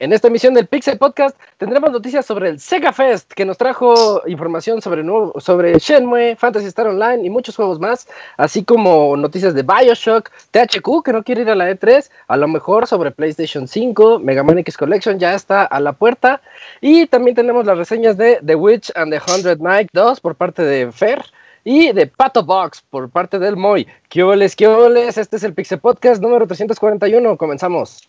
En esta emisión del Pixel Podcast tendremos noticias sobre el Sega Fest, que nos trajo información sobre, nuevo, sobre Shenmue, Fantasy Star Online y muchos juegos más, así como noticias de Bioshock, THQ, que no quiere ir a la E3, a lo mejor sobre PlayStation 5, Mega Man X Collection ya está a la puerta, y también tenemos las reseñas de The Witch and the Hundred Night 2 por parte de Fer, y de Pato Box por parte del Moy. ¿Qué oles, qué oles? Este es el Pixel Podcast número 341. Comenzamos.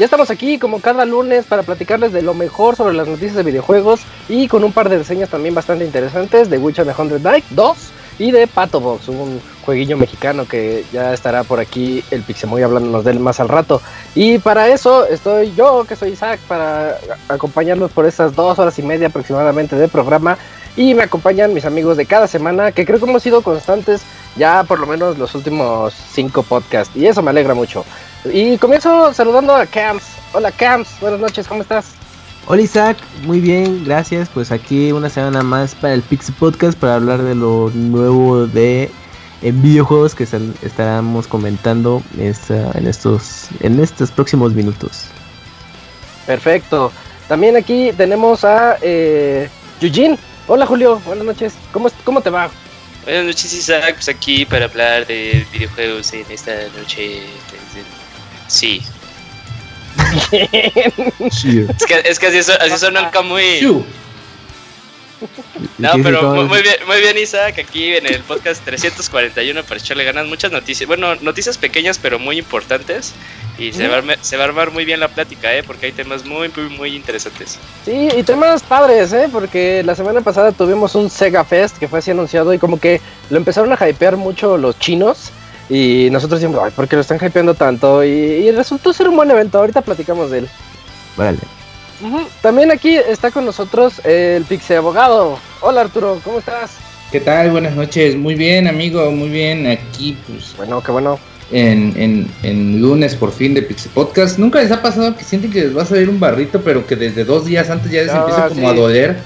Ya estamos aquí como cada lunes para platicarles de lo mejor sobre las noticias de videojuegos y con un par de reseñas también bastante interesantes de Witcher the Hundred Night 2 y de Pato Box, un jueguillo mexicano que ya estará por aquí el Pixemoy hablándonos de él más al rato. Y para eso estoy yo, que soy Isaac, para acompañarlos por esas dos horas y media aproximadamente de programa. Y me acompañan mis amigos de cada semana, que creo que hemos sido constantes ya por lo menos los últimos cinco podcasts. Y eso me alegra mucho. Y comienzo saludando a Camps. Hola Camps, buenas noches, ¿cómo estás? Hola Isaac, muy bien, gracias. Pues aquí una semana más para el Pixie Podcast para hablar de lo nuevo de en videojuegos que estaremos comentando en estos en estos próximos minutos. Perfecto. También aquí tenemos a eh, Eugene. Hola Julio, buenas noches. ¿Cómo, ¿Cómo te va? Buenas noches Isaac, pues aquí para hablar de videojuegos en esta noche Sí. es, que, es que así, así suena el Kamui. No, pero muy, bien, muy bien, Isaac, aquí en el podcast 341 para echarle ganas. Muchas noticias, bueno, noticias pequeñas pero muy importantes. Y se, va a, se va a armar muy bien la plática, ¿eh? Porque hay temas muy, muy, muy interesantes. Sí, y temas padres, ¿eh? Porque la semana pasada tuvimos un Sega Fest que fue así anunciado y como que lo empezaron a hypear mucho los chinos. Y nosotros decimos, ay, ¿por qué lo están hypeando tanto? Y, resultó ser un buen evento, ahorita platicamos de él. Vale. También aquí está con nosotros el Pixie Abogado. Hola Arturo, ¿cómo estás? ¿Qué tal? Buenas noches. Muy bien, amigo, muy bien. Aquí, pues. Bueno, qué bueno. En, en, en lunes por fin de Pixie Podcast. ¿Nunca les ha pasado que sienten que les va a salir un barrito, pero que desde dos días antes ya les empieza como a doler?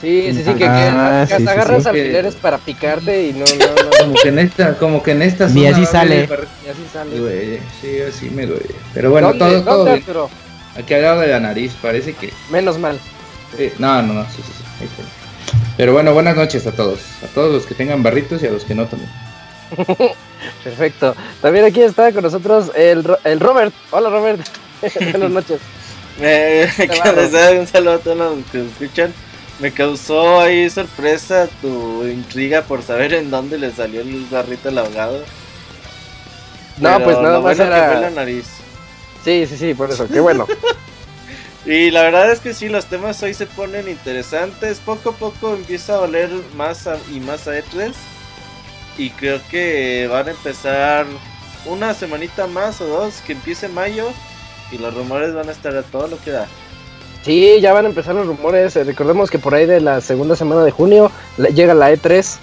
Sí, sí, sí, que, ah, que, agarras alfileres para picarte y no, no, no. Como que en esta, como que en esta Ni así sale. Así sale. sí, así me duele. Pero bueno, todo, todo bien. Aquí al lado de la nariz, parece que. Menos mal. no, no, no, sí, sí, sí. Pero bueno, buenas noches a todos. A todos los que tengan barritos y a los que no también. Perfecto. También aquí está con nosotros el, el Robert. Hola, Robert. buenas noches. Eh, un saludo a todos los que escuchan. Me causó ahí sorpresa tu intriga por saber en dónde le salió el garrito al ahogado. No, pues nada más era... la nariz. Sí, sí, sí, por eso, qué bueno. y la verdad es que sí, los temas hoy se ponen interesantes. Poco a poco empieza a oler más y más a E3. Y creo que van a empezar una semanita más o dos, que empiece mayo. Y los rumores van a estar a todo lo que da. Sí, ya van a empezar los rumores. Eh, recordemos que por ahí de la segunda semana de junio llega la E3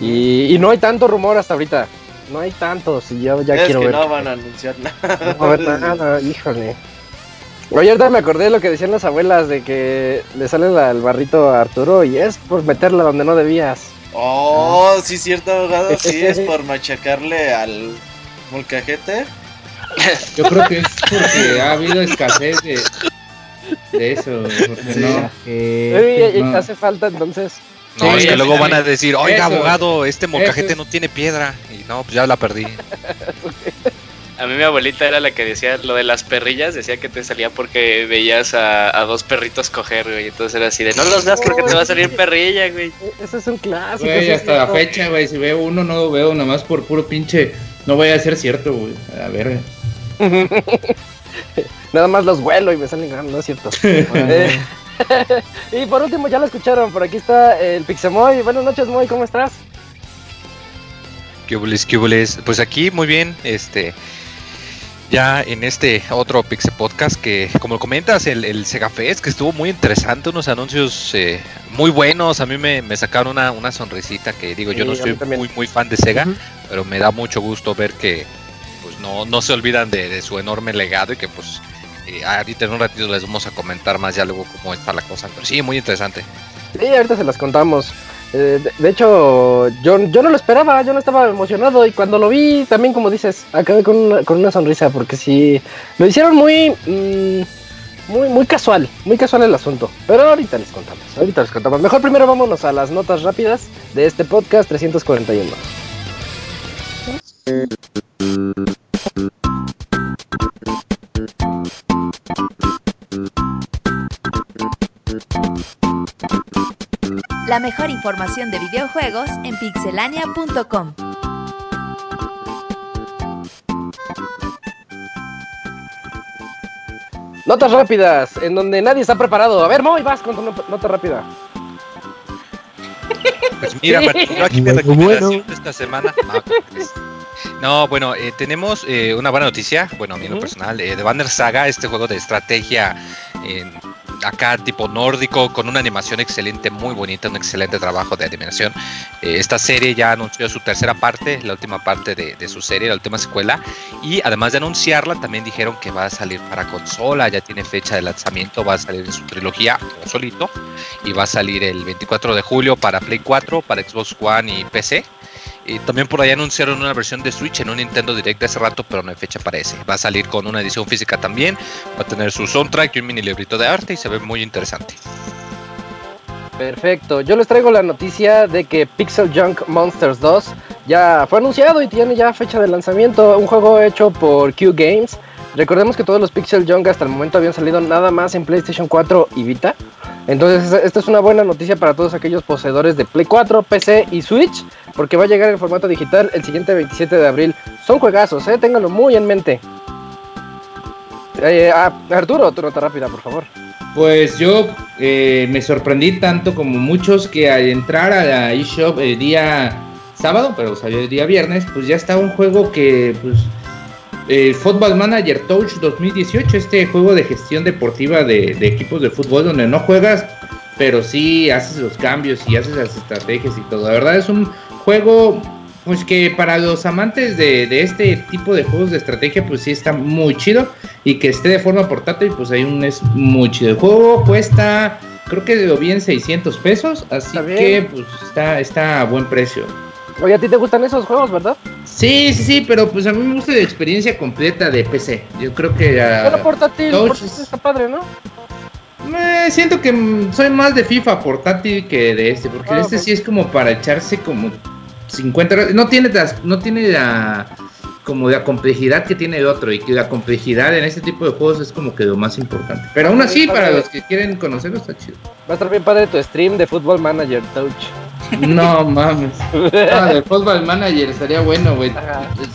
y, no hay tanto rumor hasta ahorita. No hay tantos y yo ya es quiero que ver. No van a anunciar nada. No a ver nada, híjole. Oye, ahorita me acordé de lo que decían las abuelas de que le sale el barrito a Arturo y es por meterla donde no debías. Oh, sí, cierto, abogado. Sí, es por machacarle al molcajete. Yo creo que es porque ha habido escasez de, de eso. Porque Sí. no. Eh, Uy, no. hace falta entonces. No, Sí, es que luego eso, van a decir, oiga, eso, abogado, este molcajete eso. no tiene piedra. Y no, pues ya la perdí. A mí mi abuelita era la que decía lo de las perrillas, decía que te salía porque veías a, a dos perritos coger, güey. Entonces era así de, no los veas porque te va a salir perrilla, güey. E- Ese es un clásico. Güey, hasta la fecha, güey. Si veo uno, no lo veo, nada más por puro pinche. No vaya a ser cierto, güey. A ver. Nada más los vuelo y me salen ganando, no es cierto. Eh, y por último, ya lo escucharon, por aquí está el Pixemoy. Buenas noches, Moy, ¿cómo estás? ¿Qué hubles, qué hubles? Pues aquí muy bien, este ya en este otro Pixel Podcast que como lo comentas el, el Sega Fest que estuvo muy interesante, unos anuncios eh, muy buenos, a mí me, me sacaron una, una sonrisita que digo yo no soy muy muy fan de Sega, pero me da mucho gusto ver que no, no se olvidan de, su enorme legado y que pues eh, ahorita en un ratito les vamos a comentar más ya luego cómo está la cosa, pero sí, muy interesante. Sí, ahorita se las contamos. Eh, de, de hecho, yo, yo no lo esperaba, yo no estaba emocionado y cuando lo vi, también como dices, acabé con una, con una sonrisa porque sí, lo hicieron muy, mm, muy, muy casual, muy casual el asunto. Pero ahorita les contamos, ahorita les contamos. Mejor primero vámonos a las notas rápidas de este podcast 341. La mejor información de videojuegos en pixelania.com. Notas rápidas, en donde nadie está preparado. A ver, Moy, vas con tu no- nota rápida. Pues mira, Sí. Martín, yo aquí mi Bueno, recomendación bueno. de esta semana. No, pues, no, bueno, eh, tenemos eh, una buena noticia. Bueno, a mí en lo personal, eh, de Banner Saga, este juego de estrategia acá tipo nórdico, con una animación excelente, muy bonita, un excelente trabajo de animación. Eh, esta serie ya anunció su tercera parte, la última parte de, de su serie, la última secuela. Y además de anunciarla, también dijeron que va a salir para consola, ya tiene fecha de lanzamiento, va a salir en su trilogía solito y va a salir el 24 de julio para Play 4, para Xbox One y PC. Y también por ahí anunciaron una versión de Switch en un Nintendo Direct de hace rato, pero no hay fecha para ese. Va a salir con una edición física también, va a tener su soundtrack y un mini librito de arte y se ve muy interesante. Perfecto, yo les traigo la noticia de que Pixel Junk Monsters 2 ya fue anunciado y tiene ya fecha de lanzamiento, un juego hecho por Q Games. Recordemos que todos los Pixel Junk hasta el momento habían salido nada más en PlayStation 4 y Vita. Entonces esta- es una buena noticia para todos aquellos poseedores de Play 4, PC y Switch, porque va a llegar en formato digital el siguiente 27 de abril. Son juegazos, eh, ténganlo muy en mente. Eh, ah, Arturo, tu nota rápida, por favor. Pues yo eh, me sorprendí tanto como muchos que al entrar a la eShop el día sábado, pero salió el día viernes, pues ya está un juego que, pues, eh, Football Manager Touch 2018, este juego de gestión deportiva de, de equipos de fútbol donde no juegas, pero sí haces los cambios y haces las estrategias y todo. La verdad es un juego, pues que para los amantes de, de este tipo de juegos de estrategia, pues sí está muy chido y que esté de forma portátil, pues hay un es muy chido. El juego cuesta, creo que lo vi en 600 pesos, así que pues está, está a buen precio. Oye, ¿a ti te gustan esos juegos, verdad? Sí, sí, sí, pero pues a mí me gusta la experiencia completa de PC. Yo creo que ah, Bueno, portátil, portátil es- está padre, ¿no? me siento que soy más de FIFA portátil que de este, porque Ah, este sí es como para echarse como 50 horas. No tiene no tiene la como la complejidad que tiene el otro y que la complejidad en este tipo de juegos es como que lo más importante. Pero aún así, para los que quieren conocerlo está chido. Va a estar bien padre tu stream de Football Manager Touch. No mames. Ah, de Football Manager estaría bueno, güey.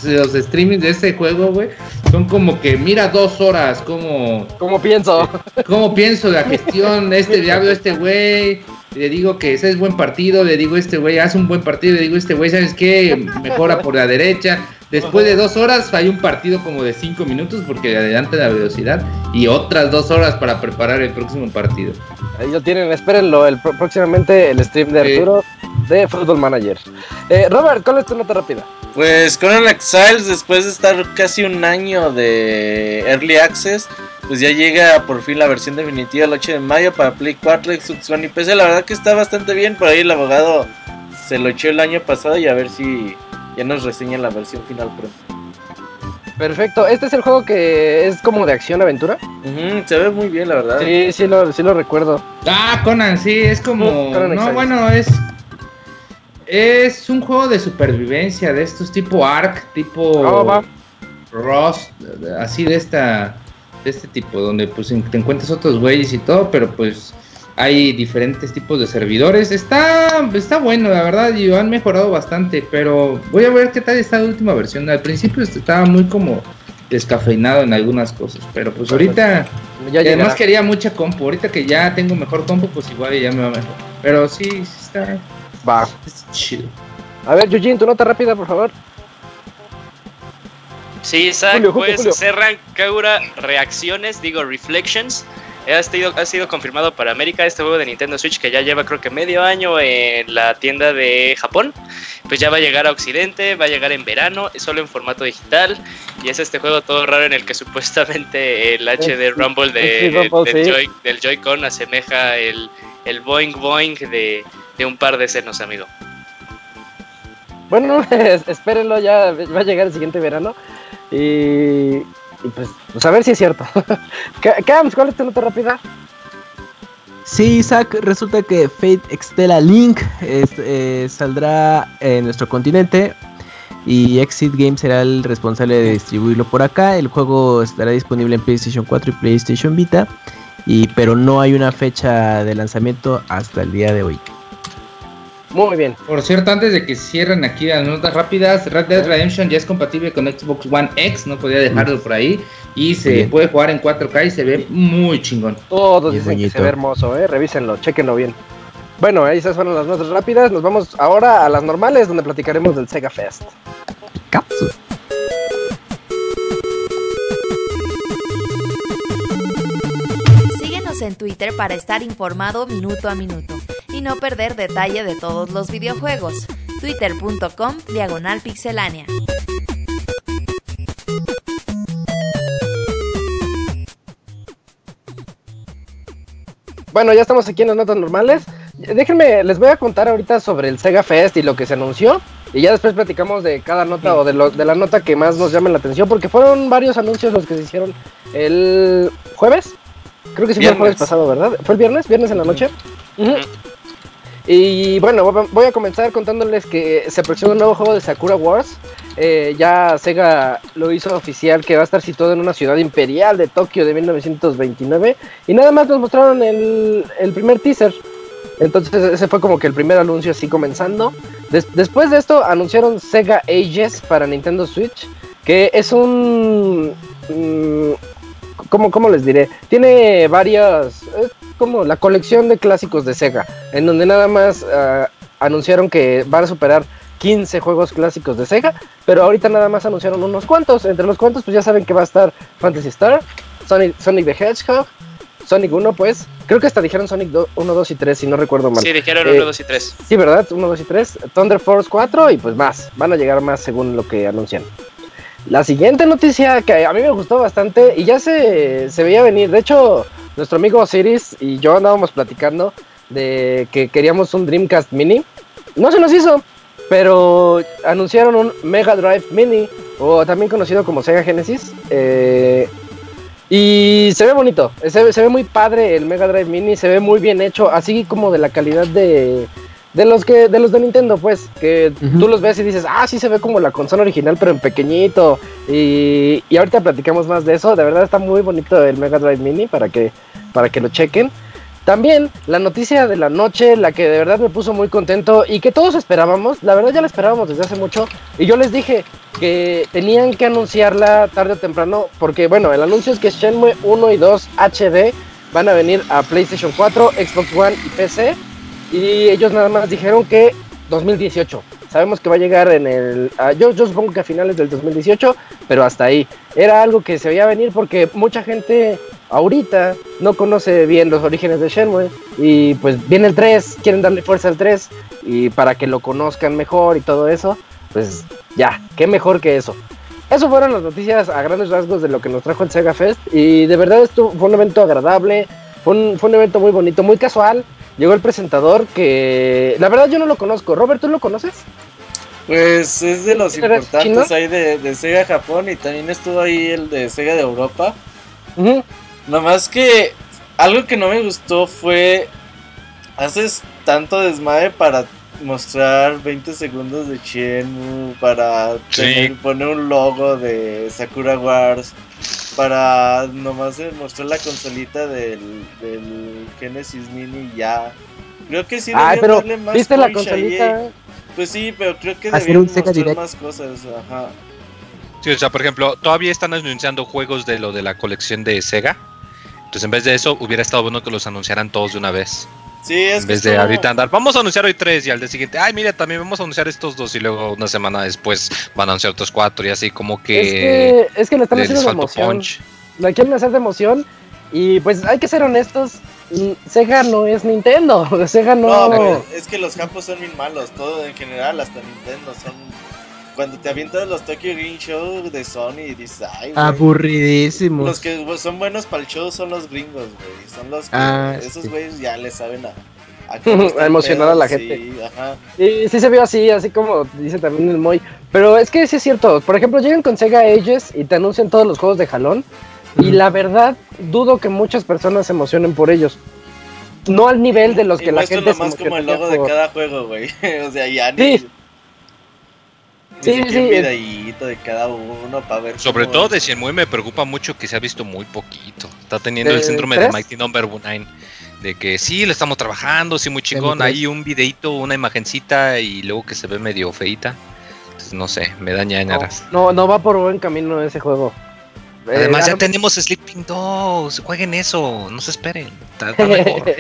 Los streamings de este juego, güey, son como que mira dos horas, como, ¿Cómo pienso? cómo pienso la gestión, este diablo, este güey, le digo que ese es buen partido, le digo este güey, hace un buen partido, le digo este güey, ¿sabes qué? Mejora por la derecha. Después de dos horas hay un partido como de cinco minutos porque le adelanta la velocidad y otras dos horas para preparar el próximo partido. Ahí lo tienen, espérenlo el, pro- próximamente el stream de Sí. Arturo de Football Manager. Eh, Robert, ¿cuál es tu nota rápida? Pues Conan Exiles, después de estar casi un año de Early Access, pues ya llega por fin la versión definitiva el 8 de mayo para Play 4, Xbox One y PC. La verdad que está bastante bien. Por ahí el abogado se lo echó el año pasado y a ver si ya nos reseñan la versión final pronto. Perfecto, este es el juego que es como de acción-aventura. Se ve muy bien, la verdad. Sí, sí lo, sí lo recuerdo. Ah, Conan, sí, es como. Conan no, Exiles. bueno, es. Es un juego de supervivencia de estos tipo Ark, tipo Oh, va. Rust, así de esta. De este tipo, donde pues te encuentras otros güeyes y todo, pero pues hay diferentes tipos de servidores. Está, está bueno, la verdad, y han mejorado bastante, pero voy a ver qué tal esta última versión. Al principio estaba muy como descafeinado en algunas cosas, pero pues ahorita Ya y además quería mucha compu. Ahorita que ya tengo mejor compu, pues igual ya me va mejor. Pero sí, sí está, Va. está chido. A ver, Yujin, tu nota rápida, por favor. Sí, Isaac, Julio, Julio, pues Julio. Serran Kaura Reacciones, digo Reflections. Ha sido, ha sido confirmado para América este juego de Nintendo Switch que ya lleva creo que medio año en la tienda de Japón. Pues ya va a llegar a Occidente, va a llegar en verano, solo en formato digital. Y es este juego todo raro en el que supuestamente el HD Rumble de, sí, Rumble, del, sí. Joy, del Joy-Con asemeja el, el boing boing de, de un par de senos, amigo. Bueno, es- espérenlo, ya va a llegar el siguiente verano. Y, pues, pues a ver si es cierto. Ca- Cams, ¿cuál es tu nota rápida? Sí, Isaac, resulta que Fate Extella Link eh, saldrá en nuestro continente y Exit Games será el responsable de distribuirlo por acá. El juego estará disponible en PlayStation 4 y PlayStation Vita, y, pero no hay una fecha de lanzamiento hasta el día de hoy. Muy bien. Por cierto, antes de que cierren aquí las notas rápidas, Red Dead Redemption ya es compatible con Xbox One X, no podía dejarlo por ahí. Y se Bien. puede jugar en 4K y se ve muy chingón. Todos Bien dicen que se ve hermoso, ¿eh? Revísenlo, chequenlo bien. Bueno, esas fueron las notas rápidas. Nos vamos ahora a las normales, donde platicaremos del Sega Fest. Capsu. Síguenos en Twitter para estar informado minuto a minuto no perder detalle de todos los videojuegos. Twitter.com Diagonal Pixelánea. Bueno, ya estamos aquí en las notas normales. Déjenme, les voy a contar ahorita sobre el Sega Fest y lo que se anunció. Y ya después platicamos de cada nota o de, lo- de la nota que más nos llama la atención. Porque fueron varios anuncios los que se hicieron el jueves. Creo que sí fue el jueves Viernes. pasado, ¿verdad? ¿Fue el viernes? ¿Viernes en la noche? Y bueno, voy a- comenzar contándoles que se aproxima un nuevo juego de Sakura Wars. Eh, ya Sega lo hizo oficial que va a estar situado en una ciudad imperial de Tokio de 1929. Y nada más nos mostraron el, el primer teaser. Entonces ese fue como que el primer anuncio así comenzando. Des- después de esto anunciaron Sega Ages para Nintendo Switch. Que es un... mm, ¿cómo, ¿Cómo les diré? Tiene varias... Como la colección de clásicos de Sega. En donde nada más ah, anunciaron que van a superar 15 juegos clásicos de Sega. Pero ahorita nada más anunciaron unos cuantos. Entre los cuantos pues ya saben que va a estar Fantasy Star, Sonic, Sonic the Hedgehog, Sonic 1 pues. Creo que hasta dijeron Sonic 2, 1, 2 y 3 si no recuerdo mal. Sí, dijeron Eh, 1, 2 y 3. Sí, ¿verdad? 1, 2 y 3. Thunder Force 4 y pues más. Van a llegar más según lo que anuncian. La siguiente noticia que a mí me gustó bastante y ya se, se veía venir. De hecho, nuestro amigo Osiris y yo andábamos platicando de que queríamos un Dreamcast Mini. No se nos hizo, pero anunciaron un Mega Drive Mini o también conocido como Sega Genesis. eh, y se ve bonito, se ve, se ve muy padre el Mega Drive Mini, se ve muy bien hecho, así como de la calidad de, de los que de los de Nintendo, pues, que tú los ves y dices, ah, sí se ve como la consola original, pero en pequeñito. Y, y ahorita platicamos más de eso, de verdad está muy bonito el Mega Drive Mini para que, para que lo chequen. También la noticia de la noche, la que de verdad me puso muy contento y que todos esperábamos, la verdad ya la esperábamos desde hace mucho, y yo les dije que tenían que anunciarla tarde o temprano, porque bueno, el anuncio es que Shenmue 1 y 2 HD van a venir a PlayStation 4, Xbox One y PC, y ellos nada más dijeron que 2018. Sabemos que va a llegar en el... ah, yo, yo supongo que a finales del 2018, pero hasta ahí. Era algo que se veía venir porque mucha gente ahorita no conoce bien los orígenes de Shenmue y pues viene el 3, quieren darle fuerza al 3 y para que lo conozcan mejor y todo eso, pues ya, qué mejor que eso. Eso fueron las noticias a grandes rasgos de lo que nos trajo el Sega Fest y de verdad esto fue un evento agradable, fue un, fue un evento muy bonito, muy casual, llegó el presentador que la verdad yo no lo conozco. Robert, ¿tú lo conoces? Pues es de los ¿Eres importantes chino? ahí de, de Sega Japón y también estuvo ahí el de Sega de Europa. Ujú. Nomás que algo que no me gustó fue. Haces tanto desmadre para mostrar 20 segundos de Shenmue, para Sí. tener- poner un logo de Sakura Wars, para nomás eh, mostrar la consolita del, del Genesis Mini y ya. Creo que sí Ah, debían pero darle más ¿viste la consolita? eh. Pues sí, pero creo que Hacer debían un Sega mostrar Direct. más cosas, ajá. Sí, o sea, por ejemplo, todavía están anunciando juegos de lo de la colección de Sega. Entonces, en vez de eso, hubiera estado bueno que los anunciaran todos de una vez. Sí, es En que vez de ahorita andar, vamos a anunciar hoy tres y al día siguiente, ay, mira, también vamos a anunciar estos dos y luego una semana después van a anunciar otros cuatro y así como Es que que, es que le están haciendo de emoción. punch. La quieren hacer de emoción. Y pues hay que ser honestos. mm, Sega no es Nintendo. Sega no. No, es que los campos son bien malos, todo en general, hasta Nintendo son... Cuando te avientas los Tokyo Game Show de Sony y dices, ay, güey, Aburridísimos. Los que son buenos para el show son los gringos, güey. Son los que Ah, esos sí. güeyes ya le saben a... A, emocionar a la gente. Sí, ajá. Y sí se vio así, así como dice también el Moy. Pero es que sí es cierto. Por ejemplo, llegan con Sega Ages y te anuncian todos los juegos de jalón. Y la verdad, dudo que muchas personas se emocionen por ellos. No al nivel de los Y que la gente se nomás como el logo de cada juego, güey. o sea, ya ni... Sí. Sí, sí, videíto de cada uno para ver Sobre cómo- todo de Shenmue me preocupa mucho que se ha visto muy poquito. Está teniendo el ¿Del síndrome de? Mighty Number 9. De que sí, lo estamos trabajando, sí, muy chingón. Hay un videito, una imagencita y luego que se ve medio feita. Entonces, no sé, me da ñañaras. No, no va por buen camino ese juego. Además, Eh, ya tenemos Sleeping Dogs. Jueguen eso, no se esperen. Está, está mejor.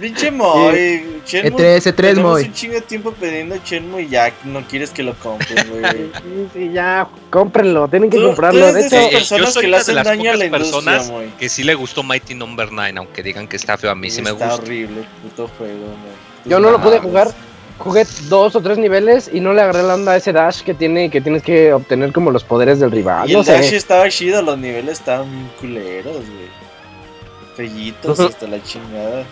Pinche Moy, Shenmue. E3, E3, tenemos Moy. un chingo de tiempo pidiendo Shenmue y ya no quieres que lo compren, güey. Sí, sí, ya, cómprenlo, tienen que comprarlo. De hecho, esas yo personas soy que le hacen las daño a la pocas industria, personas Moy. que sí le gustó Mighty Number 9, aunque digan que está feo. A mí sí me Está gusta. horrible el puto juego, yo no lo pude jugar. Jugué dos o tres niveles y no le agarré la onda a ese dash que tiene que tienes que obtener como los poderes del rival. Y no el sé. Dash estaba chido, los niveles estaban bien culeros, güey. Fellitos Ujú. hasta la chingada.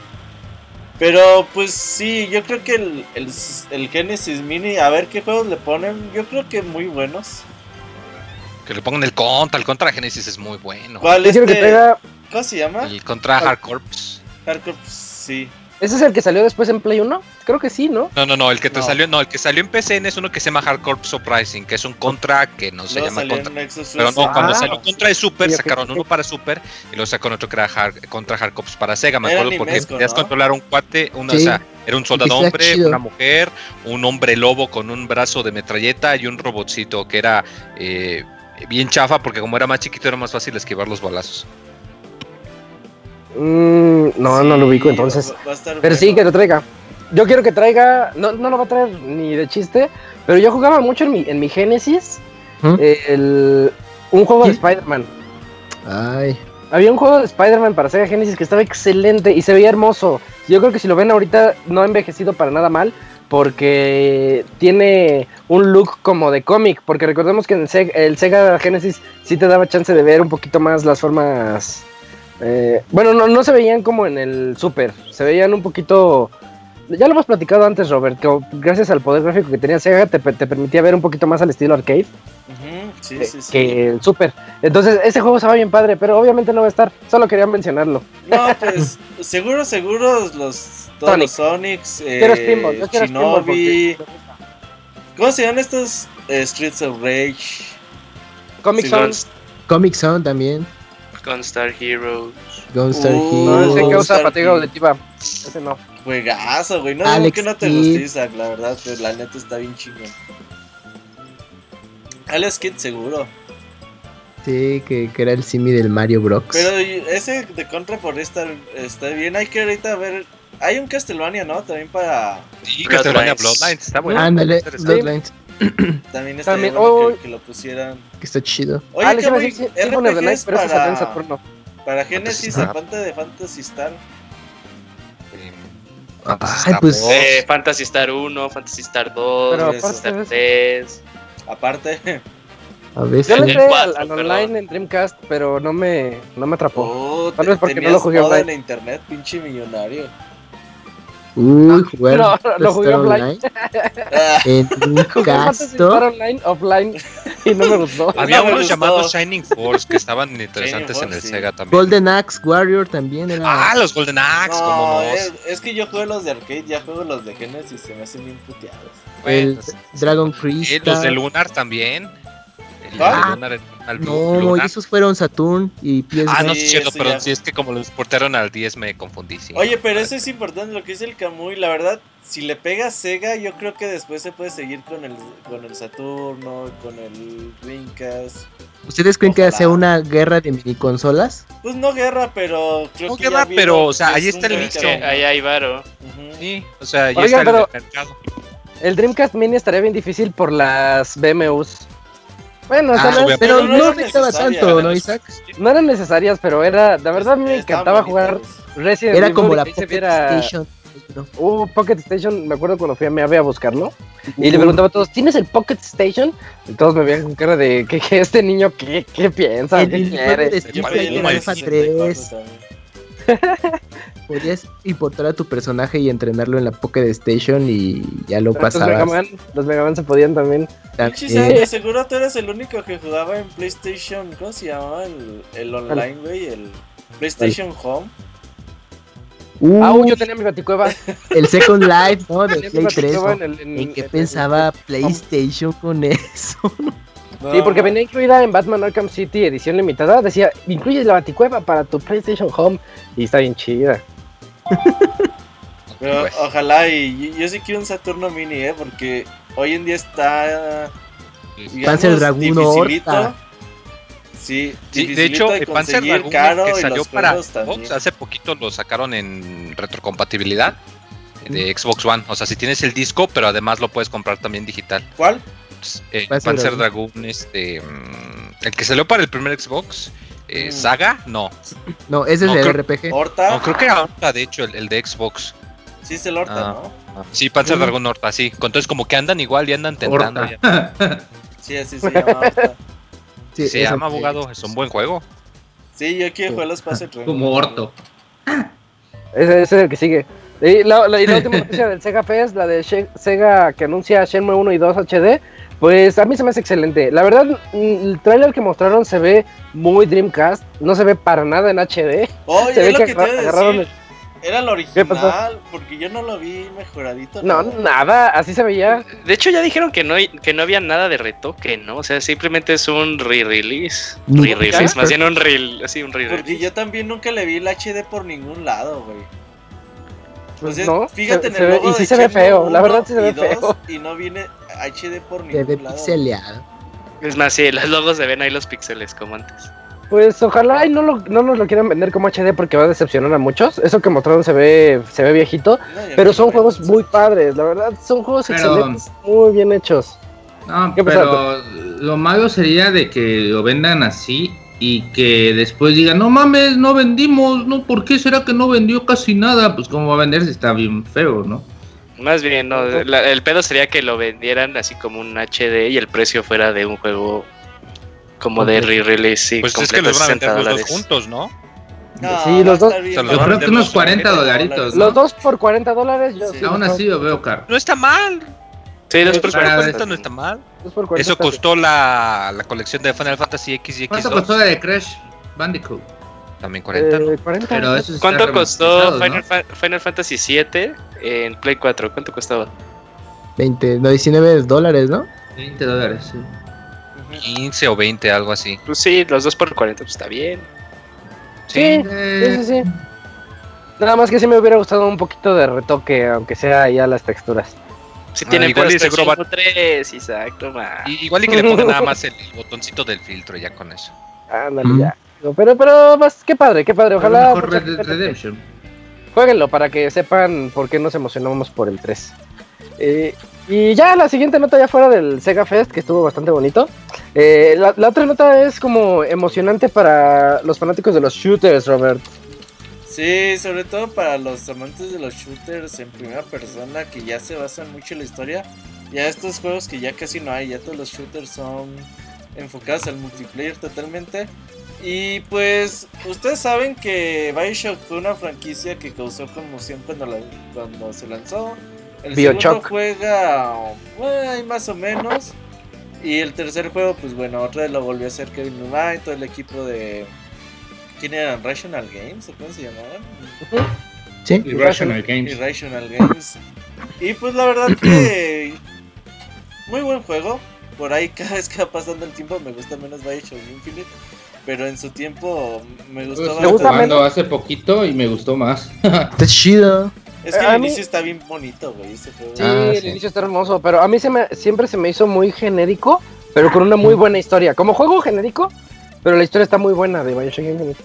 Pero pues sí, yo creo que el, el, el Genesis Mini, a ver qué juegos le ponen, yo creo que muy buenos. Que le pongan el contra. El contra Genesis es muy bueno. ¿Cuál quiero que este? traiga. ¿Cómo se llama? El contra Hard Corps. Hardcore, sí. ¿Ese es el que salió después en Play 1? Creo que sí, ¿no? No, no, no, el que te No. salió, no, el que salió en PCN es uno que se llama Hardcore Surprising, que es un contra que no se llama salió contra. en Nexus Pero no, cuando Ah. salió contra de Super, Sí, sacaron uno para Super y luego sacaron otro que era hard, contra Hard Corps para Sega. Me acuerdo porque podías ¿no? controlar un cuate, una, Sí. o sea, era un soldado hombre, chido. una mujer, un hombre lobo con un brazo de metralleta y un robotcito que era eh, bien chafa porque como era más chiquito era más fácil esquivar los balazos. Mm, no, Sí, no lo ubico entonces. va- va a estar Pero sí, que lo traiga. Yo quiero que traiga. No, no lo va a traer ni de chiste. Pero yo jugaba mucho en mi, en mi Genesis. ¿Mm? eh, el- un juego de. Spider-Man. Ay, Había un juego de Spider-Man para Sega Genesis que estaba excelente y se veía hermoso. Yo creo que si lo ven ahorita no ha envejecido para nada mal porque tiene un look como de cómic. Porque recordemos que en Sega- el Sega Genesis sí te daba chance de ver un poquito más las formas. Eh, bueno, no, no se veían como en el Super, se veían un poquito. Ya lo hemos platicado antes, Robert, que gracias al poder gráfico que tenía Sega te, te permitía ver un poquito más al estilo arcade sí, que, sí, sí. que el Super. Entonces, ese juego estaba bien padre, pero obviamente no va a estar. Solo quería mencionarlo. No, pues seguro, seguro los todos Sonic. los Sonics, eh, yo Shinobi, porque- ¿cómo se llaman estos eh, Streets of Rage? Comic Zone. Comic Zone también. Gunstar Heroes. Gunstar Uh, No, ese que Star usa fatiga Kid. auditiva. Ese no. Juegazo, güey. No Alex que no te guste, Isaac, la verdad, pero la neta está bien chingón. Alex Kidd seguro. Sí, que, que era el simi del Mario Bros. Pero ese de Contra por estar está bien. Hay que ahorita ver. Hay un Castlevania, ¿no? También para. Sí, Castlevania Bloodlines. Está bueno. Ándale. Bloodlines, También está También- bueno oh. que, que lo pusieran. que está chido. Oye, ah, muy decir sí, RPGs salió en para, Saturno. para Genesis, aparte de Fantasy Star. Eh, Ay, pues- Star Eh. Fantasy Star 1, Fantasy Star 2, Pero aparte Fantasy Star de 3. Aparte. A ver Yo le entré al, al online en Dreamcast, pero no me, no me atrapó. Oh, Tal vez porque no lo jugué online. en internet, pinche millonario. Uy, jugar No, lo jugué Star offline. Online Ah, en un casto. online, offline, y no me gustó. Había No unos gustó. llamados Shining Force que estaban interesantes en el sí. Sega también. Golden Axe Warrior también era. Ah, los Golden Axe, no, como es, es que yo juego los de arcade, ya juego los de Genesis y se me hacen bien puteados. el Bueno, Dragon eh, los de Crystal. Lunar también. De Lunar, al No, Lunar. esos fueron Saturn y PS. Ah, no, Sí, cierto, pero ya. sí es que como los portaron al 10 me confundí. Sí. Oye, pero eso es importante lo que dice el Kamui. La verdad, si le pega Sega, yo creo que después se puede seguir con el, con el Saturno, con el Dreamcast. ¿Ustedes creen que Ojalá. sea una guerra de mini consolas? Pues no guerra, pero creo No que ya guerra, vino pero, o sea, que ahí es está el inicio. Ahí hay varo. Sí, o sea, ya Oigan, está el mercado. El Dreamcast Mini estaría bien difícil por las BMUs. Bueno, o sea, Ah. Pero Pero no no era necesitaba necesaria, tanto, ¿no. Isaac? no eran necesarias, pero era, la verdad a mí me encantaba jugar. Resident Era Evil como y la que se Pocket viera- Station. ¿no? Uh, Pocket Station, me acuerdo cuando fui a mi ave a buscarlo. Y le preguntaba a todos, ¿tienes el Pocket Station? Y todos me veían con cara de, ¿qué, qué este niño qué, qué piensa? El ¿Qué quiere? Podías importar a tu personaje y entrenarlo en la Pocket Station y ya lo pasabas. Mega Man, los Mega Man se podían también. También. De seguro tú eres el único que jugaba en PlayStation. ¿Cómo se llamaba? El, el online, güey. El PlayStation Home. Uh, Ah, yo tenía mi baticueva. el Second Life, ¿no? De Play 3. baticueva ¿no? en el- en- ¿En qué en el- pensaba PlayStation con eso? Sí, porque venía incluida en Batman Arkham City edición limitada. Decía, incluye la baticueva para tu PlayStation Home. Y está bien chida. Pero Pues. ojalá y yo, yo sí quiero un Saturno Mini, ¿eh? Porque hoy en día está. Digamos, Panzer. Horta. Sí, Sí, de hecho, el Panzer caro que salió para Xbox, hace poquito lo sacaron en retrocompatibilidad de Xbox One. O sea, si tienes el disco, pero además lo puedes comprar también digital. ¿Cuál? Eh, Panzer Panzer Dragoon. Dragoon, este, mm, el que salió para el primer Xbox, eh, Mm. Saga, no, No, ese es No, el creo- RPG. ¿Horta? no creo que era Horta, de hecho, el, el de Xbox. Sí, es el Horta, Ah. ¿no? Sí, Panzer Mm. Dragoon Horta, sí. Entonces como que andan igual y andan tentando. Sí, así se llama Horta. Sí, Se llama abogado, es un buen juego. Sí, yo quiero jugar los Panzer Dragoon. Como orto. Ese, ese es el que sigue. Y la, la- y la última noticia del Sega Fest, la de She- Sega que anuncia Shenmue 1 y 2 HD, pues a mí se me hace excelente. La verdad, mm, el trailer que mostraron se ve muy Dreamcast, no se ve para nada en HD. Oye, se ve es lo que que te iba a agarraron decir. Era el original, porque yo no lo vi mejoradito. No, nada, así se veía. De hecho, ya dijeron que no, que no había nada de retoque, ¿no? O sea, simplemente es un re-release. Re-release, más bien un re así, un Porque re-release. yo también nunca le vi el HD por ningún lado, güey. Pues O sea, no, fíjate se- en se el ve- logo y sí de se ve feo, la 1 verdad sí se ve y 2, feo. Y no viene HD por Se ve ningún lado. pixeleado. Es más, sí, los logos se ven ahí los píxeles como antes. Pues ojalá y no, lo- no nos lo quieran vender como HD porque va a decepcionar a muchos. Eso que mostraron se ve, se ve viejito, No, pero no son juegos muy padres, la verdad, son juegos Pero- excelentes, muy bien hechos. No, ¿Qué pero lo malo sería de que lo vendan así y que después digan, no mames, no vendimos, no, ¿por qué será que no vendió casi nada? Pues cómo va a vender si está bien feo, ¿no? Más bien, no, la- el pedo sería que lo vendieran así como un HD y el precio fuera de un juego como de re-release, sí, Pues es que los van a 60 vender los dos juntos, ¿no? No, Sí, los dos- bien, Yo creo que unos los 40 dólares. dolaritos, ¿no? Los dos por 40 dólares, yo Sí. sí. Aún los así lo veo caro. No está mal. Sí, dos por Para 40. ver- no está mal. dos por 40 Eso costó la, la colección de Final Fantasy X y ¿Cuánto X2. costó la de Crash Bandicoot? También 40, ¿no? Eh, 40. Pero eso ¿Cuánto costó remasterizado, ¿no? Final, Fa- Final Fantasy VII en Play 4? ¿Cuánto costaba? 20, no, 19 dólares, ¿no? 20 dólares, sí. Ujú. 15 o 20, algo así. Pues sí, los dos por 40, pues está bien. Sí, Eh, sí, sí, sí. Nada más que sí me hubiera gustado un poquito de retoque, aunque sea ya las texturas. Si Ah, tienen igual y seguro va- Shenmue 3, Exacto, ma. Y- igual y que le pongan nada más el, el botoncito del filtro ya con eso. Ándale, Mm. ya. Pero, pero, pues, qué padre, qué padre. Ojalá mejor mucha Red Dead gente- Redemption. Jueguenlo para que sepan por qué nos emocionamos por el 3. Eh, y ya la siguiente nota ya fuera del Sega Fest, que estuvo bastante bonito. Eh, la, la otra nota es como emocionante para los fanáticos de los shooters, Robert. Sí, sobre todo para los amantes de los shooters en primera persona que ya se basan mucho en la historia. Ya estos juegos que ya casi no hay, ya todos los shooters son enfocados al multiplayer totalmente. Y pues, ustedes saben que Bioshock fue una franquicia que causó conmoción cuando, la- cuando se lanzó. El segundo juega eh, más o menos. Y el tercer juego, pues bueno, otra vez lo volvió a hacer Kevin Levine, todo el equipo de. ¿Quién eran? Rational Games, ¿o cómo se llamaban? Sí. Irrational Games. Irrational Games. Y pues la verdad que. Muy buen juego. Por ahí cada vez que va pasando el tiempo me gusta menos Bioshock Infinite. Pero en su tiempo me gustó estuve jugando hace poquito y me gustó más. Está chido. Es que A el mí- inicio está bien bonito, güey. Sí, Ah, el sí. inicio está hermoso, pero a mí se me, siempre se me hizo muy genérico, pero con una muy buena historia. Como juego genérico, pero la historia está muy buena de Bioshock Infinite.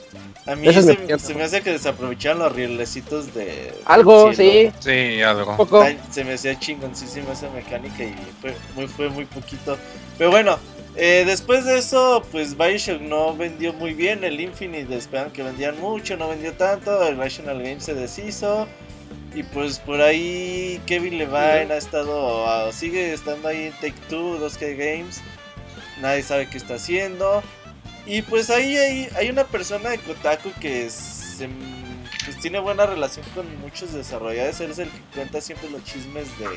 A mí se, se me hace que desaprovecharon los rielecitos de. Algo, sí, Sí, algo. poco. Ay, se me hacía chingoncísima esa mecánica y fue muy, fue muy poquito. Pero bueno, eh, después de eso, pues Bioshock no vendió muy bien. El Infinite esperaban que vendían mucho, no vendió tanto. El Rational Games se deshizo. Y pues por ahí Kevin Levine ha estado, ah, sigue estando ahí en Take Two, 2K Games. Nadie sabe qué está haciendo. Y pues ahí hay, hay una persona de Kotaku que se- pues tiene buena relación con muchos desarrolladores. Él es el que cuenta siempre los chismes de,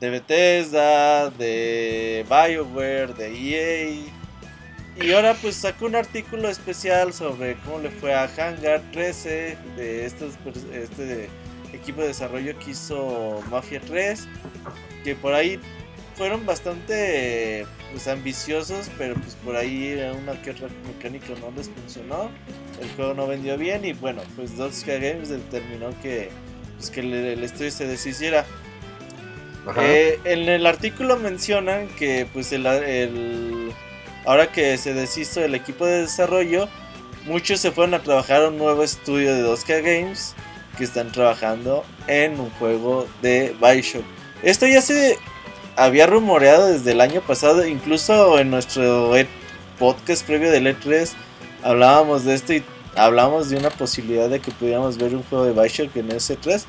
de Bethesda, de BioWare, de EA. Y ahora pues sacó un artículo especial sobre cómo le fue a Hangar 13 de este equipo de desarrollo que hizo Mafia 3. Que por ahí fueron bastante pues ambiciosos, pero pues por ahí una que otra mecánica no les funcionó. El juego no vendió bien y bueno, pues 2K Games determinó que pues que el estudio se deshiciera. Eh, en el artículo mencionan que pues el, el- ahora que se deshizo el equipo de desarrollo, muchos se fueron a trabajar a un nuevo estudio de 2K Games que están trabajando en un juego de Bioshock. Esto ya se había rumoreado desde el año pasado, incluso en nuestro E- podcast previo del E3 hablábamos de esto y hablábamos de una posibilidad de que pudiéramos ver un juego de Bioshock en ese 3.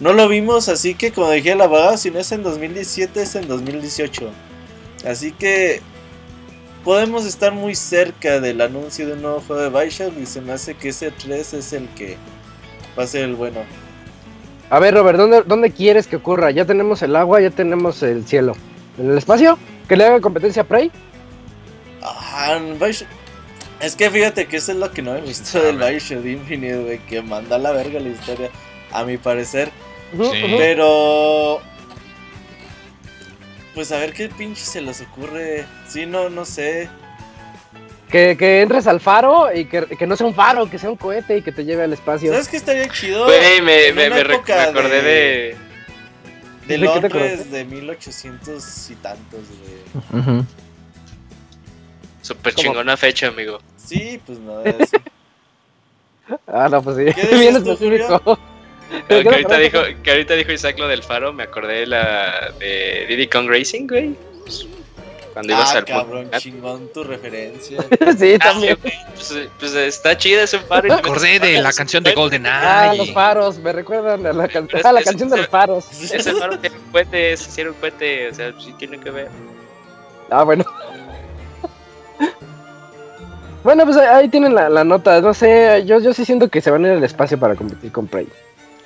No lo vimos, así que como dije la abogado, si no es en 2017 es en 2018. Así que podemos estar muy cerca del anuncio de un nuevo juego de Bioshock y se me hace que ese 3 es el que va a ser el bueno. A ver, Robert, ¿dónde, ¿dónde quieres que ocurra? Ya tenemos el agua, ya tenemos el cielo. ¿En el espacio? ¿Que le haga competencia a Prey? Ah, Bioshock- Es que fíjate que eso es lo que no he visto del Bioshock Infinite, güey, que manda a la verga la historia, a mi parecer. Sí. Pero. Pues a ver qué pinche se les ocurre. Sí, no, no sé. Que, que entres al faro y que, que no sea un faro, que sea un cohete y que te lleve al espacio. ¿Sabes qué estaría chido? Güey, me, me, me me acordé de... De ¿De Londres de 1800 y tantos, güey. Ujú. Súper ¿Cómo? chingona fecha, amigo. Sí, pues no. Ah, no, pues sí. ¿Qué Bien tú, Que ¿Qué te ahorita, dijo, que ahorita dijo Isaac lo del faro, me acordé de la de Diddy Kong Racing, güey. Cuando ibas Ah, al cabrón, Ah, chingón tu referencia. sí, también. güey, pues, pues está chida ese faro. y Me acordé de la canción de cohete. Golden Ah, los Eye. faros, me recuerdan a la, can- es- ah, la es- canción de es- los faros. Ese faro tiene cohetes, hicieron cohete, o sea, sí tiene que ver. Ah, bueno. Bueno, pues ahí tienen la, la nota. No sé, yo, yo sí siento que se van a ir al espacio para competir con Prey.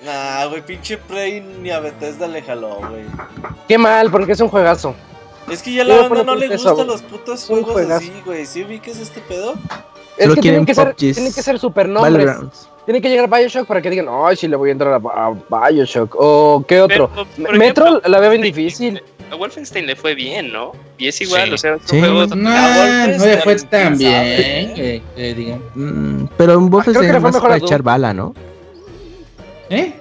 Nah, güey, pinche Prey ni a Bethesda le jaló, güey. Qué mal, porque es un juegazo. Es que ya la banda no le eso, gustan los putos un juegos juegazo. así, güey. ¿Sí ubiques este pedo? Es Solo que quieren tienen que, ser, PUBGs. tienen que ser supernombres. Battlegrounds. Tiene que llegar Bioshock para que digan, ay, sí le voy a entrar a, a Bioshock. O qué otro. Pero, por Me- Metro la veo bien difícil. A Wolfenstein le fue bien, ¿no? Y es igual, Sí. o sea, es un Sí. juego. No, no le fue tan bien, ¿eh? que, que digan. Mm, pero un creo que Wolfenstein le es fue más mejor a para Doom. echar bala, ¿no? ¿Eh?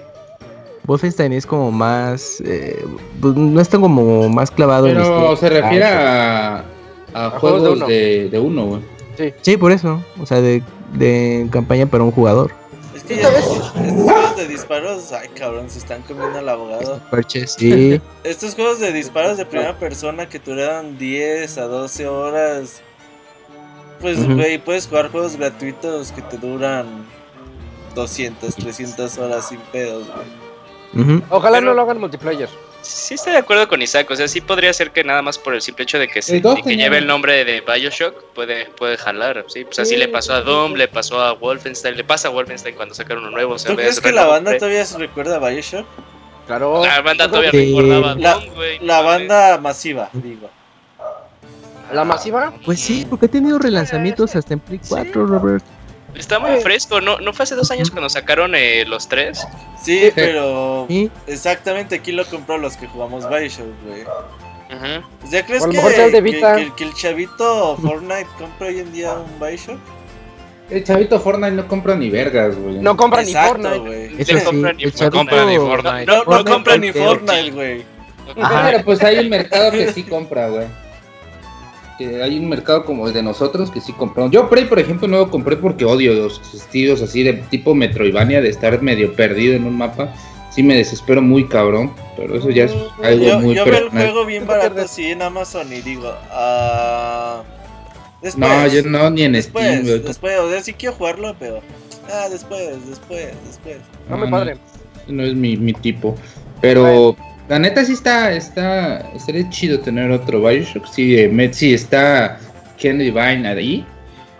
Wolfenstein es como más. eh, pues, no está como más clavado en la Pero historia. se refiere Ah, a, a, juegos de uno. de, de uno, güey. Sí, por eso. O sea, de, de campaña para un jugador. Es que ya ves, estos juegos de disparos, ay cabrón, se están comiendo al abogado. Parches, sí. Estos juegos de disparos de primera persona que duran 10 a 12 horas. Pues, güey, puedes jugar juegos gratuitos que te duran 200, 300 horas sin pedos, güey. Ojalá Pero- no lo hagan multiplayer. Sí estoy de acuerdo con Isaac, o sea, sí podría ser que nada más por el simple hecho de que, se, de que lleve el nombre de Bioshock puede, puede jalar, sí, pues así le pasó a Doom, le pasó a Wolfenstein, le pasa a Wolfenstein cuando sacaron uno nuevo, o sea, ¿Tú ves crees que la banda todavía se recuerda a Bioshock? Claro. La banda todavía que- recordaba a La- Doom, güey. La banda masiva, digo. La masiva. Pues sí, porque ha tenido relanzamientos hasta en Play 4, Robert. Está muy fresco, ¿no? ¿No fue hace dos años cuando sacaron eh, los tres? Sí, pero Sí, exactamente aquí lo compró los que jugamos Bioshock, güey. Ujú. O sea, ¿crees que, el de Vita. que- que el chavito Fortnite compra hoy en día un Bioshock? El chavito Fortnite no compra ni vergas, güey. No compra ni Fortnite. eso sí, ni- no chavito- compran ni Fortnite. No, no Fortnite compra ni Fortnite, güey. Pero pues hay un mercado que sí compra, güey. Que hay un mercado como el de nosotros que sí compramos. Yo Prey, por ejemplo, no lo compré porque odio los estilos así de tipo Metroidvania, de estar medio perdido en un mapa. Sí me desespero muy cabrón, pero eso ya es algo Yo, muy yo veo el juego bien ¿Tú qué barato así en Amazon y digo, ah. Después, No, yo no, ni en después, Steam, güey. después, o sea, sí quiero jugarlo, pero. Ah, después, después, después. No me padre. No es mi, mi tipo. Pero la neta sí está, está, estaría chido tener otro Bioshock. Sí, eh, Met, sí está Ken Divine ahí.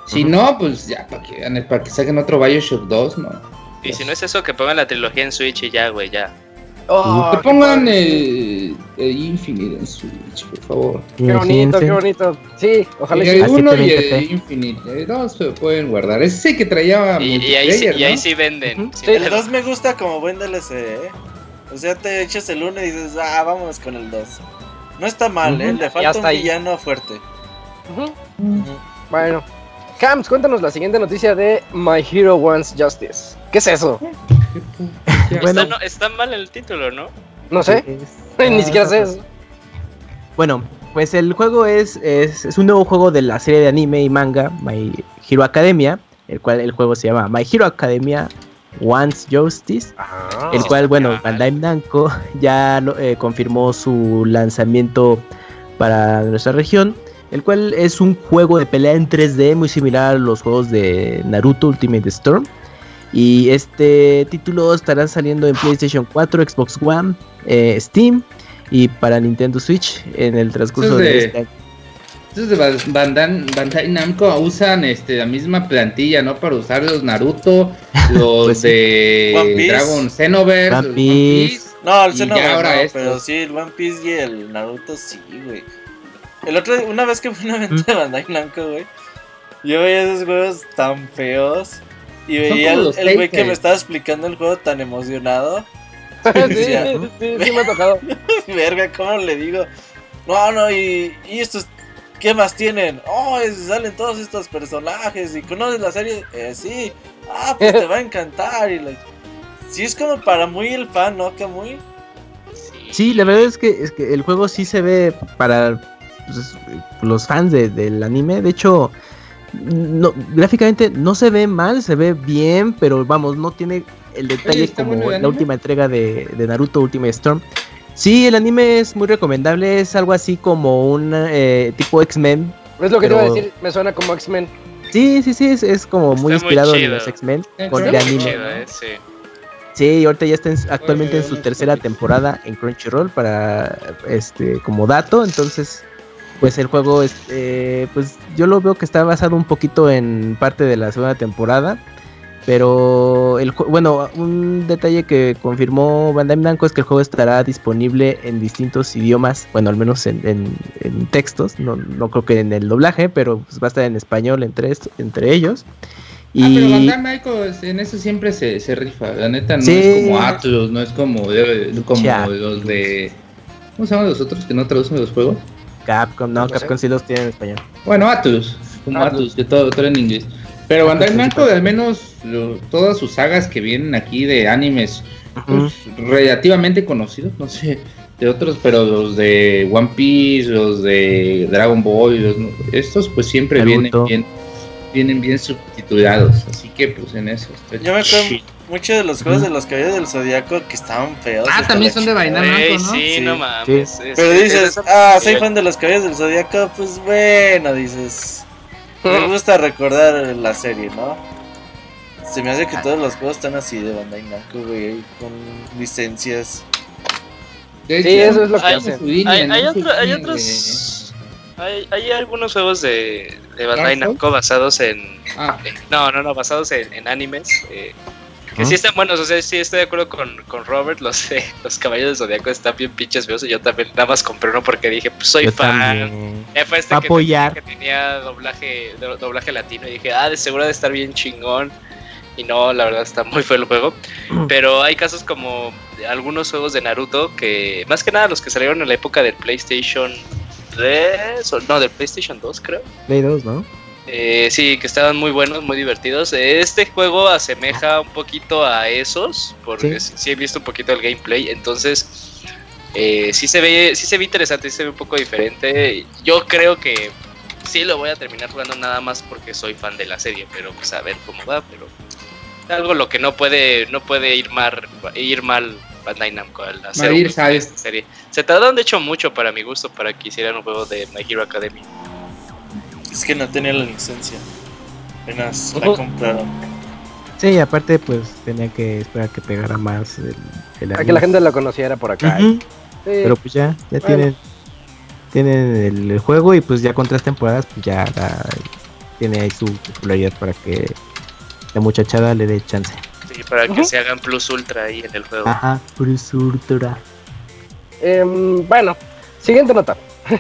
Si no, pues ya, para que, para que saquen otro Bioshock 2, ¿no? Y si no es eso, que pongan la trilogía en Switch y ya, güey, ya. Oh, que pongan eh, eh, Infinite en Switch, por favor. Qué bonito, qué bonito. Sí, ojalá y el a 1 y 720p. el Infinite. El 2 se pueden guardar. Ese que traía Y, y ahí, sí, y ahí sí venden. Sí Sí, El venden. 2 me gusta como buen DLC, ¿eh? O sea, te echas el 1 y dices, ah, vámonos con el 2. No está mal, ¿eh? Le falta un ahí. villano fuerte. Bueno. Cams, cuéntanos la siguiente noticia de My Hero Wants Justice. ¿Qué es eso? Bueno. Está, no- está mal el título, ¿no? No sé. Es- Ni siquiera sé eso. Bueno, pues el juego es, es, es un nuevo juego de la serie de anime y manga My Hero Academia, el cual el juego se llama My Hero Academia Wants Justice, Ah. el cual, bueno. Bandai Namco ya eh, confirmó su lanzamiento para nuestra región, el cual es un juego de pelea en 3D muy similar a los juegos de Naruto Ultimate Storm. Y este título estará saliendo en PlayStation 4, Xbox One, eh, Steam y para Nintendo Switch en el transcurso es de de- este año. Estos de Ban- Bandai, Namco usan este, la misma plantilla, ¿no? Para usar los Naruto, los Pues sí. de One Piece. Dragon Xenoverse, One Piece. No, el Xenoverse ahora no, pero sí, el One Piece y el Naruto sí, güey. El otro, una vez que fui a una venta de Bandai Namco, güey, yo veía esos juegos tan feos y veía el, el güey que me estaba explicando el juego tan emocionado. sí, sí, sí, sí me ha tocado. Verga, ¿cómo le digo? No, no, y, y estos, ¿qué más tienen? Oh, es- salen todos estos personajes y conoces la serie. Eh, sí, ah, pues te va a encantar. Y la... Sí, es como para muy el fan, ¿no? Que muy. Sí, la verdad es que, es que el juego sí se ve para pues, los fans de- del anime. De hecho, no, gráficamente no se ve mal, se ve bien, pero vamos, no tiene el detalle ¿está como bueno el la anime? última entrega de, de Naruto Ultimate Storm. Sí, el anime es muy recomendable, es algo así como un eh, tipo X-Men. Es lo que te iba a decir, me suena como X-Men. Sí, sí, sí, es, es como muy Está muy inspirado en los X-Men con Muy anime. chido, eh, sí. Sí, ahorita ya está en- actualmente en su tercera temporada en Crunchyroll para este como dato, entonces pues el juego es eh, pues yo lo veo que está basado un poquito en parte de la segunda temporada, pero el ju- bueno, un detalle que confirmó Bandai Namco es que el juego estará disponible en distintos idiomas, bueno, al menos en, en- en textos, no, no creo que en el doblaje, pero pues, va a estar en español entre, entre ellos. Y Ah, pero Bandai Namco en eso siempre se, se rifa. La neta no Sí. es como Atlus, no es como, de- como Ya. los de. ¿Cómo se llaman los otros que no traducen los juegos? Capcom, no, No sé. Capcom sí los tiene en español. Bueno, Atlus, como Atlus. Atlus, que todo, todo en inglés. Pero Bandai Namco, principal. al menos lo- todas sus sagas que vienen aquí de animes pues, relativamente conocidos, no sé, de otros, pero los de One Piece, los de Dragon Ball, los- estos pues siempre vienen bien, vienen bien subtitulados, así que pues en eso. está Yo me acuerdo chido. mucho de los juegos de los caballeros del zodiaco que estaban feos. Ah, también son de. Bandai Namco, ¿no? sí, Sí. no mames. es- Pero es- dices, es- ah, soy fan de los caballeros del zodiaco, pues bueno, dices. Me gusta recordar la serie, ¿no? Se me hace que todos los juegos están así de Bandai Namco, güey, con licencias. De Sí, eso es lo que Hay- hacen. Hay, hay, otro- hay otros. Hay, hay algunos juegos de, de Bandai. Namco basados en. Ah, en- no, no, no, basados en, en animes. eh, que sí están buenos, o sea, sí estoy de acuerdo con, con Robert. Los, eh, los caballos de Zodiaco están bien pinches feos. Y yo también nada más compré uno porque dije, pues soy Yo fan. Eh, fue este que, apoyar. que tenía doblaje, do- doblaje latino y dije, ah, de seguro de estar bien chingón. Y no, la verdad está muy feo el juego. Pero hay casos como algunos juegos de Naruto que, más que nada los que salieron en la época del PlayStation 3, o no, del PlayStation 2 creo. Play 2, ¿no? Eh, sí, que estaban muy buenos, muy divertidos. Este juego asemeja un poquito a esos, porque sí, sí he visto un poquito el gameplay, entonces eh, sí se ve, sí se ve interesante, sí se ve un poco diferente. Yo creo que sí lo voy a terminar jugando nada más porque soy fan de la serie, pero pues a ver cómo va, pero algo lo que no puede, no puede ir mal, ir mal Bandai Namco al hacer ir un- sal. esta serie. Se tardaron de hecho mucho para mi gusto para que hicieran un juego de My Hero Academia. Es que no tenía la licencia. Apenas la compraron. Sí, aparte, pues tenía que esperar que pegara más el, el Para que la gente lo conociera por acá. Sí. Pero pues ya, ya Bueno. tienen, tienen el, el juego y pues ya con tres temporadas, pues ya tiene ahí su popularidad para que la muchachada le dé chance. Sí, para que se hagan plus ultra ahí en el juego. Ajá, Prusurtura. Em, bueno, siguiente nota.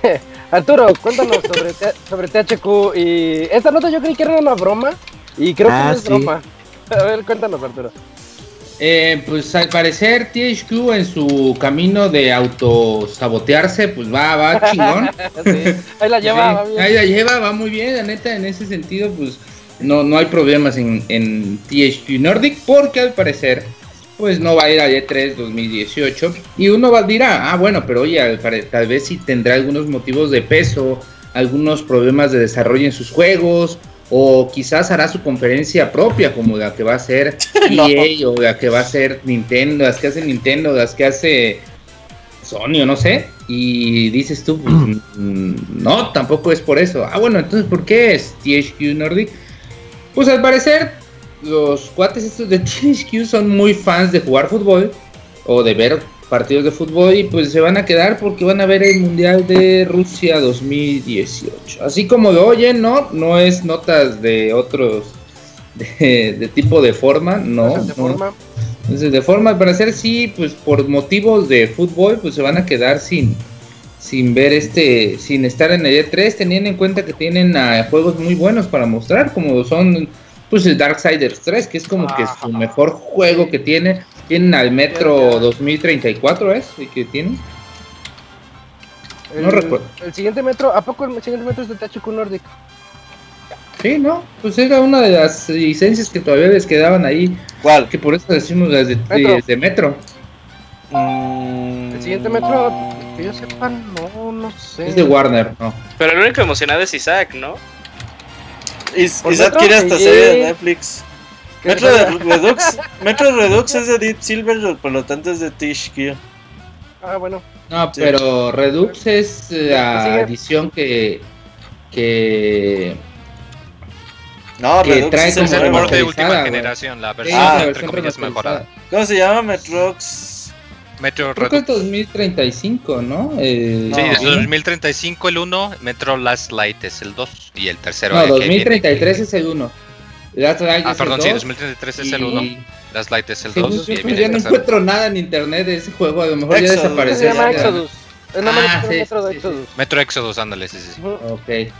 Arturo, cuéntanos sobre, sobre THQ. Y esta nota yo creí que era una broma. Y creo que Ah, no es sí. broma. A ver, cuéntanos, Arturo. Eh, pues al parecer THQ en su camino de autosabotearse, pues va, va chingón. Sí, ahí la lleva, va bien. ahí la lleva, va muy bien, la neta, en ese sentido, pues no, no hay problemas en, en THQ Nordic, porque al parecer, pues no va a ir a E3 2018. Y uno va, dirá, ah, bueno, pero oye, al tal vez sí tendrá algunos motivos de peso, algunos problemas de desarrollo en sus juegos, o quizás hará su conferencia propia, como la que va a hacer No. EA, o la que va a hacer Nintendo, las que hace Nintendo, las que hace Sony o no sé, y dices tú, pues mm, no, tampoco es por eso. Ah, bueno, entonces, ¿por qué es THQ Nordic? Pues al parecer, los cuates estos de THQ son muy fans de jugar fútbol o de ver partidos de fútbol y pues se van a quedar porque van a ver el Mundial de Rusia 2018. Así como lo oyen, no, no es notas de otros de, de tipo de forma, no. De no. forma. Entonces, de forma, al parecer sí, pues por motivos de fútbol, pues se van a quedar sin, sin ver este, sin estar en el E3, teniendo en cuenta que tienen juegos muy buenos para mostrar, como son, pues el Darksiders 3, que es como que su mejor juego que tiene. Tienen al Metro 2034, ¿es? El que tienen. El, No recuerdo. El siguiente metro, ¿a poco el siguiente metro es de THQ Nordic? Sí, ¿no? Pues era una de las licencias que todavía les quedaban ahí, ¿Cuál? que por eso decimos las de de- Metro. de Metro. Mm, El siguiente metro, que yo sepa, no, no sé. Es de Warner, ¿no? Pero el único emocionado es Isaac, ¿no? Is- ¿Por Isaac Metro? quiere esta Sí. serie de Netflix. ¿Qué Metro Redux, Metro Redux es de Deep Silver, por lo tanto es de THQ. Ah, bueno. No, Sí. pero Redux es la edición que que No, Que Redux trae es el rumor de última generación, la versión Ah, entre comillas mejorada. ¿Cómo se llama Metrox? Metro Creo que es Redux. 2035, ¿no? El- Sí, No. es 2035 el 1, Metro Last Light es el 2 y el tercero. No, eh, que viene- 2033 es el 1. Last Light Ah, es perdón, el sí, dos, 2033 es y- el 1, Last Light es el Según 2 yo, y pues viene ya no tercero. encuentro nada en internet de ese juego, a lo mejor ya Exodus. Se desapareció. llama ya. Exodus. Es nomás Ah, el sí, metro de sí, Exodus. Metro Exodus, ándale, sí, sí. sí. Ok.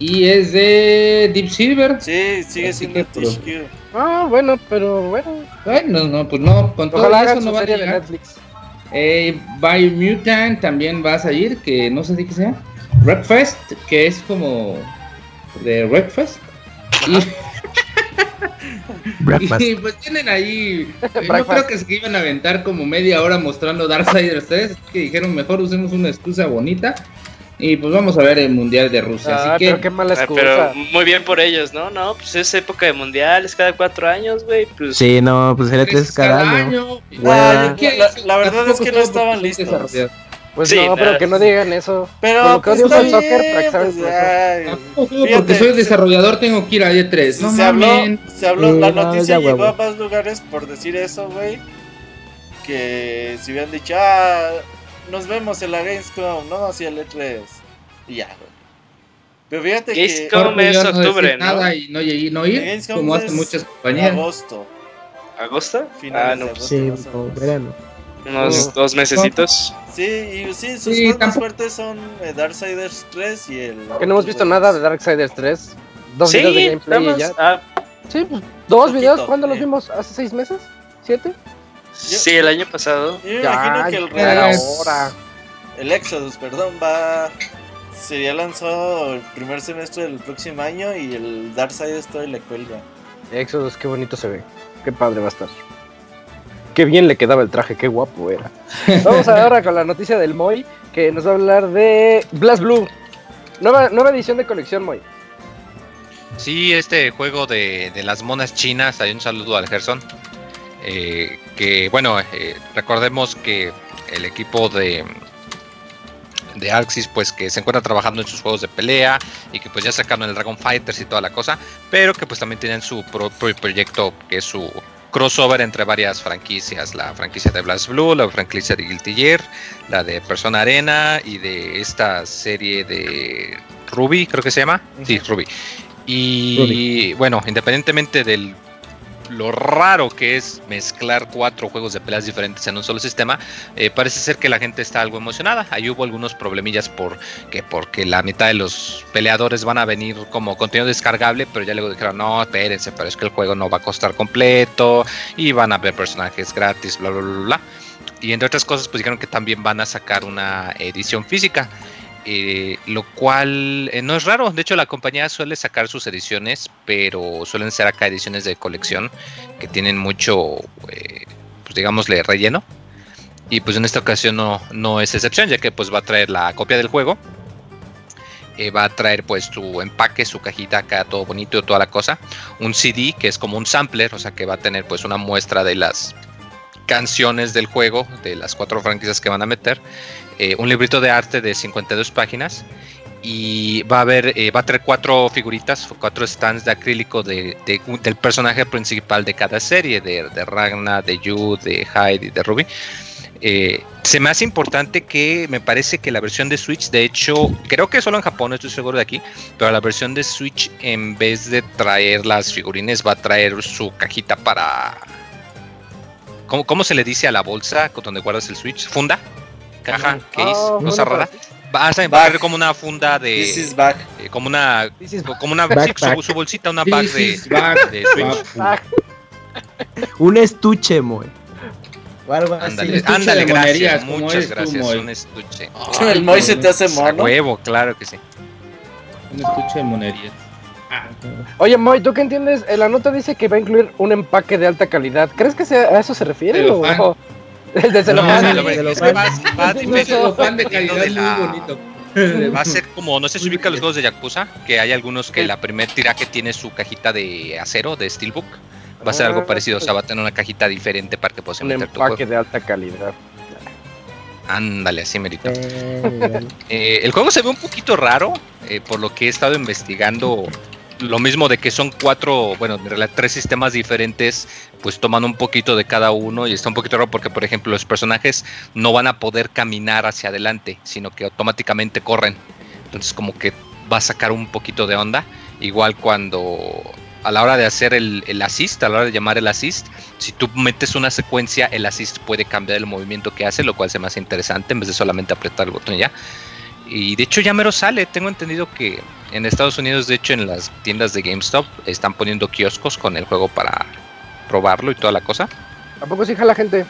Y es de Deep Silver. Sí, sigue Así siendo THQ. Ah, bueno, pero bueno. Bueno, no, pues no, con todo Ojalá eso no va a de llegar. Netflix. Eh, Biomutant también va a salir, que no sé de qué sea. Wreckfest, que es como de. Y, Breakfast. y, pues tienen ahí. eh, Yo Breakfast. creo que se iban a aventar como media hora mostrando Darksiders 3. así que dijeron mejor usemos una excusa bonita. Y pues vamos a ver el Mundial de Rusia. Ah, así pero que qué mala Ah, excusa. pero muy bien por ellos, ¿no? No, pues es época de mundiales cada cuatro años, güey. Pues Sí, no, pues sería tres tres cada año. Y- Hueva. Ah. La- la verdad es que no estaban listos. Pues Sí, no, pero que no digan eso. Pero que pues, odio el soccer, bien, para que sabes pues, ay, Fíjate, porque soy se- desarrollador tengo que ir a E3. No se habló, se habló, la no, noticia ya llegó a más lugares por decir eso, güey. Que si hubieran dicho, ah, nos vemos en la Gamescom, no hacia el E3. Y ya, güey. Pero fíjate Gamescom que. es no octubre, ¿no? Nada y no, y no ir, Gamescom como hacen muchas compañías. Agosto. ¿Agosto? Finales Ah, no, de pues, agosto. Sí, más o como menos. verano. unos dos mesecitos. Sí, y sí, sus Sí, más fuertes son eh, Darksiders 3 y el. Que no hemos visto nada de Darksiders 3. Dos Sí, videos de gameplay y ya. Ah, Sí, pues dos Poquito, videos. ¿Cuándo los eh. vimos? ¿Hace seis meses? ¿Siete? Sí, el año pasado. Yo me imagino que el, ya era Red- hora. el Exodus, perdón, va. Sería lanzado el primer semestre del próximo año y el Darksiders todavía le cuelga. Exodus, qué bonito se ve. Qué padre va a estar. Qué bien le quedaba el traje, qué guapo era. Vamos ahora con la noticia del Moy, que nos va a hablar de Blast Blue. Nueva, nueva edición de colección, Moy. Sí, este juego de, de las monas chinas, hay un saludo al Gerson. Eh, que bueno, eh, recordemos que el equipo de, de Arxis, pues que se encuentra trabajando en sus juegos de pelea y que pues ya sacaron el Dragon Fighters y toda la cosa, pero que pues también tienen su propio proyecto que es su crossover entre varias franquicias, la franquicia de Blast Blue, la franquicia de Guilty Gear, la de Persona Arena y de esta serie de Ruby, creo que se llama. Sí, Ruby. Y bueno, independientemente de lo raro que es mezclar cuatro juegos de peleas diferentes en un solo sistema, eh, parece ser que la gente está algo emocionada. Ahí hubo algunos problemillas por que porque la mitad de los peleadores van a venir como contenido descargable, pero ya luego dijeron, no, espérense, pero es que el juego no va a costar completo y van a haber personajes gratis, bla, bla, bla, bla. Y entre otras cosas, pues dijeron que también van a sacar una edición física. Eh, lo cual eh, no es raro. De hecho, la compañía suele sacar sus ediciones, pero suelen ser acá ediciones de colección que tienen mucho, eh, pues digámosle, relleno. Y pues en esta ocasión no, no es excepción, ya que pues va a traer la copia del juego. eh, va a traer pues su empaque, su cajita acá, todo bonito, toda la cosa. Un CD que es como un sampler, o sea que va a tener pues una muestra de las canciones del juego, de las cuatro franquicias que van a meter. Eh, un librito de arte de 52 páginas y va a haber eh, va a traer cuatro figuritas cuatro stands de acrílico de, de- del personaje principal de cada serie de, de Ragna de Yu de Hyde y de Ruby Eh, se me hace importante que me parece que la versión de Switch de hecho creo que solo en Japón estoy seguro de aquí pero la versión de Switch en vez de traer las figurines va a traer su cajita para ¿Cómo, cómo se le dice a la bolsa donde guardas el Switch? ¿Funda? ¿Caja? Cosa bueno, rara. Vas a traer como una funda This is de. back. eh, como una. This is Como una. sí, Backpack. su, su bolsita, una bag de, back, de Switch. Un estuche, así. Ándale, ándale, de gracias. Muchas tú, gracias. Un estuche. el Moy se te hace mono. huevo, claro que sí. Un estuche de monerías. Ah, Oye, Moy, ¿tú qué entiendes? En la nota dice que va a incluir un empaque de alta calidad. ¿Crees que sea- a eso se refiere? O, De celofán. No, de va- a un diferir celofán de dependiendo calidad de la- muy bonito. Va a ser como, no sé si ubica los juegos de Yakuza, que hay algunos que la primer tiraje tiene su cajita de acero, de Steelbook. Va a ser algo Ah, parecido, o sea, va a tener una cajita diferente para que puedas Un meter tu juego. empaque de alta calidad. Ándale, así merito. Eh, Eh, el juego se ve un poquito raro, eh, por lo que he estado investigando. Lo mismo de que son cuatro, bueno, en realidad tres sistemas diferentes, pues toman un poquito de cada uno y está un poquito raro porque, por ejemplo, los personajes no van a poder caminar hacia adelante, sino que automáticamente corren. Entonces como que va a sacar un poquito de onda. Igual cuando a la hora de hacer el, el assist, a la hora de llamar el assist, si tú metes una secuencia, el assist puede cambiar el movimiento que hace, lo cual se me hace interesante en vez de solamente apretar el botón y ya. Y de hecho ya mero sale, tengo entendido que en Estados Unidos, de hecho en las tiendas de GameStop están poniendo kioscos con el juego para probarlo y toda la cosa. ¿A poco sí jala gente?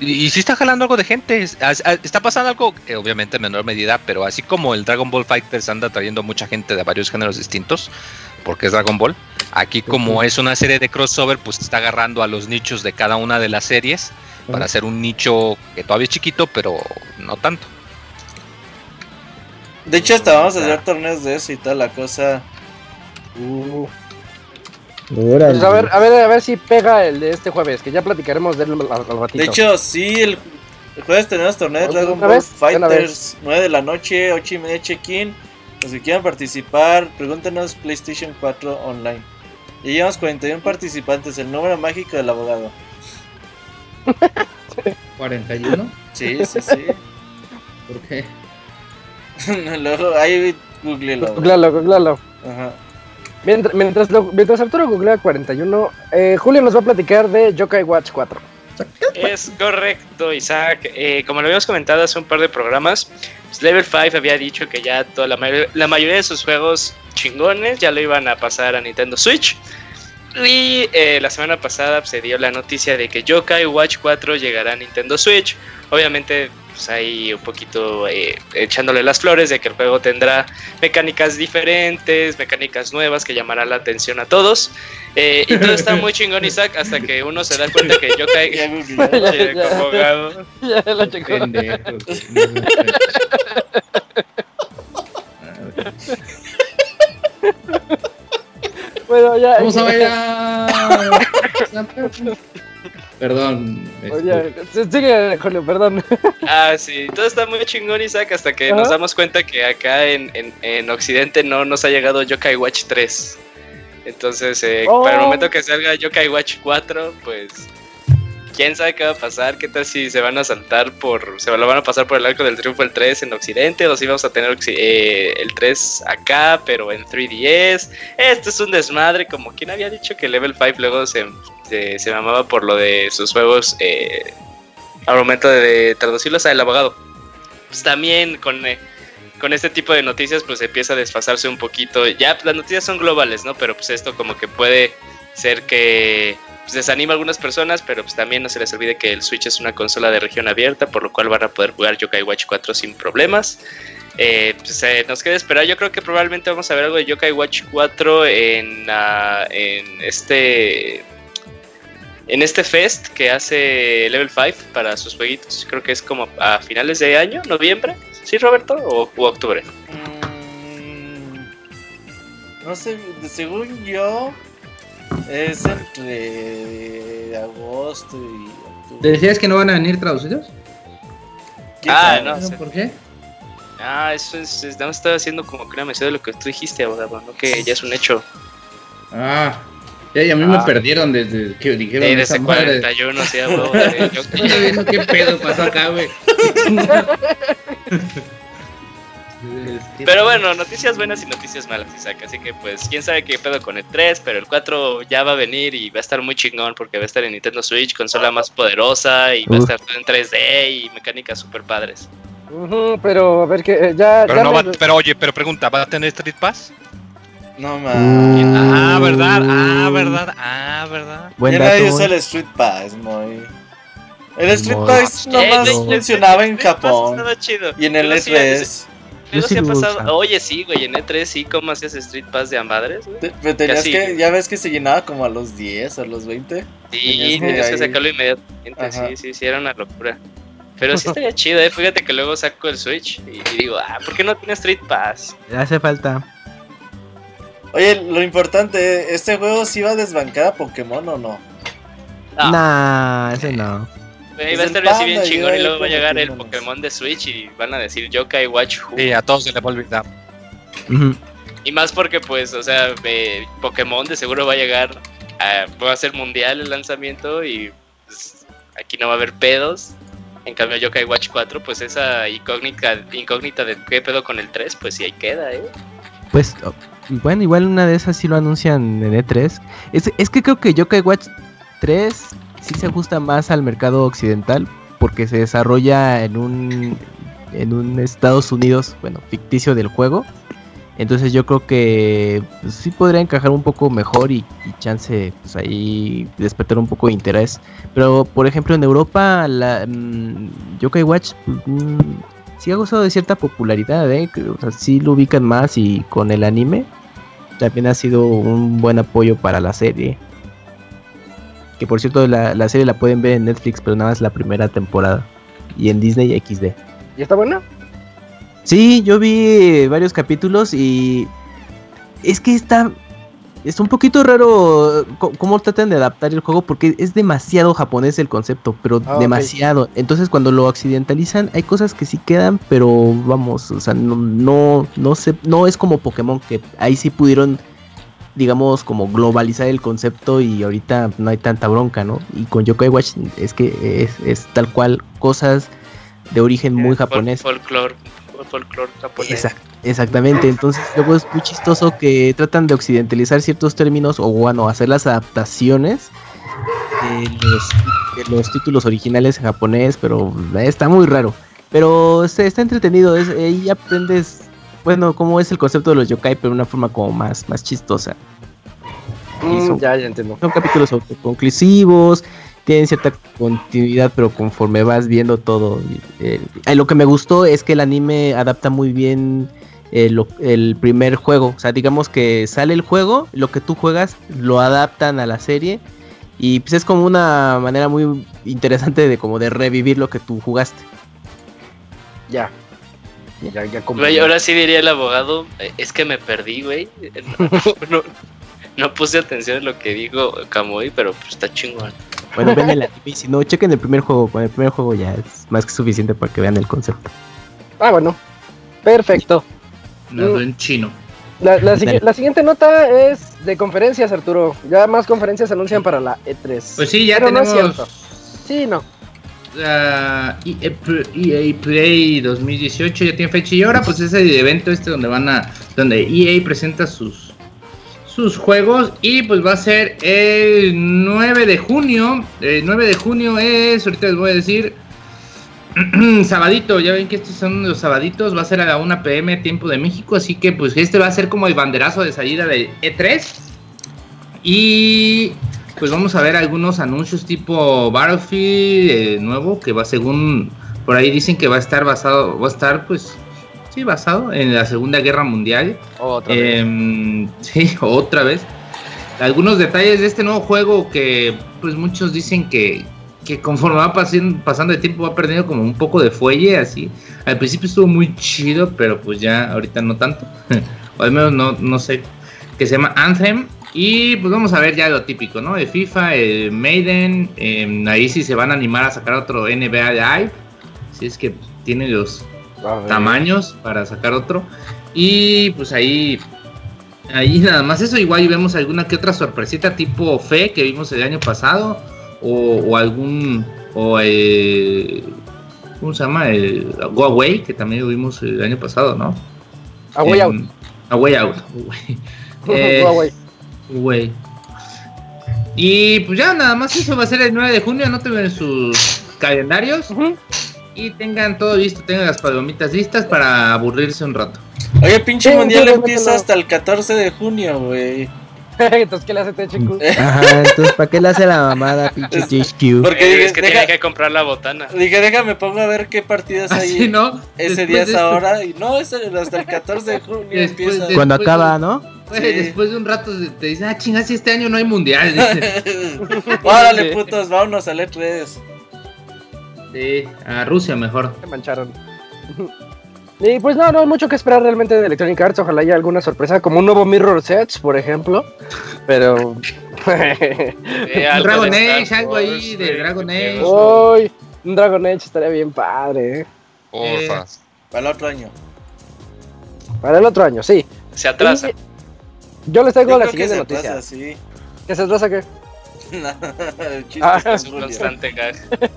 Y, y sí está jalando algo de gente, está pasando algo, eh, obviamente en menor medida, pero así como el Dragon Ball Fighters anda trayendo mucha gente de varios géneros distintos, porque es Dragon Ball, aquí como es una serie de crossover, pues está agarrando a los nichos de cada una de las series para hacer un nicho que todavía es chiquito, pero no tanto. De hecho, hasta vamos a hacer torneos de eso y tal, la cosa. Uh, pues a ver, a ver, a ver si pega el de este jueves, que ya platicaremos de él al, al ratito. De hecho, sí, el, el jueves tenemos torneo de ¿Otra Dragon Ball Fighters 9 de la noche, 8 y media check-in. Los que quieran participar, pregúntenos PlayStation 4 online. Ya llevamos 41 participantes, el número mágico del abogado. 41. Sí, sí, sí. ¿Por qué? Luego, ahí googlealo. Googlalo, googlalo. Ajá. Mientras, mientras, lo- mientras Arturo googlea 41, eh, Julio nos va a platicar de Yokai Watch 4. Es correcto, Isaac. Eh, como lo habíamos comentado hace un par de programas, pues, Level 5 había dicho que ya toda la, la mayoría de sus juegos chingones ya lo iban a pasar a Nintendo Switch. Y eh, la semana pasada pues, se dio la noticia de que Yokai Watch 4 llegará a Nintendo Switch. Obviamente, pues ahí un poquito eh, echándole las flores de que el juego tendrá mecánicas diferentes, mecánicas nuevas que llamarán la atención a todos. Eh, y todo está muy chingón, Isaac, hasta que uno se da cuenta que Yokai. Ya googleé. Che, como gado. Ya lo checó. Bueno, ya. Vamos a bailar. Perdón. este, Oye, sí, sigue, Julio, perdón. Ah, sí, todo está muy chingón, Isaac, hasta que Ajá. nos damos cuenta que acá en, en, en Occidente no nos ha llegado Yokai Watch 3. Entonces, eh, Oh. para el momento que salga Yokai Watch 4, pues quién sabe qué va a pasar, qué tal si se van a saltar por, se lo van a pasar por el arco del triunfo el 3 en Occidente, o si vamos a tener eh, el 3 acá, pero en 3DS. Esto es un desmadre, como quien había dicho que Level 5 luego se, se, se mamaba por lo de sus juegos eh, al momento de traducirlos al abogado. Pues también con, eh, con este tipo de noticias pues empieza a desfasarse un poquito. Ya las noticias son globales, ¿no? Pero pues esto como que puede ser que pues, desanima a algunas personas, pero pues también no se les olvide que el Switch es una consola de región abierta, por lo cual van a poder jugar Yokai Watch 4 sin problemas. Eh, pues, eh, nos queda esperar. Yo creo que probablemente vamos a ver algo de Yokai Watch 4 en, ah, en este en este fest que hace Level 5 para sus jueguitos. Creo que es como a finales de año, noviembre. ¿Sí, Roberto? ¿O, octubre? Mm, No sé, según yo, es entre agosto y ¿Te octubre. decías que no van a venir traducidos? ¿Quién Ah, no. ¿Pero sé. ¿Por qué? Ah, eso es. es- más estaba haciendo como que una mención de lo que tú dijiste, abogado, ¿no? Que ya es un hecho. Ah, ya, y a mí me Ah. perdieron desde que dijeron Eh, esa desde madre. 41, sí, a huevo, de yo- Estoy viendo qué pedo pasó acá, güey. Pero bueno, noticias buenas y noticias malas, Isaac. Así que pues, quién sabe qué pedo con el 3, pero el 4 ya va a venir y va a estar muy chingón porque va a estar en Nintendo Switch, consola más poderosa y va a estar todo en 3D y mecánicas super padres. Pero a ver que eh, ya. Pero, ya no me- va- pero oye, pero pregunta, ¿va a tener Street Pass? No Mm. mames. Ah, ¿verdad? Ah, ¿verdad? Ah, ¿verdad? Buen Ya nadie usa el Street Pass, muy. El Street. Pass Eh, nomás de- de- funcionaba en Japón y en el Luego sí- E3. Yo sí ha pasado. Oye, sí, güey, en E3 sí, ¿cómo hacías Street Pass de a madres, güey? Te- Pero tenías Casi. que, ya ves que se llenaba como a los 10 o a los 20. Sí, Tenías que tenías que ahí- sacarlo inmediatamente, Ajá. sí, sí, sí, era una locura. Pero sí estaría chido, eh. Fíjate que luego saco el Switch y, y digo, ah, ¿por qué no tiene Street Pass? Hace falta. Oye, lo importante, ¿este juego sí va a desbancar a Pokémon o no? Ah. Nah, ese no. Va a el estar así bien chingón y luego va a llegar el Pokémon de Switch y van a decir Yokai Watch Who. Sí, a todos se les va a olvidar. Y más porque, pues, o sea, eh, Pokémon de seguro va a llegar, a, va a ser mundial el lanzamiento y pues, aquí no va a haber pedos. En cambio, Yokai Watch 4, pues esa incógnita, incógnita de qué pedo con el 3, pues sí ahí queda, ¿eh? Pues, oh, bueno, igual una de esas sí lo anuncian en E3. Es, es que creo que Yokai Watch 3 sí se ajusta más al mercado occidental porque se desarrolla en un en un Estados Unidos, bueno, ficticio del juego. Entonces yo creo que pues, sí podría encajar un poco mejor y, chance pues ahí despertar un poco de interés. Pero por ejemplo en Europa la mm, Yokai Watch pues, mm, sí ha gozado de cierta popularidad, ¿eh? O sea, sí lo ubican más y con el anime también ha sido un buen apoyo para la serie. Que por cierto la, la serie la pueden ver en Netflix, pero nada más la primera temporada. Y en Disney XD. ¿Y está buena? Sí, yo vi varios capítulos y es que está es un poquito raro co- cómo tratan de adaptar el juego porque es demasiado japonés el concepto, pero Ah, demasiado. Entonces cuando lo occidentalizan hay cosas que sí quedan, pero vamos, o sea, no no no sé, no es como Pokémon que ahí sí pudieron digamos como globalizar el concepto y ahorita no hay tanta bronca, ¿no? Y con Yokai Watch es que es, es tal cual cosas de origen muy japonés. Folclore, folclore japonés. Exact- exactamente, entonces luego es muy chistoso que tratan de occidentalizar ciertos términos o bueno, hacer las adaptaciones de los, de los títulos originales en japonés, pero está muy raro. Pero este, está entretenido, es, ahí aprendes, bueno, cómo es el concepto de los yokai, pero de una forma como más, más chistosa. Mm, son- ya, ya entiendo. Son capítulos autoconclusivos, tienen cierta continuidad, pero conforme vas viendo todo. eh, eh, lo que me gustó es que el anime adapta muy bien eh, lo- el primer juego. O sea, digamos que sale el juego, lo que tú juegas lo adaptan a la serie. Y pues es como una manera muy interesante de como de revivir lo que tú jugaste. Ya. Ya, ya comprendí. Güey, ahora sí diría el abogado, eh, es que me perdí, güey. No, no- no puse atención en lo que dijo Kamui, pero pues está chingón. Bueno, ven el anime y si no, chequen el primer juego. Con el primer juego ya es más que suficiente para que vean el concepto. Ah, bueno. Perfecto. Nado en chino. La, la sigui- la siguiente nota es de conferencias, Arturo. Ya más conferencias se anuncian para la E3. Pues sí, ya Pero no es tenemos cierto. Sí, no. La EA, EA Play 2018 ya tiene fecha y ahora pues es el evento este donde van a donde EA presenta sus sus juegos y pues va a ser el 9 de junio. El 9 de junio es, ahorita les voy a decir sabadito, ya ven que estos son los sabaditos, va a ser a la 1 pm tiempo de México, así que pues este va a ser como el banderazo de salida de E3. Y pues vamos a ver algunos anuncios tipo Battlefield eh, nuevo, que va según por ahí dicen que va a estar basado, va a estar pues sí basado en la Segunda Guerra Mundial. Otra vez. Em, sí, otra vez. Algunos detalles de este nuevo juego que pues muchos dicen que, que conforme va pasando el tiempo va perdiendo como un poco de fuelle, así. Al principio estuvo muy chido, pero pues ya ahorita no tanto. o al menos no, no sé. Que se llama Anthem. Y pues vamos a ver ya lo típico, ¿no? De FIFA, el Maiden. em, ahí sí se van a animar a sacar otro NBA Live. Si es que tiene los, tamaños para sacar otro. Y pues ahí, ahí nada más eso. Igual y vemos alguna que otra sorpresita tipo Fe que vimos el año pasado. O, o algún. O eh, ¿Cómo se llama? El Go Away que también lo vimos el año pasado, ¿no? A Way Out. Em, Out. Eh, Go Away. Güey. Y pues ya nada más eso va a ser el 9 de junio, anoten en sus calendarios y tengan todo listo, tengan las palomitas listas para aburrirse un rato. Oye, pinche Sí, mundial empieza hasta el 14 de junio, güey. Entonces, ¿qué le hace THQ? Ajá, entonces, ¿para qué le hace la mamada, pinche THQ? Porque Eh, dije, es que deja- tiene que comprar la botana. dije, déjame pongo a ver qué partidas hay Así, ¿no? ese Después día, de esa esto- hora. Y no, es el- hasta el 14 de junio Después empieza. de- Cuando después acaba, ¿no? Güey, Sí. después de un rato te dicen, ah, chinga, si este año no hay mundial. Órale, putos, vámonos al E3. sí, a Rusia mejor. Se mancharon. Y pues no, no hay mucho que esperar realmente de Electronic Arts. Ojalá haya alguna sorpresa, como un nuevo Mirror Sets, por ejemplo. Pero. Eh, Dragon Age, algo ahí de Dragon Age. Uy, un Dragon Age estaría bien padre. ¿eh? Porfa. Para el otro año. Para el otro año, sí. Se atrasa. Y yo les traigo Yo la que siguiente se noticia. atrasa, sí. ¿Qué se atrasa qué? el chiste Ah, Es constante gag.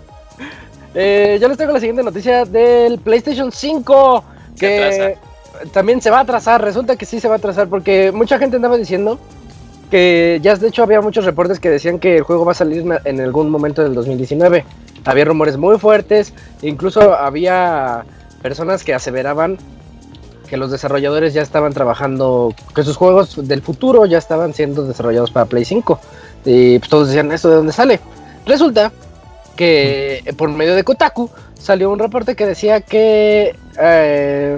Eh, yo les traigo la siguiente noticia del PlayStation 5. Se Que también se va a atrasar. Resulta que sí se va a atrasar porque mucha gente andaba diciendo que ya de hecho había muchos reportes que decían que el juego va a salir en algún momento del 2019. Había rumores muy fuertes. Incluso había personas que aseveraban que los desarrolladores ya estaban trabajando, que sus juegos del futuro ya estaban siendo desarrollados para Play 5. Y pues todos decían, ¿esto de dónde sale? Resulta que eh, por medio de Kotaku salió un reporte que decía que eh,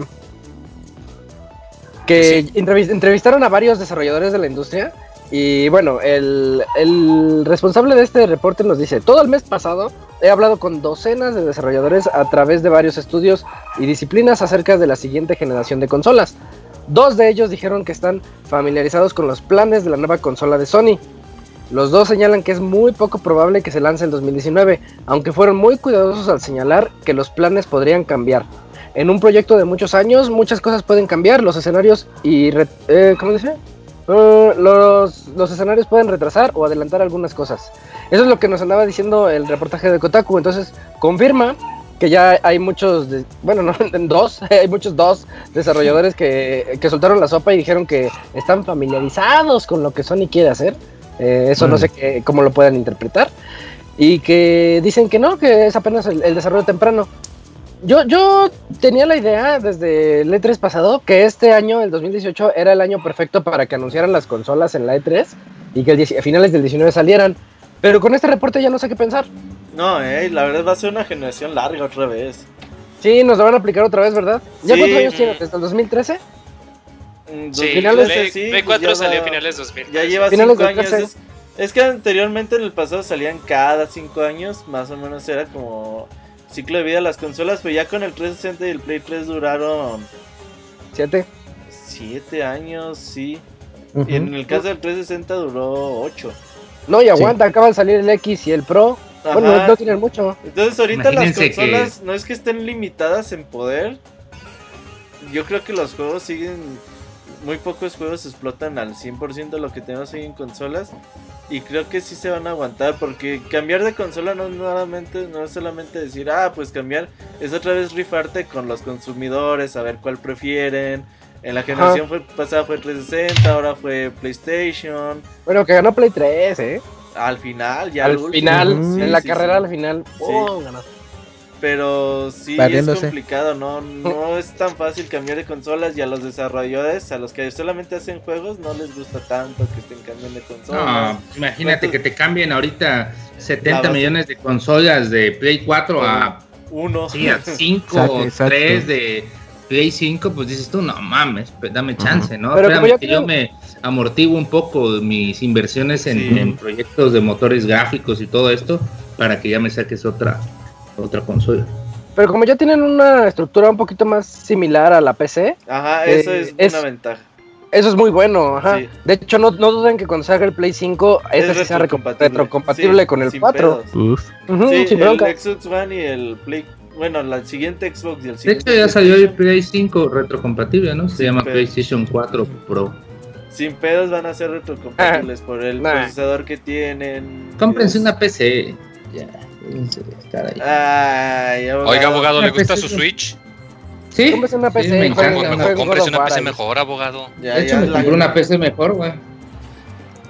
que entrevis- entrevistaron a varios desarrolladores de la industria y bueno, el, el responsable de este reporte nos dice, todo el mes pasado he hablado con docenas de desarrolladores a través de varios estudios y disciplinas acerca de la siguiente generación de consolas. Dos de ellos dijeron que están familiarizados con los planes de la nueva consola de Sony. Los dos señalan que es muy poco probable que se lance en 2019, aunque fueron muy cuidadosos al señalar que los planes podrían cambiar. En un proyecto de muchos años, muchas cosas pueden cambiar, los escenarios y... eh, ¿Cómo dice? Eh, los, los escenarios pueden retrasar o adelantar algunas cosas. Eso es lo que nos andaba diciendo el reportaje de Kotaku, entonces confirma que ya hay muchos, bueno, no, dos, hay muchos dos desarrolladores que, que soltaron la sopa y dijeron que están familiarizados con lo que Sony quiere hacer. Eh, eso no Mm. sé qué, cómo lo puedan interpretar. Y que dicen que no, que es apenas el, el desarrollo temprano. Yo, yo tenía la idea desde el E3 pasado que este año, el 2018, era el año perfecto para que anunciaran las consolas en la E3 y que el 10 a finales del 19 salieran. Pero con este reporte ya no sé qué pensar. No, eh, la verdad va a ser una generación larga otra vez. Sí, nos lo van a aplicar otra vez, ¿verdad? ¿Ya Sí. cuántos años tiene? ¿Desde el 2013? Mm, Sí, finales Play, sí, Play pues 4 ya salió a finales 2000. Ya lleva Finales 5 del años. 13. Es, es que anteriormente en el pasado salían cada 5 años, más o menos era como ciclo de vida de las consolas, pero ya con el 360 y el Play 3 duraron ¿Siete? 7 años, sí. Y en el caso del 360 duró 8. No, y aguanta, acaban de salir el X y el Pro. Bueno, no, no tienen mucho. Entonces ahorita las que- consolas no es que estén limitadas en poder. Yo creo que los juegos siguen... Muy pocos juegos explotan al 100% lo que tenemos hoy en consolas. Y creo que sí se van a aguantar porque cambiar de consola no es, nuevamente, no es solamente decir, ah, pues cambiar. Es otra vez rifarte con los consumidores, a ver cuál prefieren. En la generación fue, pasada fue 360, ahora fue PlayStation. Bueno, que ganó Play 3, ¿eh? Al final, ya al último. final, Ujú. en la Sí, carrera sí. al final. ¡oh, ganó! Pero sí Barriéndose. es complicado, ¿no? No es tan fácil cambiar de consolas y a los desarrolladores, a los que solamente hacen juegos, no les gusta tanto que estén cambiando de consolas. No, imagínate que te cambien ahorita 70 base. millones de consolas de Play 4 a, Uno. sí, a 5 Exacto, o exacto. 3 de Play 5, pues dices tú, no mames, dame chance, ¿no? Pero Espérame como yo que creo- yo me amortiguo un poco mis inversiones en, Sí. en proyectos de motores gráficos y todo esto para que ya me saques otra otra consola. Pero como ya tienen una estructura un poquito más similar a la PC, Ajá, eso Eh, es, es- una ventaja. eso es muy bueno. Ajá. Sí. De hecho, no, no duden que cuando salga el Play 5, ese sí sea retrocompatible. retrocompatible Sí, con el sin 4. pedos. Uf. Ujú, Sí, sin bronca. el Xbox One y el Play. Bueno, la siguiente Xbox y el De siguiente. hecho ya salió el Play 5 retrocompatible, ¿no? Se llama PlayStation 4 Pro. Sin pedos van a ser retrocompatibles por el Nah. procesador que tienen. Cómprense Dios. una PC. Ya, de estar ahí. Ay, abogado. Oiga, abogado, ¿le gusta su Switch? Sí, Cómprese una sí, PC, me encanta. Mejor, cómprese of una PC ahí. mejor, abogado. Ya, De hecho, ya, me compré una PC mejor, güey.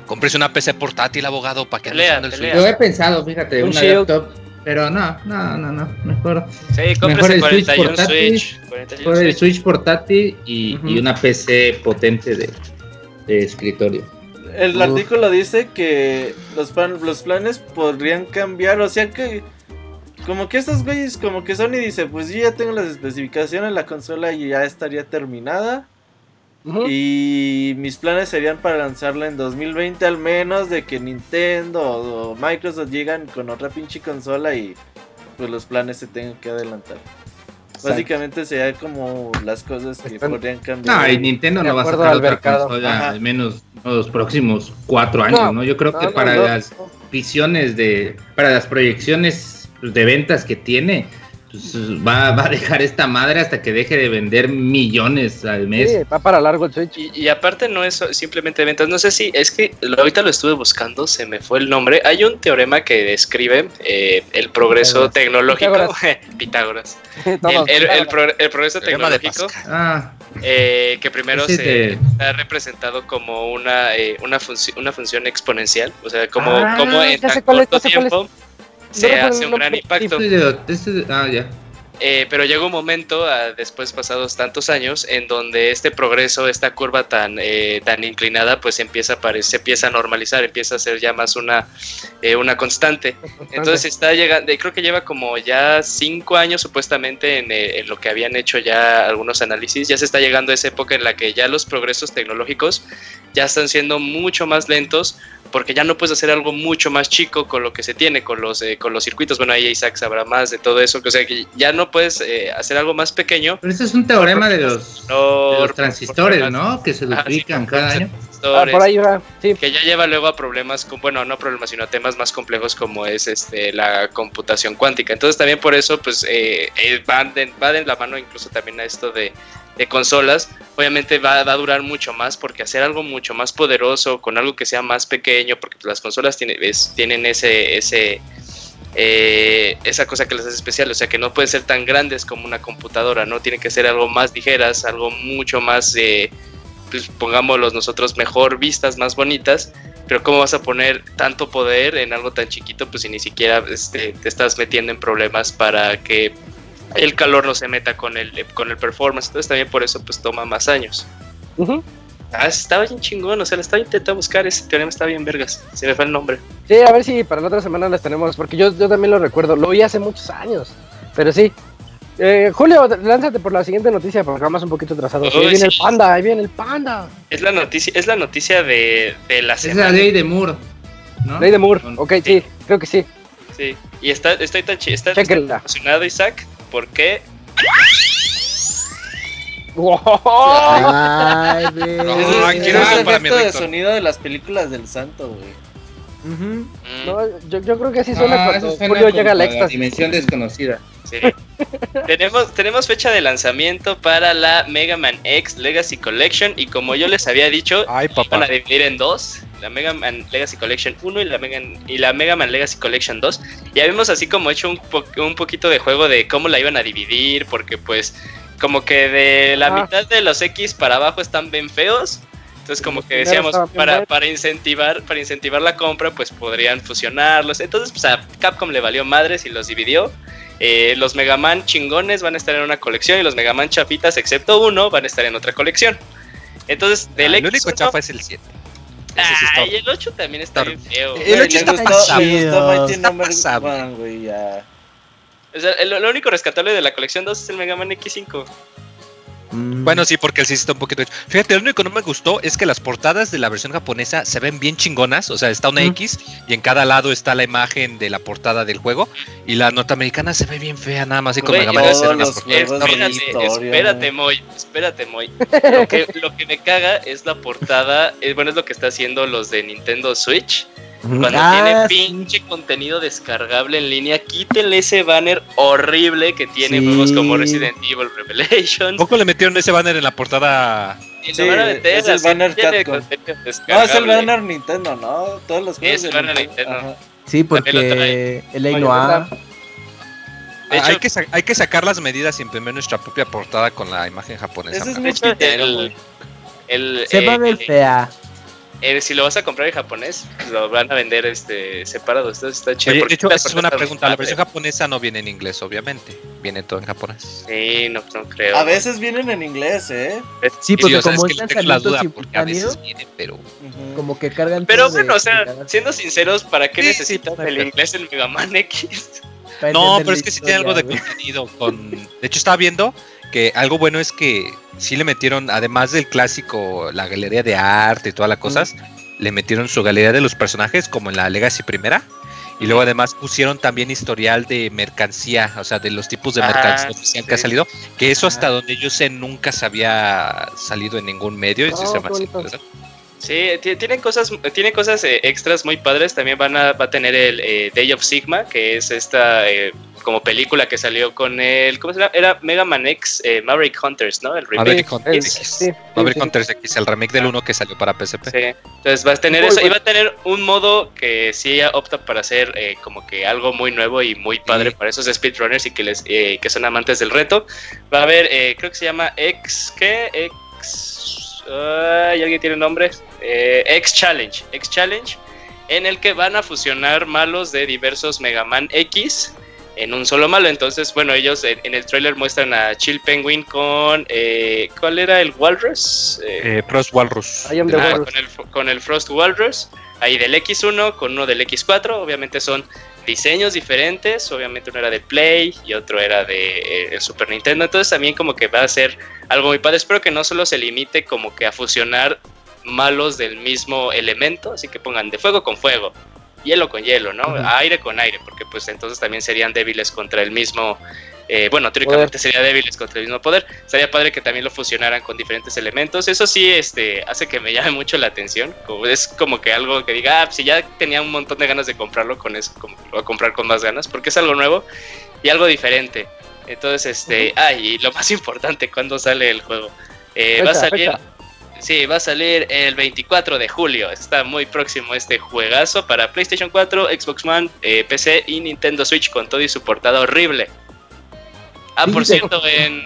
Cómprese una PC portátil, abogado, para que ande usando el. Switch. Yo he pensado, fíjate, Un una Shield. laptop. Pero no, no, no, no. Mejor, Sí, Mejor cómprese el Switch 41 portátil. Switch. 41 mejor el Switch. Switch portátil y, una PC potente de, de escritorio. El Uf. artículo dice que los, plan- los planes podrían cambiar, o sea que como que estos güeyes, como que Sony dice, pues yo ya tengo las especificaciones, la consola y ya estaría terminada y mis planes serían para lanzarla en 2020 al menos de que Nintendo o, o Microsoft llegan con otra pinche consola y pues los planes se tengan que adelantar. Básicamente sería como las cosas que Están- podrían cambiar. No, y Nintendo no va a sacar al otra mercado. consola al menos los próximos cuatro años, No, ¿no? Yo creo No, que no, para no. las visiones de, para las proyecciones de ventas que tiene, pues, va, va a dejar esta madre hasta que deje de vender millones al mes. Sí, va para largo el Switch. Y, y aparte no es simplemente ventas, no sé si es que ahorita lo estuve buscando, se me fue el nombre. Hay un teorema que describe eh, el progreso Pitágoras. tecnológico. Pitágoras. El, el- el claro. pro- el progreso tecnológico. Ah, eh, que primero se de- ha representado como una, eh, una, funci- una función exponencial, o sea, como, Ah, como en tan corto tiempo se hace un gran impacto. ah, ya. Eh, pero llega un momento, ah, después pasados tantos años, en donde este progreso, esta curva tan, eh, tan inclinada, pues empieza a se empieza a normalizar, empieza a ser ya más una, eh, una constante. Entonces está llegando, creo que lleva como ya cinco años supuestamente en, eh, en lo que habían hecho ya algunos análisis, ya se está llegando a esa época en la que ya los progresos tecnológicos ya están siendo mucho más lentos porque ya no puedes hacer algo mucho más chico con lo que se tiene, con los, eh, con los circuitos. Bueno, ahí Isaac sabrá más de todo eso, o sea que ya no puedes eh, hacer algo más pequeño. Pero este es un teorema de los, de No, los transistores, ¿no? Que se Ah, sí, duplican cada año. Ah, por ahí va. Sí. que ya lleva luego a problemas, con, bueno, no problemas, sino a temas más complejos como es este la computación cuántica. Entonces también por eso, pues, eh, eh, van, de, va de la mano incluso también a esto de, de consolas. Obviamente va, va a durar mucho más porque hacer algo mucho más poderoso con algo que sea más pequeño, porque las consolas tiene- es- tienen ese, ese, eh, esa cosa que les hace especial, o sea que no pueden ser tan grandes como una computadora, ¿no? Tienen que ser algo más ligeras, algo mucho más, eh, pues pongámoslos nosotros mejor vistas, más bonitas, pero ¿cómo vas a poner tanto poder en algo tan chiquito? Pues si ni siquiera este, te estás metiendo en problemas para que el calor no se meta con el, con el performance, entonces también por eso pues toma más años. Ujú. Ah, estaba bien chingón, o sea, le estaba intentando buscar, ese teorema está bien vergas, se me fue el nombre. Sí, a ver si para la otra semana las tenemos, porque yo, yo también lo recuerdo, lo oí hace muchos años, pero sí. Eh, Julio, lánzate por la siguiente noticia, porque vamos un poquito atrasados. Ahí viene sí. el panda, ahí viene el panda. Es la noticia, es la noticia de, de la Es la semana. ley de Moore. ¿no? Ley de Moore, ok, sí, creo que sí. Sí, y está, estoy tan está, Chéquenla. emocionado, Isaac, porque Ay, ve. No, es- es el efecto de sonido de las películas del santo, güey. No, yo, yo creo que así suena Ah, cuando suena Julio llega al la éxtasis. dimensión desconocida. sí. tenemos, tenemos fecha de lanzamiento para la Mega Man X Legacy Collection y como yo les había dicho, Ay, van a dividir en dos, la Mega Man Legacy Collection 1 y la Mega, y la Mega Man Legacy Collection 2. Ya habíamos así como hecho un, po- un poquito de juego de cómo la iban a dividir, porque pues como que de la Ah. mitad de los X para abajo están bien feos. Entonces como que decíamos, para, para incentivar, para incentivar la compra, pues podrían fusionarlos. Entonces, pues a Capcom le valió madres y los dividió. Eh, los Mega Man chingones van a estar en una colección y los Mega Man chafitas, excepto uno, van a estar en otra colección. Entonces, del Ah, el único X1 chafa es el 7. Ese sí está Ay, el 8 también está bien feo. El Güey, ocho le está gustó- pasado. Está pasado. O sea, lo único rescatable de la colección 2 es el Mega Man X5. Mm. Bueno, sí, porque el sí está un poquito hecho. Fíjate, lo único que no me gustó es que las portadas de la versión japonesa se ven bien chingonas. O sea, está una Mm. X y en cada lado está la imagen de la portada del juego. Y la norteamericana se ve bien fea, nada más así Man. todos hacer Espérate, espérate. Moy, espérate, Moy. Lo que, lo que me caga es la portada, eh, bueno, es lo que está haciendo los de Nintendo Switch. Cuando Ah, tiene sí. pinche contenido descargable en línea, quítenle ese banner horrible que tiene Sí. juegos como Resident Evil Revelations. Poco le metieron ese banner en la portada. Sí, lo van a meter, es el banner No, es el banner Nintendo, ¿no? Todos los juegos Es el banner Nintendo. Sí, porque el Oye, A. hecho- hay, que hay que sacar las medidas y imprimir nuestra propia portada con la imagen japonesa. Ese es pitero, el-. El, Se va a eh, ver fea. Eh, si lo vas a comprar en japonés, pues lo van a vender este separado. Esto está. Oye, de hecho, esa es una pregunta. La versión japonesa no viene en inglés, obviamente. Viene todo en japonés. Sí, no, no creo. A veces vienen en inglés, ¿eh? Sí, porque sea, como es que tengo la duda porque a veces simultáneo, viene, pero Ujú. como que cargan. Pero todo de- bueno, o sea, siendo sinceros, ¿para qué Sí, el inglés en Mega Man X? No, pero es que sí tiene algo de contenido. Con... De hecho, estaba viendo que algo bueno es que sí le metieron, además del clásico, la galería de arte y todas las cosas, le metieron su galería de los personajes, como en la Legacy primera. Y luego además pusieron también historial de mercancía, o sea, de los tipos de Ah, mercancía que ha salido, que eso hasta Ah. donde yo sé nunca se había salido en ningún medio. y se Sí, ti- tienen cosas, tiene cosas eh, extras muy padres. También van a, va a tener el eh, Day of Sigma, que es esta eh, como película que salió con el, ¿cómo se llama? Era Mega Man X eh, Maverick Hunters, ¿no? El remake. Maverick Hunters sí, sí, Maverick. Hunters X, el remake del 1 que salió para PSP. Sí. Entonces va a tener Muy eso y va a tener un modo que sí opta para hacer eh, como que algo muy nuevo y muy padre para esos speedrunners y que les eh, que son amantes del reto. Va a haber, eh, creo que se llama X, ¿qué? X, ay, ¿alguien tiene un nombre? Eh, X Challenge, X Challenge, en el que van a fusionar malos de diversos Mega Man X en un solo malo. Entonces, bueno, ellos en, en el trailer muestran a Chill Penguin con, eh, ¿cuál era el Walrus? Eh, Eh, Frost Walrus. I am the del Ah, Walrus. con, el, con el Frost Walrus, ahí del X1 con uno del X4, obviamente son diseños diferentes, obviamente uno era de Play y otro era de eh, Super Nintendo, entonces también como que va a ser algo muy padre, espero que no solo se limite como que a fusionar malos del mismo elemento, así que pongan de fuego con fuego, hielo con hielo, ¿no? Aire con aire, porque pues entonces también serían débiles contra el mismo, eh, bueno, teóricamente sería débiles contra el mismo poder. Sería padre que también lo fusionaran con diferentes elementos. Eso sí, este, hace que me llame mucho la atención. Como, es como que algo que diga, ah, si ya tenía un montón de ganas de comprarlo con eso, como, lo voy a comprar con más ganas, porque es algo nuevo y algo diferente. Entonces, este, ah, y lo más importante, ¿cuándo sale el juego? Eh, va a salir, fecha. Sí, va a salir el 24 de julio. Está muy próximo este juegazo para PlayStation 4, Xbox One, eh, PC y Nintendo Switch con todo y su portada horrible. Ah, por cierto, en,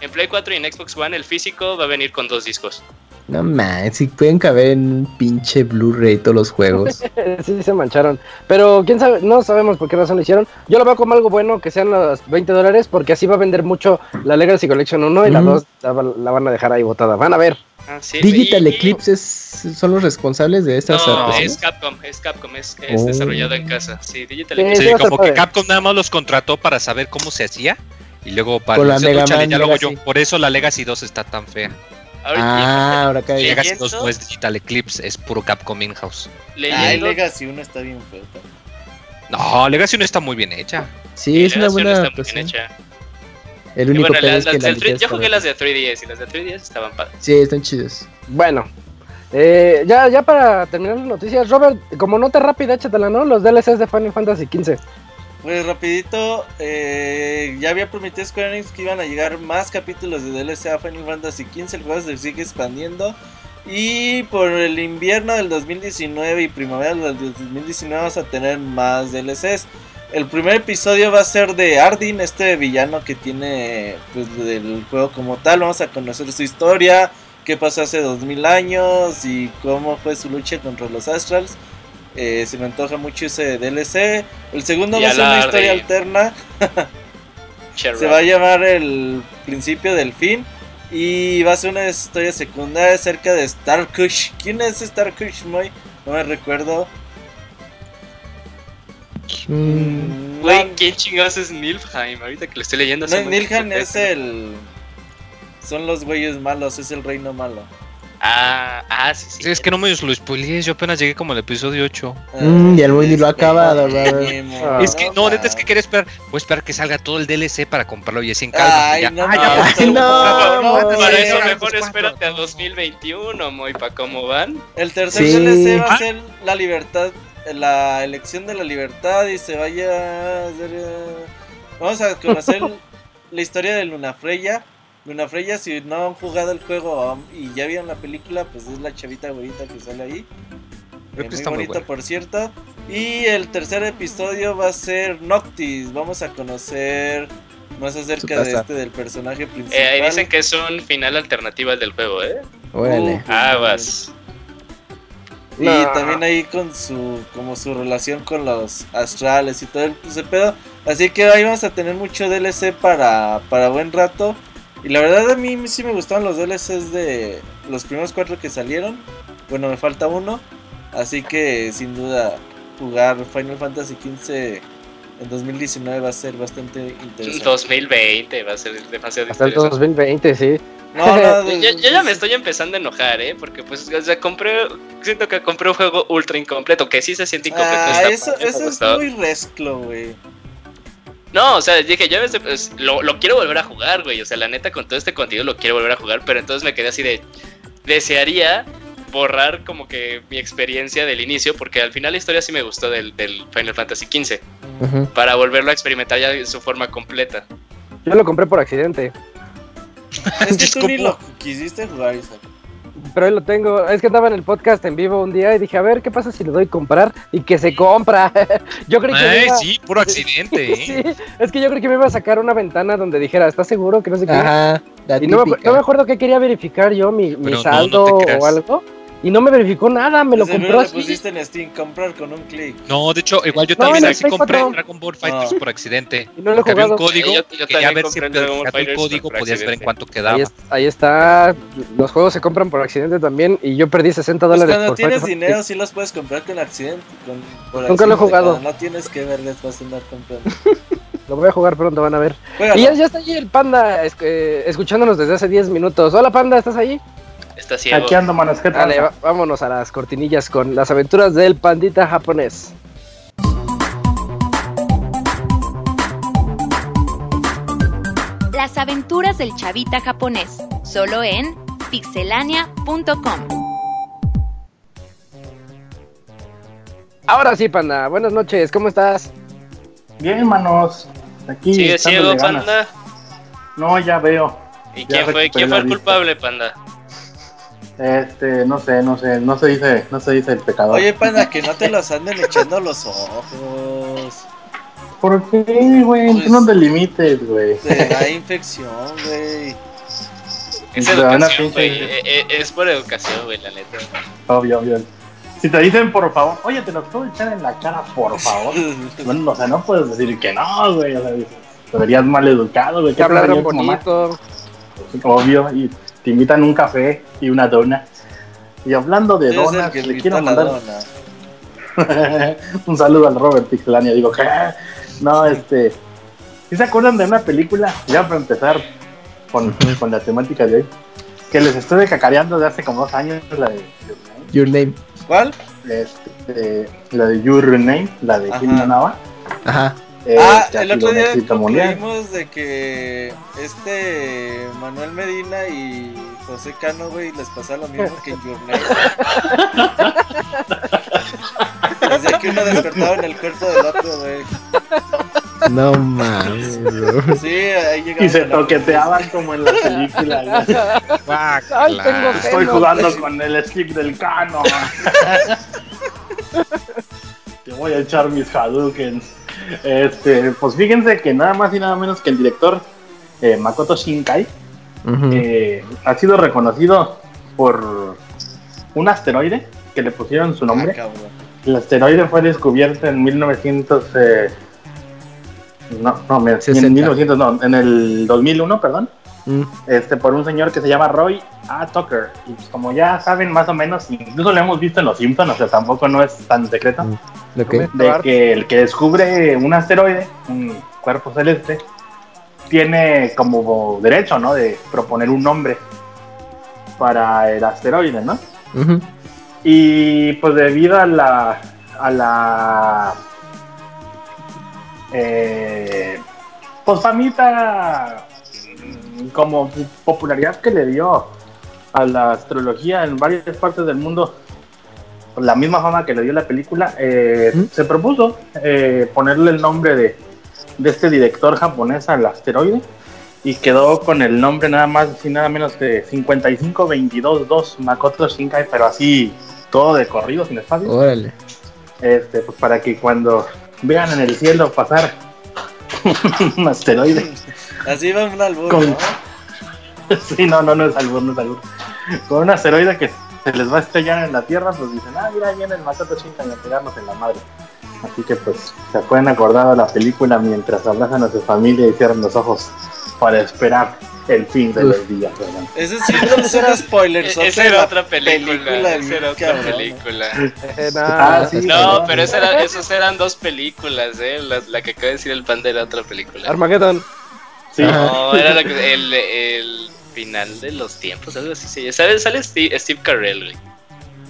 en Play 4 y en Xbox One el físico va a venir con dos discos. No man, si pueden caber en un pinche Blu-ray todos los juegos. sí, se mancharon. Pero quién sabe, no sabemos por qué razón lo hicieron. Yo lo veo como algo bueno que sean los 20 dólares porque así va a vender mucho la Legacy Collection 1 y la Ujú. 2 la, la van a dejar ahí botada. Van a ver. Ah, sí, Digital y- Eclipse es- son los responsables de estas No, adaptaciones? es Capcom, es Capcom, es, es Oh. desarrollado en casa. Sí, Digital Sí, Eclipse. Sí, estar como que. Capcom nada más los contrató para saber cómo se hacía. Y luego para Con la Mega "Chale, Man ya lo hago yo". Por eso la Legacy 2 está tan fea. Ah, ahora cae. Llega- Legacy 2 ¿Leyendo? no es Digital Eclipse, es puro Capcom in-house. Legacy 1 está bien feo. también. No, Legacy 1 está muy bien hecha. Sí, es una Legacy buena está muy bien hecha. El único bueno, las- es que las la del 3 licencia yo jugué las de 3DS y las de 3DS estaban padres. Sí, están chidos. Bueno. eh, ya, ya para terminar las noticias, Robert, como nota rápida, échatela, ¿no? Los DLCs de Final Fantasy XV. Pues rapidito, eh, ya había prometido Square Enix que iban a llegar más capítulos de DLC a Final Fantasy XV, el juego se sigue expandiendo. Y por el invierno del 2019 y primavera del 2019 vamos a tener más DLCs. El primer episodio va a ser de Ardyn, este villano que tiene pues, del juego como tal. Vamos a conocer su historia, qué pasó hace 2000 años y cómo fue su lucha contra los Astrals. Eh, se me antoja mucho ese DLC. El segundo Y va a ser una historia alterna. Se va a llamar el principio del fin. Y va a ser una historia secundaria acerca de Starkush. ¿Quién es Starkush, Moy? No me recuerdo. Mm, Mm, Güey, no, ¿quién chingados es Nilfheim? Ahorita que lo estoy leyendo. no, tiempo. es el. Son los güeyes malos, es el reino malo. Ah, ah, sí, sí. Sí, es que no me lo spoilees, yo apenas llegué como al episodio 8. Mm, y el ni lo ha acabado, Robert. Nemo, Ah. es que, no, neta, es que mames. quería esperar. Voy a esperar que salga todo el DLC para comprarlo y así en calma. Ay, ya. no, Ah, ya, pues, Ay, no, no, no, Para sí. eso mejor espérate a sí. 2021, Moy, para cómo van. El tercer Sí. DLC va a Ah. ser la libertad, la elección de la libertad y se vaya a hacer, eh, Vamos a conocer la historia de Luna Freya. Luna Freya, si no han jugado el juego um, y ya vieron la película, pues es la chavita güerita que sale ahí. Creo Eh, que muy está muy bonita, buena. por cierto. Y el tercer episodio va a ser Noctis. Vamos a conocer más acerca de este del personaje principal. Eh, ahí dicen que es un final alternativo al del juego, ¿eh? Órale. Uh. Aguas. Y No. también ahí con su como su relación con los astrales y todo el ese pedo. Así que ahí vamos a tener mucho DLC para, para buen rato. Y la verdad a mí sí me gustaron los DLCs de los primeros cuatro que salieron. Bueno, me falta uno. Así que sin duda jugar Final Fantasy XV en 2019 va a ser bastante interesante. 2020 va a ser demasiado Hasta el interesante. 2020, sí. No, no, Yo, yo ya me estoy empezando a enojar, ¿eh? Porque, pues, o sea, compré. Siento que compré un juego ultra incompleto, que sí se siente incompleto. Ah, eso, eso es muy resclo, güey. No, o sea, dije, ya ves, pues, lo, lo quiero volver a jugar, güey. O sea, la neta, con todo este contenido lo quiero volver a jugar, pero entonces me quedé así de. Desearía borrar como que mi experiencia del inicio, porque al final la historia sí me gustó del, del Final Fantasy XV, Ujú. para volverlo a experimentar ya de su forma completa. Yo lo compré por accidente. Es que Es tú ni como- lo quisiste jugar, Isaac. Pero ahí lo tengo. Es que andaba en el podcast en vivo un día y dije, a ver, ¿qué pasa si le doy comprar? Y que se compra. yo creí que Ay, iba- sí, puro accidente, ¿eh? Sí, es que yo creí que me iba a sacar una ventana donde dijera, ¿estás seguro que no sé qué? Ajá, la Y no me, no acuerdo que quería verificar yo, mi, mi Pero no, saldo no o algo. Y no me verificó nada, me lo Seguro compró así. pusiste en Steam comprar con un clic. No, de hecho, igual yo No, también así compré 4. Dragon Ball Fighters No. por accidente. Y no lo había un código, yo- ver si el código podías ver en cuánto Ahí, quedaba. es- ahí está. Los juegos se compran por accidente también. Y yo perdí 60 Pues dólares cuando por tienes dinero sí los puedes comprar con accidente. Con, por Nunca lo he jugado. No tienes que verles vas a andar comprando. Lo voy a jugar pronto, van a ver. Y ya, ya está ahí el panda es- eh, escuchándonos desde hace 10 minutos. Hola panda, ¿estás ahí? Está ciego. Aquí ando, manos. Dale, va- vámonos a las cortinillas con las aventuras del pandita japonés. Las aventuras del chavita japonés, solo en pixelania.com. Ahora sí, panda, buenas noches, ¿cómo estás? Bien, manos. Aquí. Sigue ciego, panda. No, ya veo. ¿Y Ya quién fue, quién fue el vista. culpable, panda? Este, no sé, no sé, no se dice, no se dice el pecador. Oye, panda, que no te los anden echando los ojos. ¿por qué, güey? Pues- Tú no te limites, güey. Te da infección, güey. Es Te educación, güey. eh, eh, Es por educación, güey, la neta. Obvio, obvio. Si te dicen por favor, oye, te los puedo echar en la cara, por favor. Bueno, o sea, no puedes decir que no, güey. O sea, te verías mal educado, güey. Que ¿Qué hablaron bonito. Obvio, y te invitan un café y una dona. Y hablando de donas, que le quiero mandar un saludo al Robert Pixelania. Digo, ¿qué? No, este. ¿Sí se acuerdan de una película? Ya para empezar con, con la temática de hoy. Que les estuve cacareando de hace como dos años, la de, Your name. ¿Cuál? este, la de Your Name, la de. Kim Nava. Ajá. Ah, Este, ha el otro día concluimos de que este Manuel Medina y José Cano, güey, les pasa lo mismo que en Your Name. Desde que uno despertaba en el cuerpo del otro, güey. No mames. Sí, ahí. Y se toqueteaban como en la película. Ay, tengo Estoy jugando con el stick del cano. Te voy a echar mis Hadoukens. Este, pues fíjense que nada más y nada menos que el director eh, Makoto Shinkai eh, ha sido reconocido por un asteroide que le pusieron su Ah, nombre. cabrón. El asteroide fue descubierto en 1900. eh, no, no, en 60. 1900, no, en el 2001, perdón Mm. este, por un señor que se llama Roy A. Tucker. Y pues, como ya saben más o menos, incluso lo hemos visto en Los Simpsons, o sea, tampoco no es tan secreto, Mm. De que el que descubre un asteroide, un cuerpo celeste, tiene como derecho, ¿no? De proponer un nombre para el asteroide, ¿no? Y pues debido a la a la eh, pues famita como popularidad que le dio a la astrología en varias partes del mundo la misma fama que le dio la película eh, ¿Mm? se propuso eh, ponerle el nombre de, de este director japonés al asteroide y quedó con el nombre nada más y nada menos de 55222 Makoto Shinkai pero así todo de corrido sin espacio Órale. este, pues para que cuando vean en el cielo pasar un asteroide. Así va un Con- ¿no? sí, no, no, no es albur, no es albur. Con un asteroide que se les va a estrellar en la Tierra, pues dicen, ah, mira, viene el Makoto Shinkai a pegarnos en la madre. Así que pues se pueden acordar de la película mientras abrazan a su familia y cierran los ojos para esperar el fin de los días, ¿verdad? Ese sí no es un spoiler. Esa era otra película. Esa era otra cabrón. película. Eh, no, Ah, sí, No, pero esa era- esos eran dos películas, ¿eh? La, la que acaba de decir el panda era otra película. Armageddon. Sí. No, era la que- el, el final de los tiempos, algo así. llama. Sale, sale Steve, Steve Carell, güey.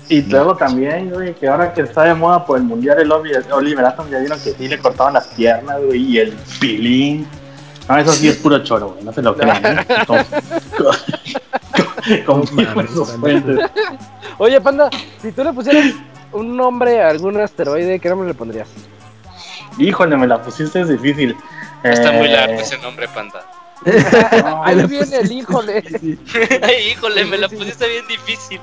Y luego también, güey, que ahora que está de moda por el mundial el Oliver, Oliver Atom, ya vieron que sí le cortaban las piernas, güey, y el pilín. No, eso sí es puro choro, güey, no se lo crean. ¿eh? Como- como-. Oye, Panda, si tú le pusieras un nombre a algún asteroide, ¿qué nombre le pondrías? Híjole, me la pusiste, es difícil. Está muy Eh, largo ese nombre, panda. no, Ahí viene el híjole. Ay, híjole, me la pusiste bien difícil.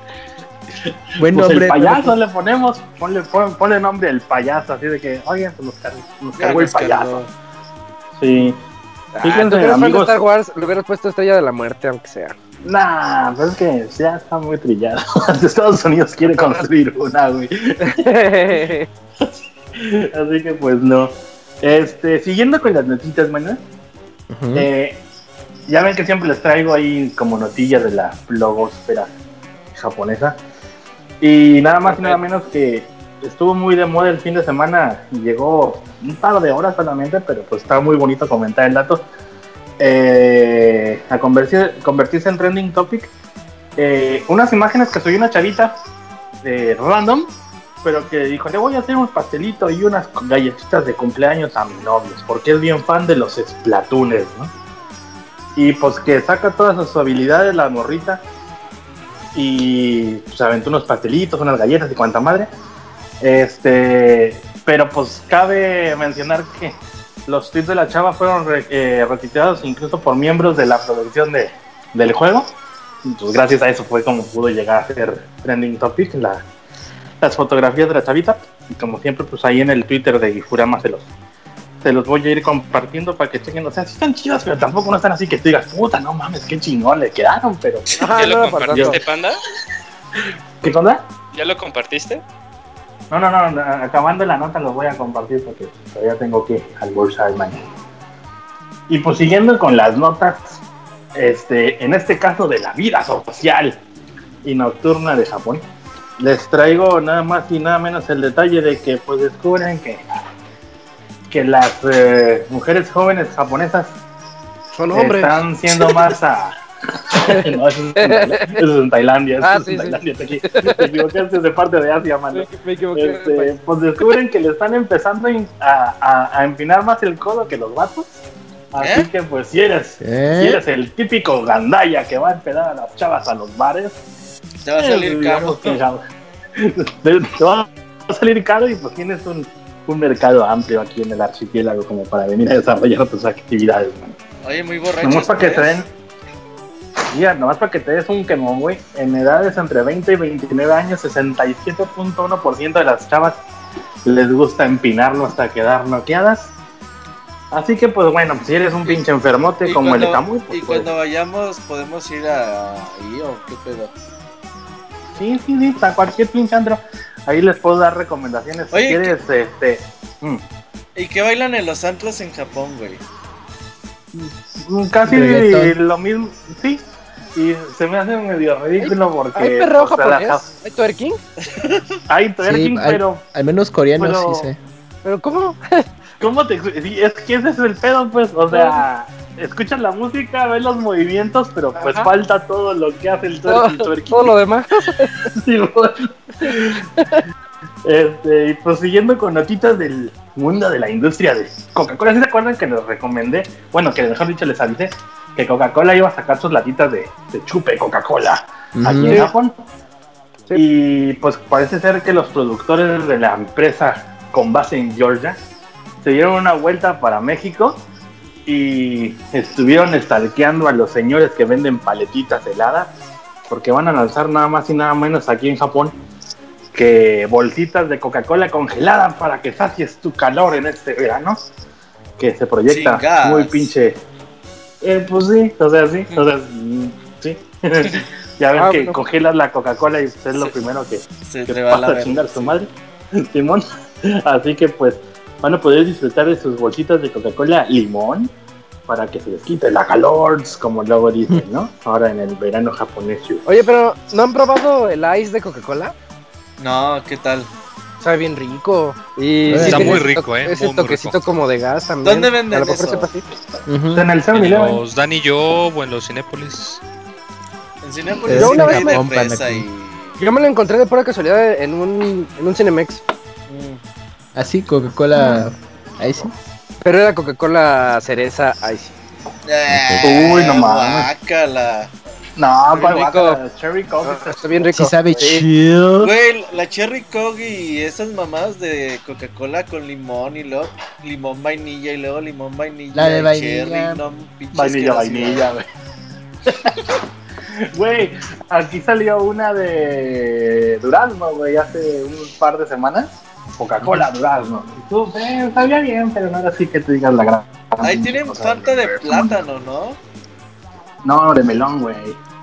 Buen pues nombre. el payaso le ponemos, ponle, pon- ponle nombre el payaso, así de que, oye, pues nos, car- nos cargó el cargó. payaso. Sí. Ah, Fíjense, de amigos. Star Wars, le hubieras puesto Estrella de la Muerte, aunque sea. Nah, pues es que ya está muy trillado. Estados Unidos quiere construir una, güey. Así que pues no. Este, siguiendo con las notitas. Ujú. eh, ya ven que siempre les traigo ahí como notillas de la blogosfera japonesa. Y nada más y nada menos que estuvo muy de moda el fin de semana y llegó un par de horas solamente, pero pues está muy bonito comentar el dato. Eh, a convertir- convertirse en trending topic. eh, unas imágenes que soy una chavita eh, random, pero que dijo, le voy a hacer un pastelito y unas galletitas de cumpleaños a mi novio, porque es bien fan de los esplatunes, ¿no? Y pues que saca todas sus habilidades la morrita y pues aventó unos pastelitos, unas galletas y cuanta madre. Este, pero pues cabe mencionar que los tweets de la chava fueron re- eh, retuiteados incluso por miembros de la producción de, del juego. Pues gracias a eso fue como pudo llegar a ser trending topic la, las fotografías de la chavita. Y como siempre, pues ahí en el Twitter de Ifurama se los, se los voy a ir compartiendo para que chequen. O sea, sí están chidas, pero tampoco no están así que tú digas, puta, no mames, qué chingón le quedaron, pero. ¿Ya lo no, compartiste. Panda? ¿Qué onda? ¿Ya lo compartiste? No, no, no, no, acabando la nota los voy a compartir porque todavía tengo que almorzar mañana. Y pues siguiendo con las notas, este, en este caso de la vida social y nocturna de Japón, les traigo nada más y nada menos el detalle de que pues descubren que, que las eh, mujeres jóvenes japonesas Son hombres. están siendo más a... no, eso es, en Tailandia, eso es en Tailandia. eso Ah, es sí, en sí. Tailandia, te equi- te equivocaste de parte de Asia, mano. Me, me equivoqué. Este, pues descubren que le están empezando a, a- a empinar más el codo que los vatos. Así ¿Eh? que pues si eres, ¿Eh? si eres el típico gandaya que va a empedar a las chavas a los bares, Te va a eh, salir caro. te, te va a salir caro y pues tienes un, un mercado amplio aquí en el archipiélago como para venir a desarrollar tus actividades. Oye, muy borracho. Nomás para que te ¿no den. Nomás para que te des un quemón, güey. En edades entre 20 y 29 años, 67.1% de las chavas les gusta empinarlo hasta quedar noqueadas. Así que, pues bueno, si eres un pinche enfermote Y como el cuando- Camuy, pues, Y cuando vayamos, podemos ir a o qué pedo. Sí, sí, sí, a cualquier pinche andro. Ahí les puedo dar recomendaciones. Si quieres, este. mm, ¿Y qué bailan en los antros en Japón, güey? mm, casi Reggaetón. lo mismo, sí. Y se me hace medio ridículo porque. ¿Hay perreo o sea, la- japonés? ¿Hay twerking? Hay twerking, hay- pero Al menos coreanos Pero- sí sé. ¿Pero cómo? ¿Cómo te es que ese es el pedo, pues. O sea, escuchas la música, ves los movimientos, pero pues Ajá. falta todo lo que hace el Todo, twerking. twerking. todo lo demás. Sí, bueno. Este, y pues siguiendo con notitas del mundo de la industria de Coca-Cola, ¿sí se acuerdan que les recomendé? Bueno, que mejor dicho les avisé que Coca-Cola iba a sacar sus latitas de, de chupe Coca-Cola aquí en Japón. Sí. Y pues parece ser que los productores de la empresa con base en Georgia se dieron una vuelta para México y estuvieron estalqueando a los señores que venden paletitas heladas porque van a lanzar nada más y nada menos aquí en Japón que bolsitas de Coca-Cola congeladas para que sacies tu calor en este verano que se proyecta Chingas. muy pinche eh, pues sí, o sea, sí, o sea, sí. ya ven Ah, que bueno. congelas la Coca-Cola y es lo Sí. primero que, Se que te va pasa a chingar su madre, Simón. Así que pues van a poder disfrutar de sus bolsitas de Coca-Cola limón para que se les quite la calor, como luego dicen, ¿no? Ahora en el verano japonés. Oye, pero ¿no han probado el ice de Coca-Cola? No, ¿qué tal? Sabe bien rico. Y Está muy rico, ¿eh? Ese Muy, muy toquecito rico. como de gas también. ¿Dónde venden eso? así. Ujú. En el 7-Eleven. Los Dan y yo o en los Cinépolis. En Cinépolis Yo una vez y... Yo me lo encontré de pura casualidad en un, en un Cinemex. Así, Coca-Cola. Ahí sí. Pero era Coca-Cola cereza ice. Eh, Uy, no mames. No, Muy ¿cuál rico. guácala? Cherry Coke. Ah, Está bien rico. Sí sabe Sí. chido. Güey, la Cherry Coke y esas mamadas de Coca-Cola con limón y luego limón vainilla y luego limón vainilla. La de y vainilla. Cherry, no, Vainilla, vainilla, güey. Güey, aquí salió una de Durazno, güey, hace un par de semanas. Coca-Cola Durazno. Y tú, eh, sabía bien, pero no era así que te digas la gran. Ahí tienen o sea, falta de plátano, ¿no? No, de melón, güey.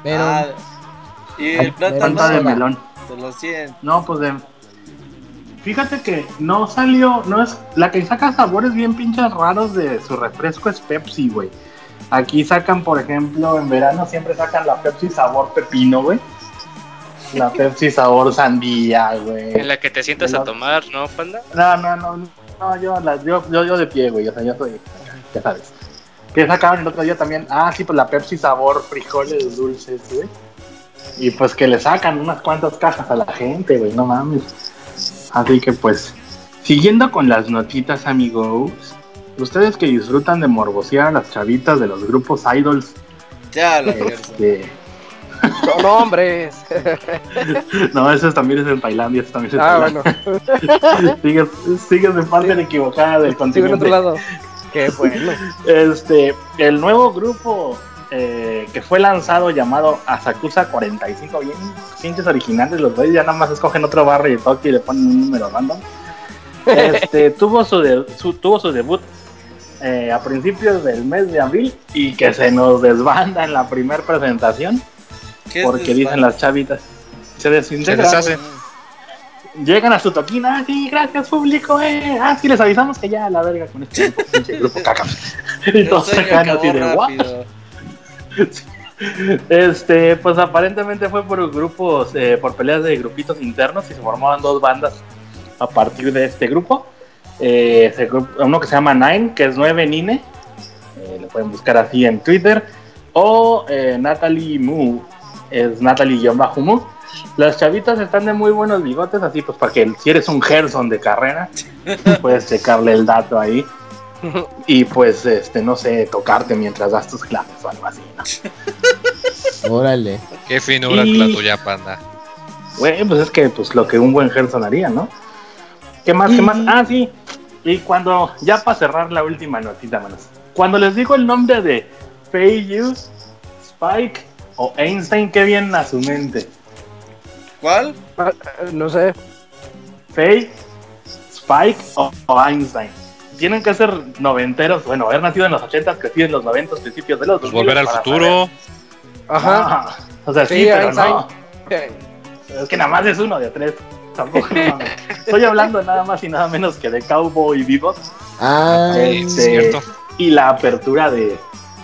Pero. Ah, y el plátano Falta de melón. de los 100. No, pues de. Fíjate que no salió, no es. La que saca sabores bien pinches raros de su refresco es Pepsi, güey. Aquí sacan, por ejemplo, en verano siempre sacan la Pepsi sabor pepino, güey. La Pepsi sabor sandía, güey. En la que te sientas a tomar, ¿no, Panda? No, no, no, no, yo, la- yo, yo, yo de pie, güey, o sea, yo soy, ya sabes. Que sacaban el otro día también, ah, sí, pues la Pepsi sabor frijoles dulces, güey. Y pues que le sacan unas cuantas cajas a la gente, güey, no mames. Así que pues, siguiendo con las notitas, amigos, ustedes que disfrutan de morbosear a las chavitas de los grupos idols, Ya, la este... Son hombres. No, eso también es en Tailandia, eso también es en ah, Tailandia. bueno. Sigues, sigues de parte equivocada del Sigo en continente. otro lado. Qué bueno. Este, el nuevo grupo eh, que fue lanzado llamado Asakusa 45. Bien, pinches originales los güeyes, ya nada más escogen otro barrio de Tokio y le ponen un número random. Este, tuvo, su de- su- tuvo su debut eh, a principios del mes de abril y que se nos desbanda en la primera presentación ¿Qué es porque dicen las chavitas. Se Se desintegra. deshace. Llegan a su toquina, ah, sí, gracias público, eh. Ah, sí, les avisamos que ya a la verga con este grupo, caca. Y todos sacan acabó así de "What?". Este, pues aparentemente fue por grupos, eh, por peleas de grupitos internos y se formaban dos bandas a partir de este grupo. Eh, ese grupo- uno que se llama Nine, que es 9 Nine, eh, lo pueden buscar así en Twitter, o eh, Natalie Mu, es Natalie-Mu. Las chavitas están de muy buenos bigotes, así pues para que si eres un Gerson de carrera, puedes checarle el dato ahí. Y pues, este, no sé, tocarte mientras das tus clases o algo así, ¿no? Órale. Qué finura Y- la tuya, panda. Güey, pues es que pues lo que un buen Gerson haría, ¿no? ¿Qué más? ¿Qué más? Ah, sí. Y cuando, ya para cerrar la última notita, manos. Cuando les digo el nombre de Feiyu, Spike o Einstein, ¿qué viene a su mente? ¿Cuál? Ah, No sé. Fei, Spike o, o Einstein. Tienen que ser noventeros, bueno, haber nacido en los 80, crecido en los 90, principios de los Pues 2000 volver al futuro. Ajá. Ah, o sea, sí, Sí, pero Einstein. no. Es que nada más es uno de tres. Tampoco no. Estoy hablando nada más y nada menos que de Cowboy Bebop Ah, Sí, Este, cierto. y la apertura de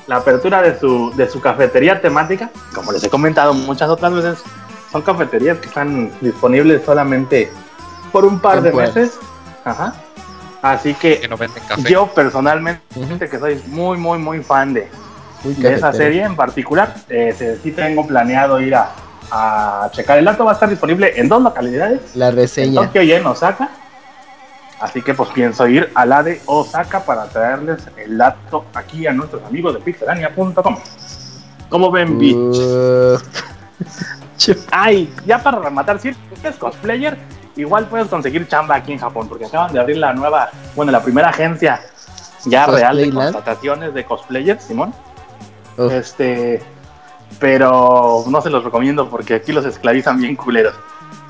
la apertura de su de su cafetería temática. Como les he comentado muchas otras veces, son cafeterías que están disponibles solamente por un par de meses. Ajá. Así Que que no venden café. yo personalmente que soy muy muy muy fan de, muy de esa serie en particular. Eh, sí tengo planeado ir a, a checar el dato. Va a estar disponible en dos localidades, La en reseña. Tokio y en Osaka. Así que pues pienso ir a la de Osaka para traerles el dato aquí a nuestros amigos de pixelania.com. ¿Cómo ven, bitch? Uh, Ay, ya para rematar, si eres cosplayer, igual puedes conseguir chamba aquí en Japón, porque acaban de abrir la nueva, bueno, la primera agencia ya real de contrataciones de cosplayers, Simón. Uf. Este, pero no se los recomiendo porque aquí los esclavizan bien culeros.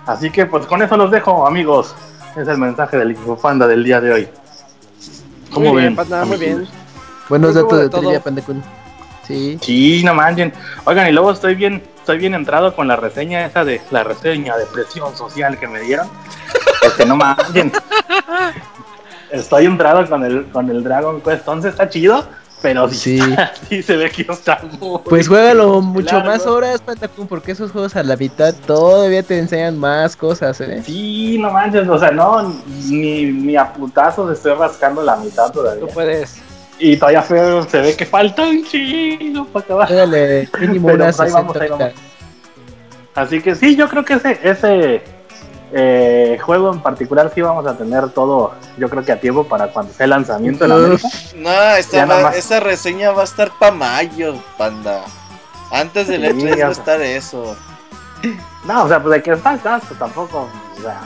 Así que pues con eso los dejo, amigos. Es el mensaje del equipo Panda del día de hoy. ¿Cómo Muy bien, ven? Panda, muy bien. buenos datos de todo. trivia, Pandacun. Sí. Sí, no manchen. Oigan, y luego estoy bien, estoy bien entrado con la reseña esa de la reseña de presión social que me dieron. Este, no manchen. Estoy entrado con el, con el Dragon Quest 11, está chido, pero sí, Sí. se ve que está muy... Pues juégalo mucho largo. más horas, Pandacun, porque esos juegos a la mitad todavía te enseñan más cosas, ¿eh? Sí, no manches, o sea, no, ni, ni a putazos estoy rascando la mitad todavía. Tú puedes. Y todavía feo, se ve que falta un chingo para acabar. Juégale mínimo Pero unas pues ahí 60 vamos, ahí vamos. Así que sí, yo creo que ese, ese eh, juego en particular sí vamos a tener todo, yo creo que a tiempo para cuando sea el lanzamiento en América. No, esta va- esa reseña va a estar para mayo, panda. Antes del Sí, E3 ya va a estar eso. No, o sea, pues de que está, está, pues tampoco. o sea,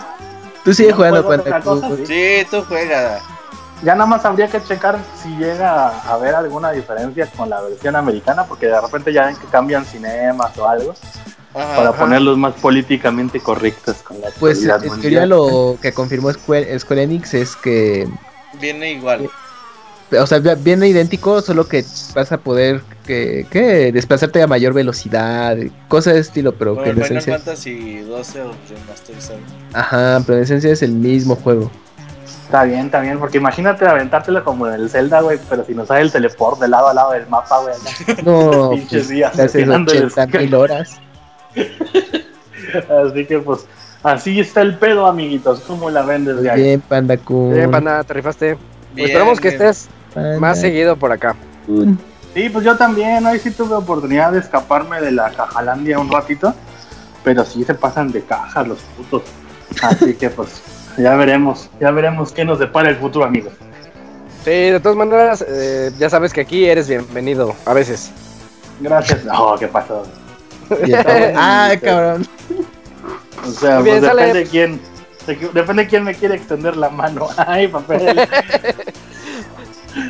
Tú sigue No jugando, Pandacun. cosa, sí. Sí, tú juega. ya nada más habría que checar si llega a haber alguna diferencia con la versión americana, porque de repente ya ven que cambian cinemas o algo, Ajá. para ponerlos más políticamente correctos con la Pues en mundial. teoría lo que confirmó Square, Square Enix es que, Viene igual. o sea, vi- viene idéntico, solo que vas a poder que, que desplazarte a mayor velocidad, cosas de estilo, pero Como que en Final esencia, Fantasy 12 o remasterizado. ajá, pero en esencia es el mismo juego. Está bien, está bien, porque imagínate aventártelo como en el Zelda, güey, pero si nos sale el teleport de lado a lado del mapa, güey. No, Pinches pues, días te haces llenando el 80 mil horas. Así que pues, así está el pedo, amiguitos. ¿Cómo la ven desde ahí? Bien, Panda Kun. Bien, Panda, te rifaste. Bien, Esperamos que bien. estés Panda más seguido por acá. Sí, pues yo también, hoy sí tuve oportunidad de escaparme de la cajalandia un ratito, pero sí se pasan de cajas los putos. Así que pues, ya veremos, ya veremos qué nos depara el futuro, amigos. Sí, de todas maneras, eh, ya sabes que aquí eres bienvenido, a veces. Gracias. No, ¿qué pasó? Ah, cabrón. O sea, pues depende quién, de- depende quién me quiere extender la mano. Ay, papel.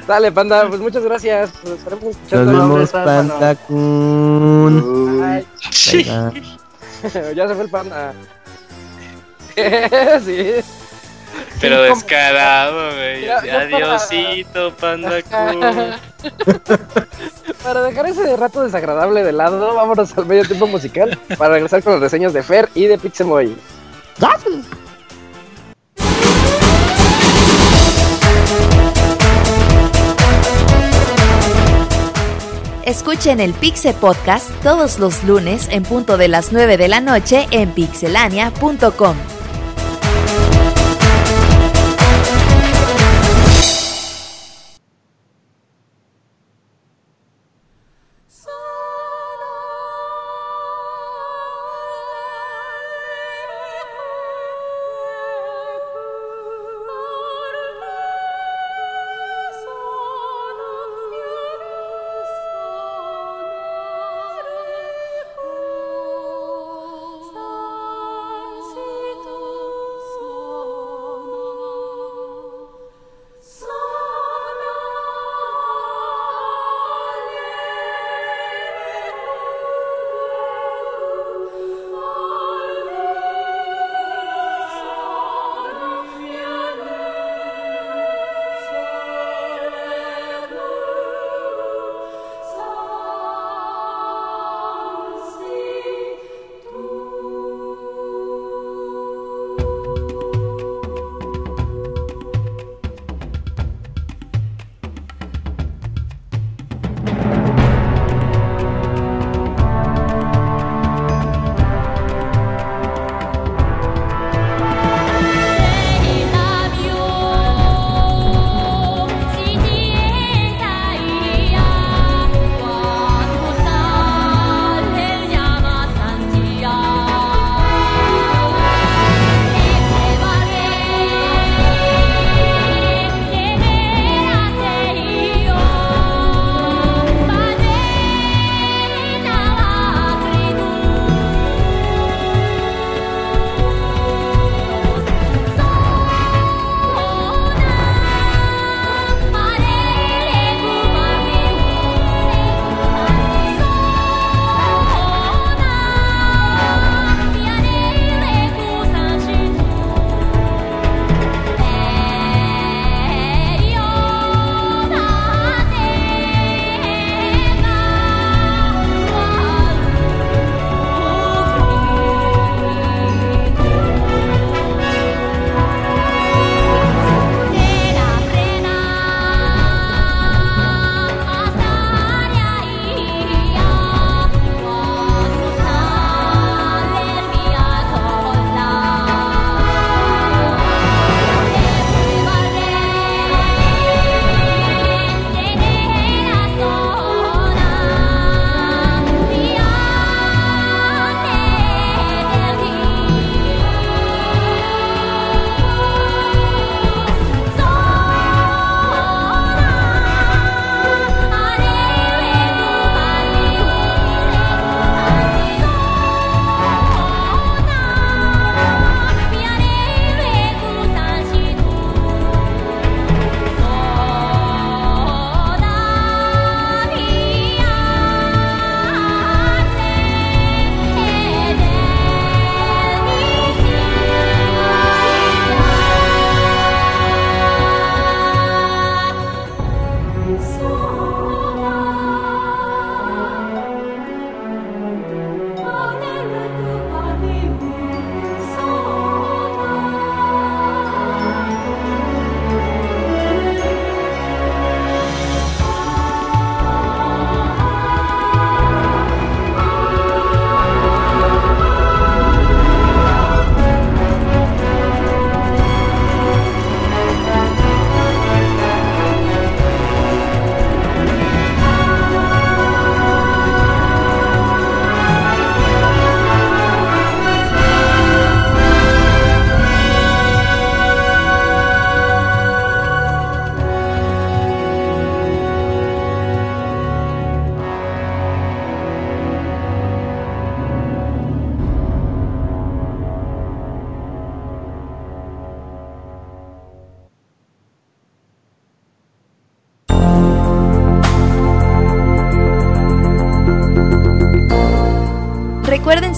Dale, panda, pues muchas gracias. Nos estaremos Nos escuchando. vemos, Panda. Panda Kun. Ay, Sí. Ya se fue el panda. sí. Pero descarado, güey. Adiosito, Panda. Para dejar ese rato desagradable de lado, vámonos al medio tiempo musical para regresar con las reseñas de Fer y de Pixemoy. Escuchen el Pixe Podcast todos los lunes en punto de las 9 de la noche en pixelania.com.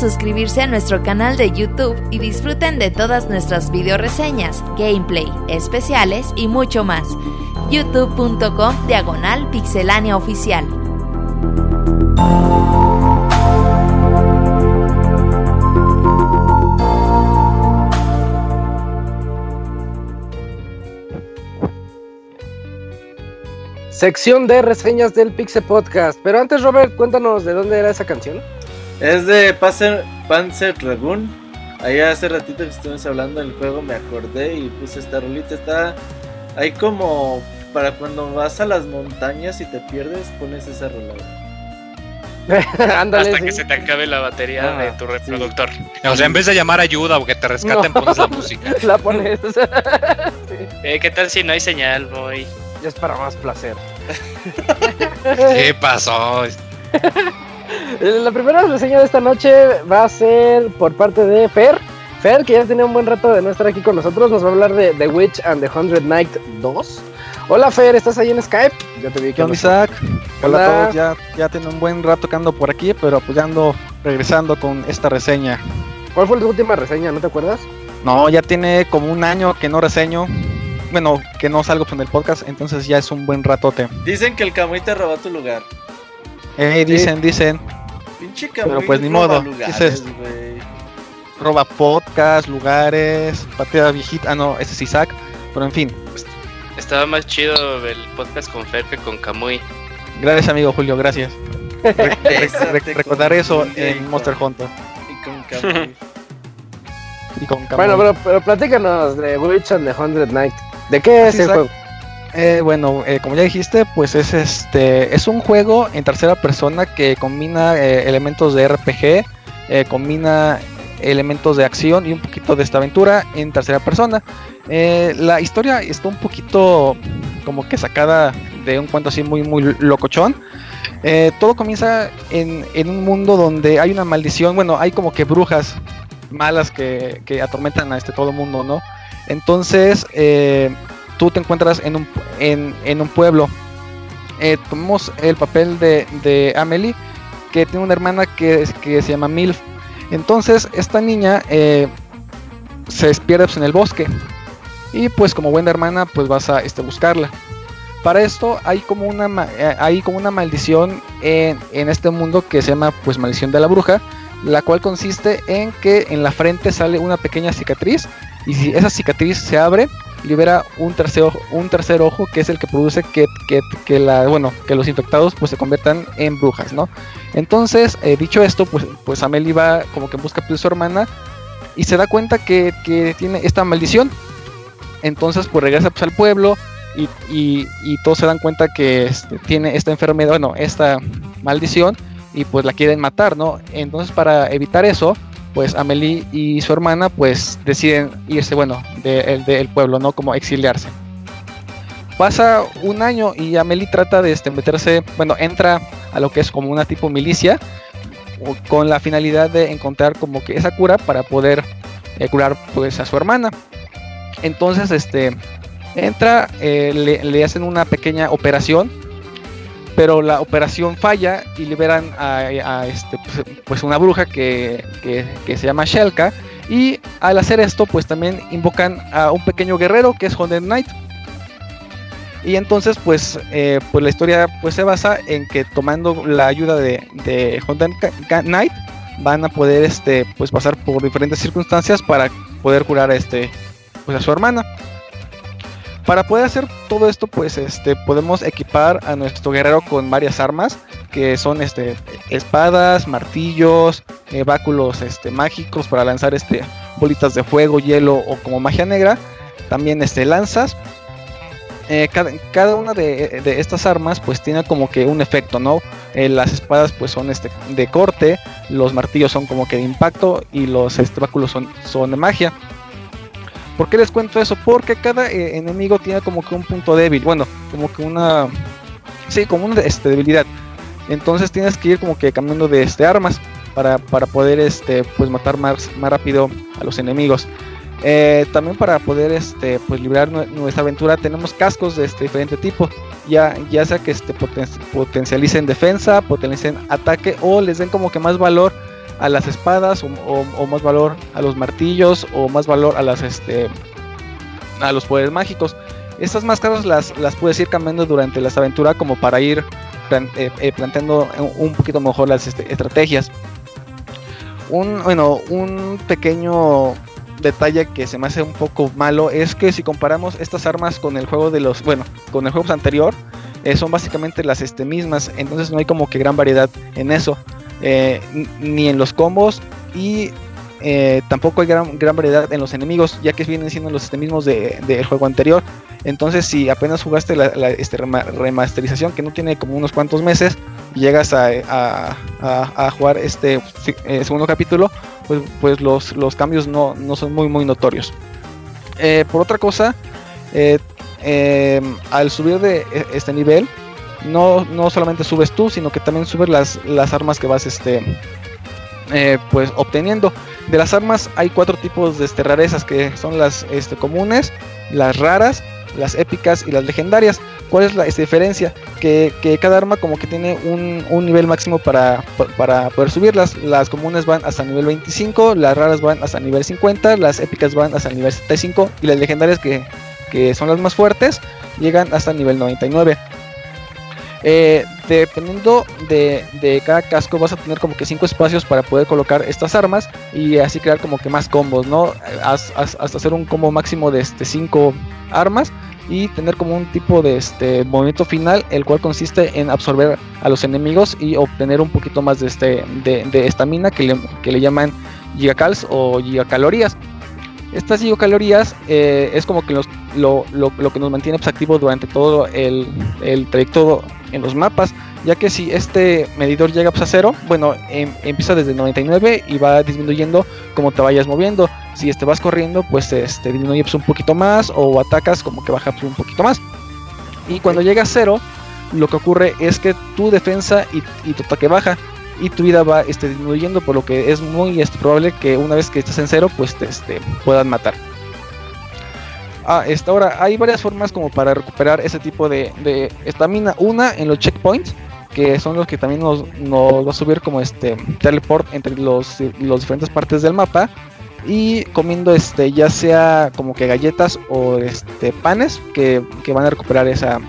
suscribirse a nuestro canal de YouTube y disfruten de todas nuestras video reseñas, gameplay, especiales y mucho más. youtube.com diagonal pixelania oficial. Sección de reseñas del Pixel Podcast. Pero antes, Robert, cuéntanos de dónde era esa canción. Es de Panzer, Panzer Dragoon. Ahí hace ratito que estuvimos hablando del juego me acordé y puse esta rolita. Está ahí como para cuando vas a las montañas y te pierdes, pones esa rolada. Ándale, Hasta sí. que se te acabe la batería Ah, de tu reproductor. O sea, en vez de llamar ayuda o que te rescaten, No. pones la música. La pones. sí. Eh, ¿Qué tal si no hay señal, boy? Ya es para más placer. ¿Qué pasó? La primera reseña de esta noche va a ser por parte de Fer. Fer, que ya tenía un buen rato de no estar aquí con nosotros, nos va a hablar de The Witch and the Hundred Night 2. Hola Fer, ¿estás ahí en Skype? Ya te vi que ¿Qué onda, no- Isaac? Hola Hola. a todos, ya, ya tengo un buen rato que ando por aquí, pero pues ya ando regresando con esta reseña. ¿Cuál fue tu última reseña? ¿No te acuerdas? No, ya tiene como un año que no reseño, bueno, que no salgo con el podcast, entonces ya es un buen ratote. Dicen que el Camuy te robó tu lugar. Eh, dicen, dicen, Pinche Camuy. Pero pues ni modo, lugares, ¿qué es roba podcast, lugares, patea viejita, ah no, ese es Isaac, pero en fin, Estaba más chido el podcast con Fer que con Kamui. gracias amigo Julio, gracias. Re- re- Bésate re- recordar eso en Monster Hunter Y con Camuy. y con Camuy. Bueno, pero, pero platícanos de Witch and the Hundred Night. ¿De qué es Sí, el Isaac. juego? Eh, bueno, eh, como ya dijiste, pues es este es un juego en tercera persona que combina eh, elementos de RPG, eh, combina elementos de acción y un poquito de esta aventura en tercera persona. La historia está un poquito como que sacada de un cuento así muy muy locochón. Todo comienza en, en un mundo donde hay una maldición, bueno, hay como que brujas malas que, que atormentan a este todo el mundo, ¿no? Entonces, tú te encuentras en un, en, un pueblo. Eh, tomamos el papel de, de Amelie, que tiene una hermana que, que se llama Milf. Entonces, esta niña eh, se pierde pues, en el bosque. Y pues como buena hermana, pues vas a este, buscarla. Para esto hay como una, eh, hay como una maldición en, en este mundo que se llama pues maldición de la bruja, la cual consiste en que en la frente sale una pequeña cicatriz y si esa cicatriz se abre, libera un tercer ojo, un tercer ojo que es el que produce que, que, que la, bueno, que los infectados pues se conviertan en brujas, ¿no? Entonces, eh, dicho esto, pues, pues Amelie va como que busca de su hermana y se da cuenta que, que tiene esta maldición. Entonces, pues regresa pues, al pueblo y, y- y todos se dan cuenta que este, tiene esta enfermedad, bueno, esta maldición y pues la quieren matar, ¿no? Entonces, para evitar eso, pues Amelie y su hermana pues deciden irse, bueno, del de, pueblo, ¿no? Como exiliarse. Pasa un año y Amelie trata de este, meterse, bueno, entra a lo que es como una tipo milicia con la finalidad de encontrar como que esa cura para poder eh, curar pues a su hermana. Entonces, este, entra, eh, le hacen una pequeña operación, pero la operación falla y liberan a, este, pues, pues, una bruja que, que- se llama Shelka. Y al hacer esto, pues también invocan a un pequeño guerrero que es Hundred Knight. Y entonces, pues, eh, pues la historia pues se basa en que tomando la ayuda de, de Ka- Knight van a poder este, pues pasar por diferentes circunstancias para poder curar este, pues a su hermana. Para poder hacer todo esto, pues este, podemos equipar a nuestro guerrero con varias armas, que son este, espadas, martillos, eh, báculos este, mágicos para lanzar este, bolitas de fuego, hielo o como magia negra. También este, lanzas. Eh, cada, una de, de estas armas pues tiene como que un efecto, ¿no? Eh, las espadas pues son este, de corte, los martillos son como que de impacto y los este, báculos son, son de magia. ¿Por qué les cuento eso? Porque cada eh, enemigo tiene como que un punto débil, bueno, como que una... Sí, como una este, debilidad. Entonces tienes que ir como que cambiando de este, armas para, para poder este, pues matar más, más rápido a los enemigos. Eh, también para poder este, pues librar nue- nuestra aventura tenemos cascos de este diferente tipo, ya, ya sea que este, poten- potencialicen defensa, potencialicen ataque o les den como que más valor a las espadas o, más valor a los martillos o más valor a las este a los poderes mágicos. Estas máscaras las, las puedes ir cambiando durante las aventuras como para ir eh, eh, planteando un- un poquito mejor las este, estrategias. Un, bueno, un pequeño detalle que se me hace un poco malo es que si comparamos estas armas con el juego de los, bueno, con el juego anterior, eh, son básicamente las este, mismas, entonces no hay como que gran variedad en eso, eh, ni en los combos y eh, tampoco hay gran, gran variedad en los enemigos, ya que vienen siendo los mismos de- del juego anterior. Entonces, si apenas jugaste la, este, rema- remasterización que no tiene como unos cuantos meses llegas a, a- jugar este eh, segundo capítulo, pues, pues los, los cambios no, no son muy muy notorios. Por otra cosa, al subir de e- este nivel, no, no solamente subes tú, sino que también subes las, las armas que vas este, eh, pues obteniendo. De las armas hay cuatro tipos de este, rarezas que son las este, comunes, las raras, las épicas y las legendarias. ¿Cuál es la diferencia? Que, que cada arma como que tiene un, un nivel máximo para, pa- para poder subirlas. Las comunes van hasta nivel 25, las raras van hasta nivel 50, las épicas van hasta nivel 75 y las legendarias que, que son las más fuertes llegan hasta nivel 99. Eh, dependiendo de, de cada casco vas a tener como que 5 espacios para poder colocar estas armas y así crear como que más combos, ¿no? Haz- hasta hacer un combo máximo de este 5 armas y tener como un tipo de este movimiento final el cual consiste en absorber a los enemigos y obtener un poquito más de este de de estamina que le, que le llaman gigacals o gigacalorías estas gigacalorías eh, es como que los- lo, lo- lo que nos mantiene pues, activo durante todo el, el trayecto en los mapas, ya que si este medidor llega pues, a cero, bueno, em- empieza desde 99 y va disminuyendo como te vayas moviendo. Si este vas corriendo, pues este disminuye pues, un poquito más o atacas como que baja pues, un poquito más. Y cuando llega a cero, lo que ocurre es que tu defensa y, y tu ataque baja y tu vida va este, disminuyendo, por lo que es muy este, probable que una vez que estés en cero, pues te este, puedan matar. Ah, esta ahora hay varias formas como para recuperar ese tipo de de estamina. Una en los checkpoints, que son los que también nos, nos va a subir como este teleport entre los, los diferentes partes del mapa. Y comiendo este ya sea como que galletas o este panes que, que van a recuperar esa,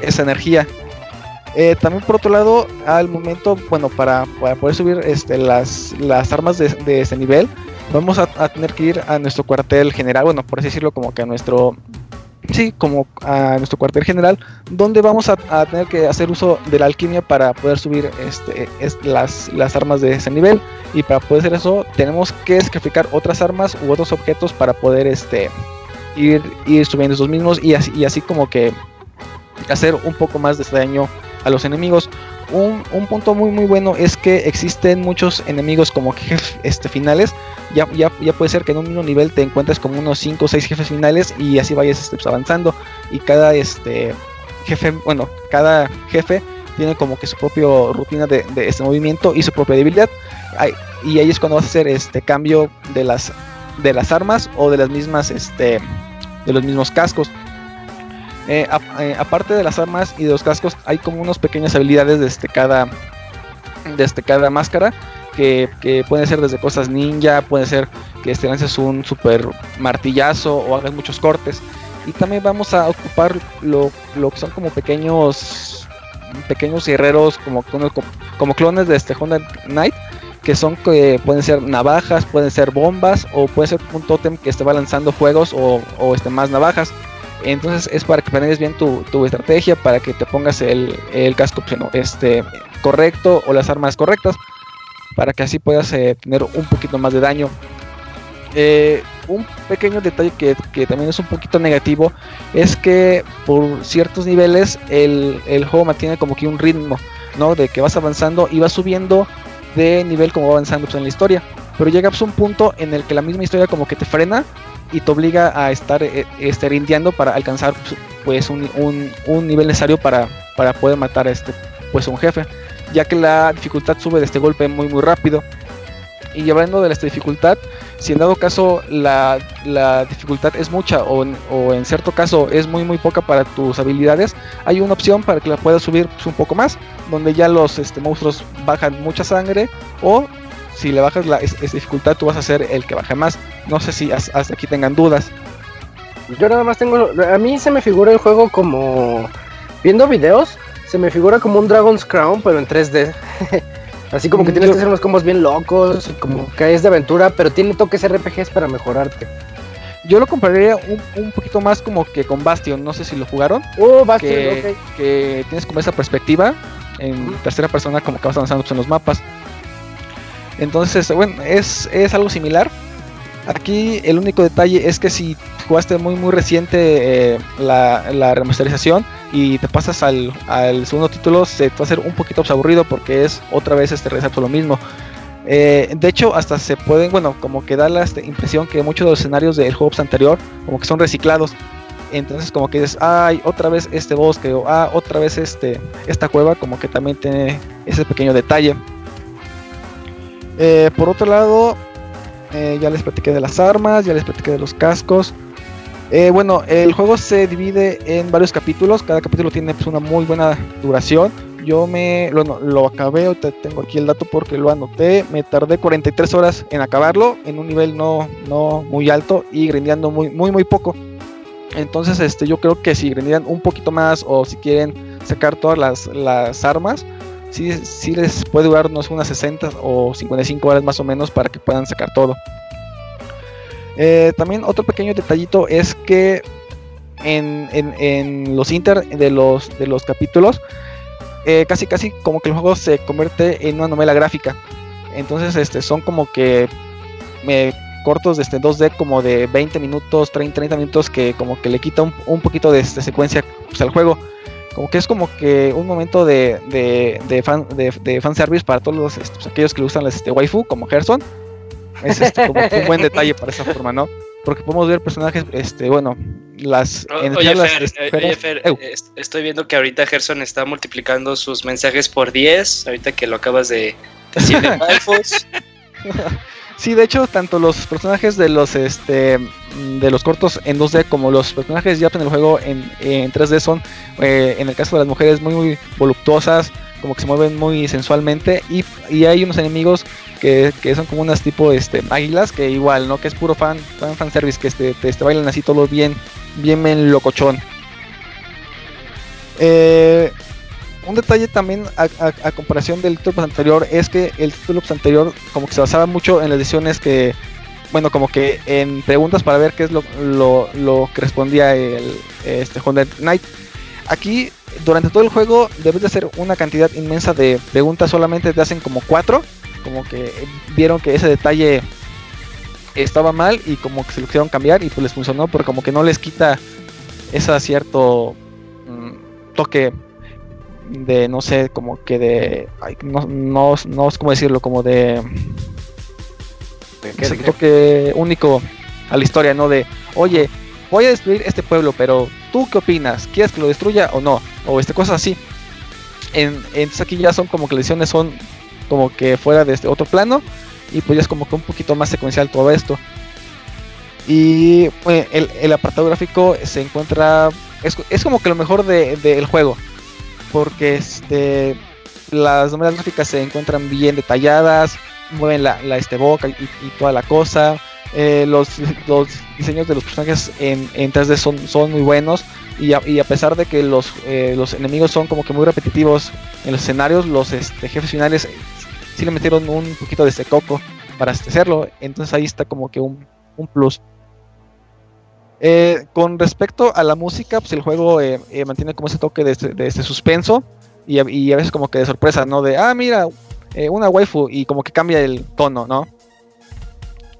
esa energía. Eh, también por otro lado, al momento, bueno, para, para poder subir este, las, las armas de, de este nivel, vamos a, tener que ir a nuestro cuartel general, bueno, por así decirlo, como que a nuestro, sí, como a nuestro cuartel general, donde vamos a, tener que hacer uso de la alquimia para poder subir este, es- las, las armas de ese nivel. Y para poder hacer eso, tenemos que sacrificar otras armas u otros objetos para poder este, ir, ir subiendo esos mismos y así, y así como que hacer un poco más de este daño a los enemigos. Un, un punto muy muy bueno es que existen muchos enemigos como que jef- este, finales. Ya, ya, ya puede ser que en un mismo nivel te encuentres como unos 5 o 6 jefes finales y así vayas este, pues, avanzando. Y cada este jefe, bueno, cada jefe tiene como que su propia rutina de, este movimiento y su propia debilidad. Y ahí es cuando vas a hacer este cambio de las de las armas o de las mismas este de los mismos cascos. Eh, eh, aparte de las armas y de los cascos, hay como unas pequeñas habilidades desde cada, desde cada máscara que, que pueden ser desde cosas ninja, puede ser que este lances un super martillazo o hagas muchos cortes. Y también vamos a ocupar lo, lo que son como pequeños pequeños guerreros como, como, clones de este Honda Knight que son que pueden ser navajas, pueden ser bombas o puede ser un tótem que esté va lanzando fuegos o, o este, más navajas. Entonces es para que planees bien tu, tu estrategia, para que te pongas el, el casco este, correcto o las armas correctas, para que así puedas eh, tener un poquito más de daño. Eh, un pequeño detalle que, que también es un poquito negativo es que por ciertos niveles el, el juego mantiene como que un ritmo, ¿no? De que vas avanzando y vas subiendo de nivel como va avanzando pues, en la historia. Pero llega pues, un punto en el que la misma historia como que te frena y te obliga a estar eh, este, rindeando para alcanzar pues, un, un- nivel necesario para, para poder matar a este pues un jefe. Ya que la dificultad sube de este golpe muy muy rápido. Y llevando de esta dificultad, si en dado caso la, la dificultad es mucha o en cierto caso es muy muy poca para tus habilidades, hay una opción para que la puedas subir pues, un poco más, donde ya los este, monstruos bajan mucha sangre o si le bajas la es- es dificultad, tú vas a ser el que baje más. No sé si as- hasta aquí tengan dudas. Yo nada más tengo. A mí se me figura el juego como. Viendo videos, se me figura como un Dragon's Crown, pero en 3D. Así como que Mm, tienes yo- que hacer unos combos bien locos, como que es de aventura, pero tiene toques RPGs para mejorarte. Yo lo compararía un, un poquito más como que con Bastion, no sé si lo jugaron. Oh, Bastion, que, ok. que tienes como esa perspectiva en tercera persona como que vas avanzando pues, en los mapas. Entonces, bueno, es, es algo similar. Aquí el único detalle es que si jugaste muy muy reciente eh, la, la remasterización y te pasas al, al segundo título, se te va a hacer un poquito aburrido porque es otra vez este regresar lo mismo. Eh, de hecho, hasta se pueden, bueno, como que da la este, impresión que muchos de los escenarios del juego pues, anterior como que son reciclados. Entonces como que dices, ay, otra vez este bosque o ah, otra vez este esta cueva, como que también tiene ese pequeño detalle. Eh, por otro lado, eh, ya les platiqué de las armas, ya les platiqué de los cascos. Eh, bueno, el juego se divide en varios capítulos, cada capítulo tiene pues, una muy buena duración. Yo me lo, lo acabé, tengo aquí el dato porque lo anoté. Me tardé 43 horas en acabarlo, en un nivel no, no muy alto y grindeando muy, muy, muy poco. Entonces, este, yo creo que si grindean un poquito más o si quieren sacar todas las, las armas, sí, les puede durar unos unas 60 o 55 horas más o menos para que puedan sacar todo. Eh, también otro pequeño detallito es que en, en- en los inter de los, de los capítulos, eh, casi casi como que el juego se convierte en una novela gráfica. Entonces este, son como que cortos de este 2D como de 20 minutos, 30, 30 minutos que como que le quita un, un poquito de, este, secuencia pues, al juego. Como que es como que un momento de, de, de fan, de, de fanservice para todos los, este, pues, aquellos que le gustan las este, waifu como Gerson. Es este, como que un buen detalle para esa forma, ¿no? Porque podemos ver personajes, este, bueno, las... O- en Oye, las, Fer, este, eh, oye, Fer, est- estoy viendo que ahorita Gerson está multiplicando sus mensajes por 10, ahorita que lo acabas de decir de waifus. Sí, de hecho, tanto los personajes de los este de los cortos en 2D como los personajes ya en el juego en, en 3D son, eh, en el caso de las mujeres, muy, muy voluptuosas, como que se mueven muy sensualmente. Y, y hay unos enemigos que, que son como unas tipo este, águilas, que igual, ¿no? Que es puro fan, fan, fan service, que este, te, bailan así todo bien, bien locochón. Eh, un detalle también a, comparación del título anterior es que el título anterior como que se basaba mucho en las decisiones que, bueno, como que en preguntas para ver qué es lo, lo- lo que respondía el este Honda Knight. Aquí, durante todo el juego, debes de hacer una cantidad inmensa de preguntas, solamente te hacen como cuatro, como que vieron que ese detalle estaba mal y como que se lo quisieron cambiar y pues les funcionó, porque como que no les quita ese cierto mm, toque de no sé como que de ay, no, no, no sé cómo decirlo como de ese toque único a la historia no de oye voy a destruir este pueblo pero tú qué opinas quieres que lo destruya o no o este cosas así. En, entonces aquí ya son como que las decisiones son como que fuera de este otro plano y pues ya es como que un poquito más secuencial todo esto. Y pues, el, el apartado gráfico se encuentra es, es como que lo mejor de- del juego porque este las novelas gráficas se encuentran bien detalladas, mueven la, la, este boca y, toda la cosa. Eh, los, los diseños de los personajes en, en 3D son, son muy buenos y a, y a pesar de que los, eh, los enemigos son como que muy repetitivos en los escenarios, los este, jefes finales sí le metieron un poquito de este coco para hacerlo, entonces ahí está como que un, un plus. Eh, con respecto a la música, pues el juego eh, eh, mantiene como ese toque de, este- de este suspenso y a, y a veces como que de sorpresa, ¿no? De, ah, mira, eh, una waifu y como que cambia el tono, ¿no?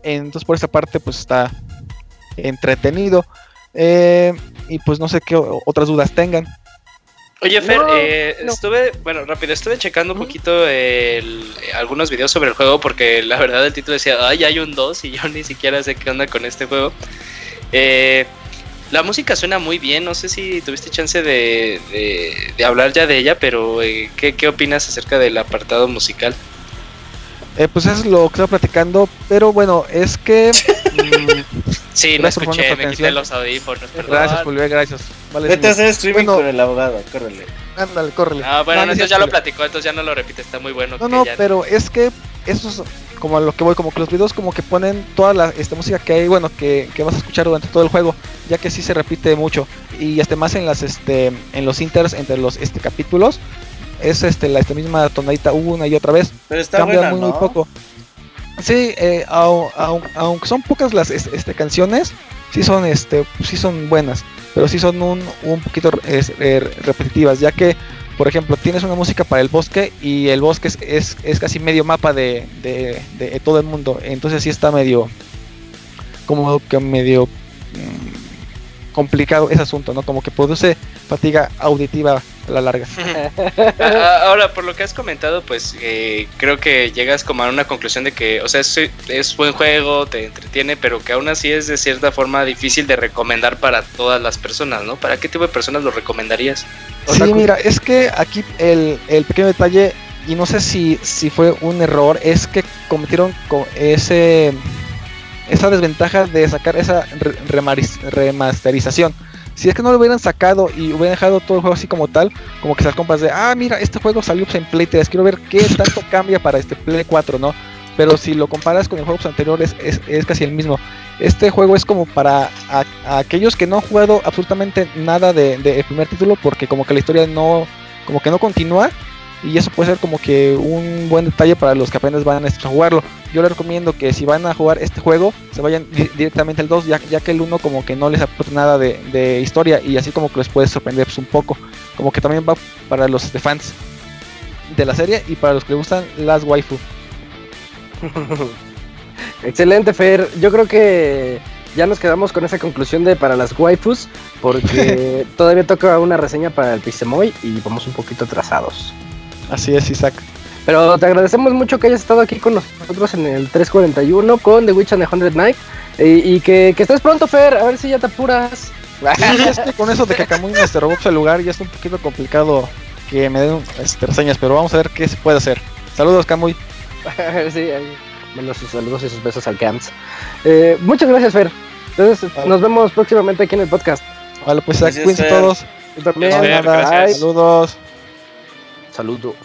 Entonces por esa parte pues está entretenido. Eh, y pues no sé qué otras dudas tengan. Oye, Fer, No, eh, no. estuve, bueno, rápido, estuve checando un poquito el- algunos videos sobre el juego porque la verdad el título decía, ay, hay un 2 y yo ni siquiera sé qué onda con este juego. Eh, la música suena muy bien, no sé si tuviste chance de, de- de hablar ya de ella, pero eh, ¿qué, ¿qué opinas acerca del apartado musical? Eh, pues eso es lo que estaba platicando, pero bueno, es que... mm, Sí, no escuché, me quité los audífonos, perdón. gracias, Julio, gracias. Vale, Vete a hacer streaming Bueno. con el abogado, córrele. Ándale, córrele. Ah, bueno, No, no ya lo platicó, entonces ya no lo repite, está muy bueno. No, que no, ya- pero es que esos como a lo que voy, como que los videos como que ponen toda la esta música que hay, bueno, que, que vas a escuchar durante todo el juego, ya que sí se repite mucho y hasta más en las este en los inters entre los este capítulos es este la esta misma tonadita una y otra vez. Pero está Cambia buena, muy, muy poco. Sí, eh, au- au- aunque son pocas las este, este, canciones, sí son este sí son buenas, pero sí son un, un poquito eh, repetitivas, ya que por ejemplo, tienes una música para el bosque y el bosque es, es, casi medio mapa de, de- de todo el mundo. Entonces sí está medio, como que medio mm, complicado ese asunto, ¿no? Como que produce fatiga auditiva a la larga. Ah, Ahora, por lo que has comentado, pues eh, creo que llegas como a una conclusión de que, o sea, es, es buen juego, te entretiene, pero que aún así es de cierta forma difícil de recomendar para todas las personas, ¿no? ¿Para qué tipo de personas lo recomendarías? Sí, mira, es que aquí el, el pequeño detalle, y no sé si, si fue un error, es que cometieron co- ese esa desventaja de sacar esa remasterización. Si es que no lo hubieran sacado y hubieran dejado todo el juego así como tal, como que esas compas de, ah, mira, este juego salió en Play 3, quiero ver qué tanto cambia para este Play 4, ¿no? Pero si lo comparas con el juego anterior es, casi el mismo. Este juego es como para aquellos que no han jugado absolutamente nada del de, primer título, porque como que la historia no, como que no continúa, y eso puede ser como que un buen detalle para los que apenas van a jugarlo. Yo les recomiendo que si van a jugar este juego, se vayan di- directamente al 2, ya, ya que el 1 como que no les aporta nada de, de historia y así como que les puede sorprender pues, un poco. Como que también va para los este, fans de la serie y para los que les gustan las waifu. Excelente, Fer. Yo creo que ya nos quedamos con esa conclusión de para las waifus, porque todavía toca una reseña para el Pixemoy y vamos un poquito atrasados. Así es, Isaac. Pero te agradecemos mucho que hayas estado aquí con nosotros en el 341 con The Witch and the Hundred Night. Y, y que, que estés pronto, Fer, a ver si ya te apuras. Sí, es que con eso de que Kamui nos robó el lugar ya es un poquito complicado que me den este, reseñas, pero vamos a ver qué se puede hacer. Saludos, Kamui. sí. Mando sus saludos y sus besos al Camps. Eh, muchas gracias, Fer. Entonces, Vale. nos vemos próximamente aquí en el podcast. Vale, pues cuídense todos. Tú también. Nada, bye. Saludos. Saludos.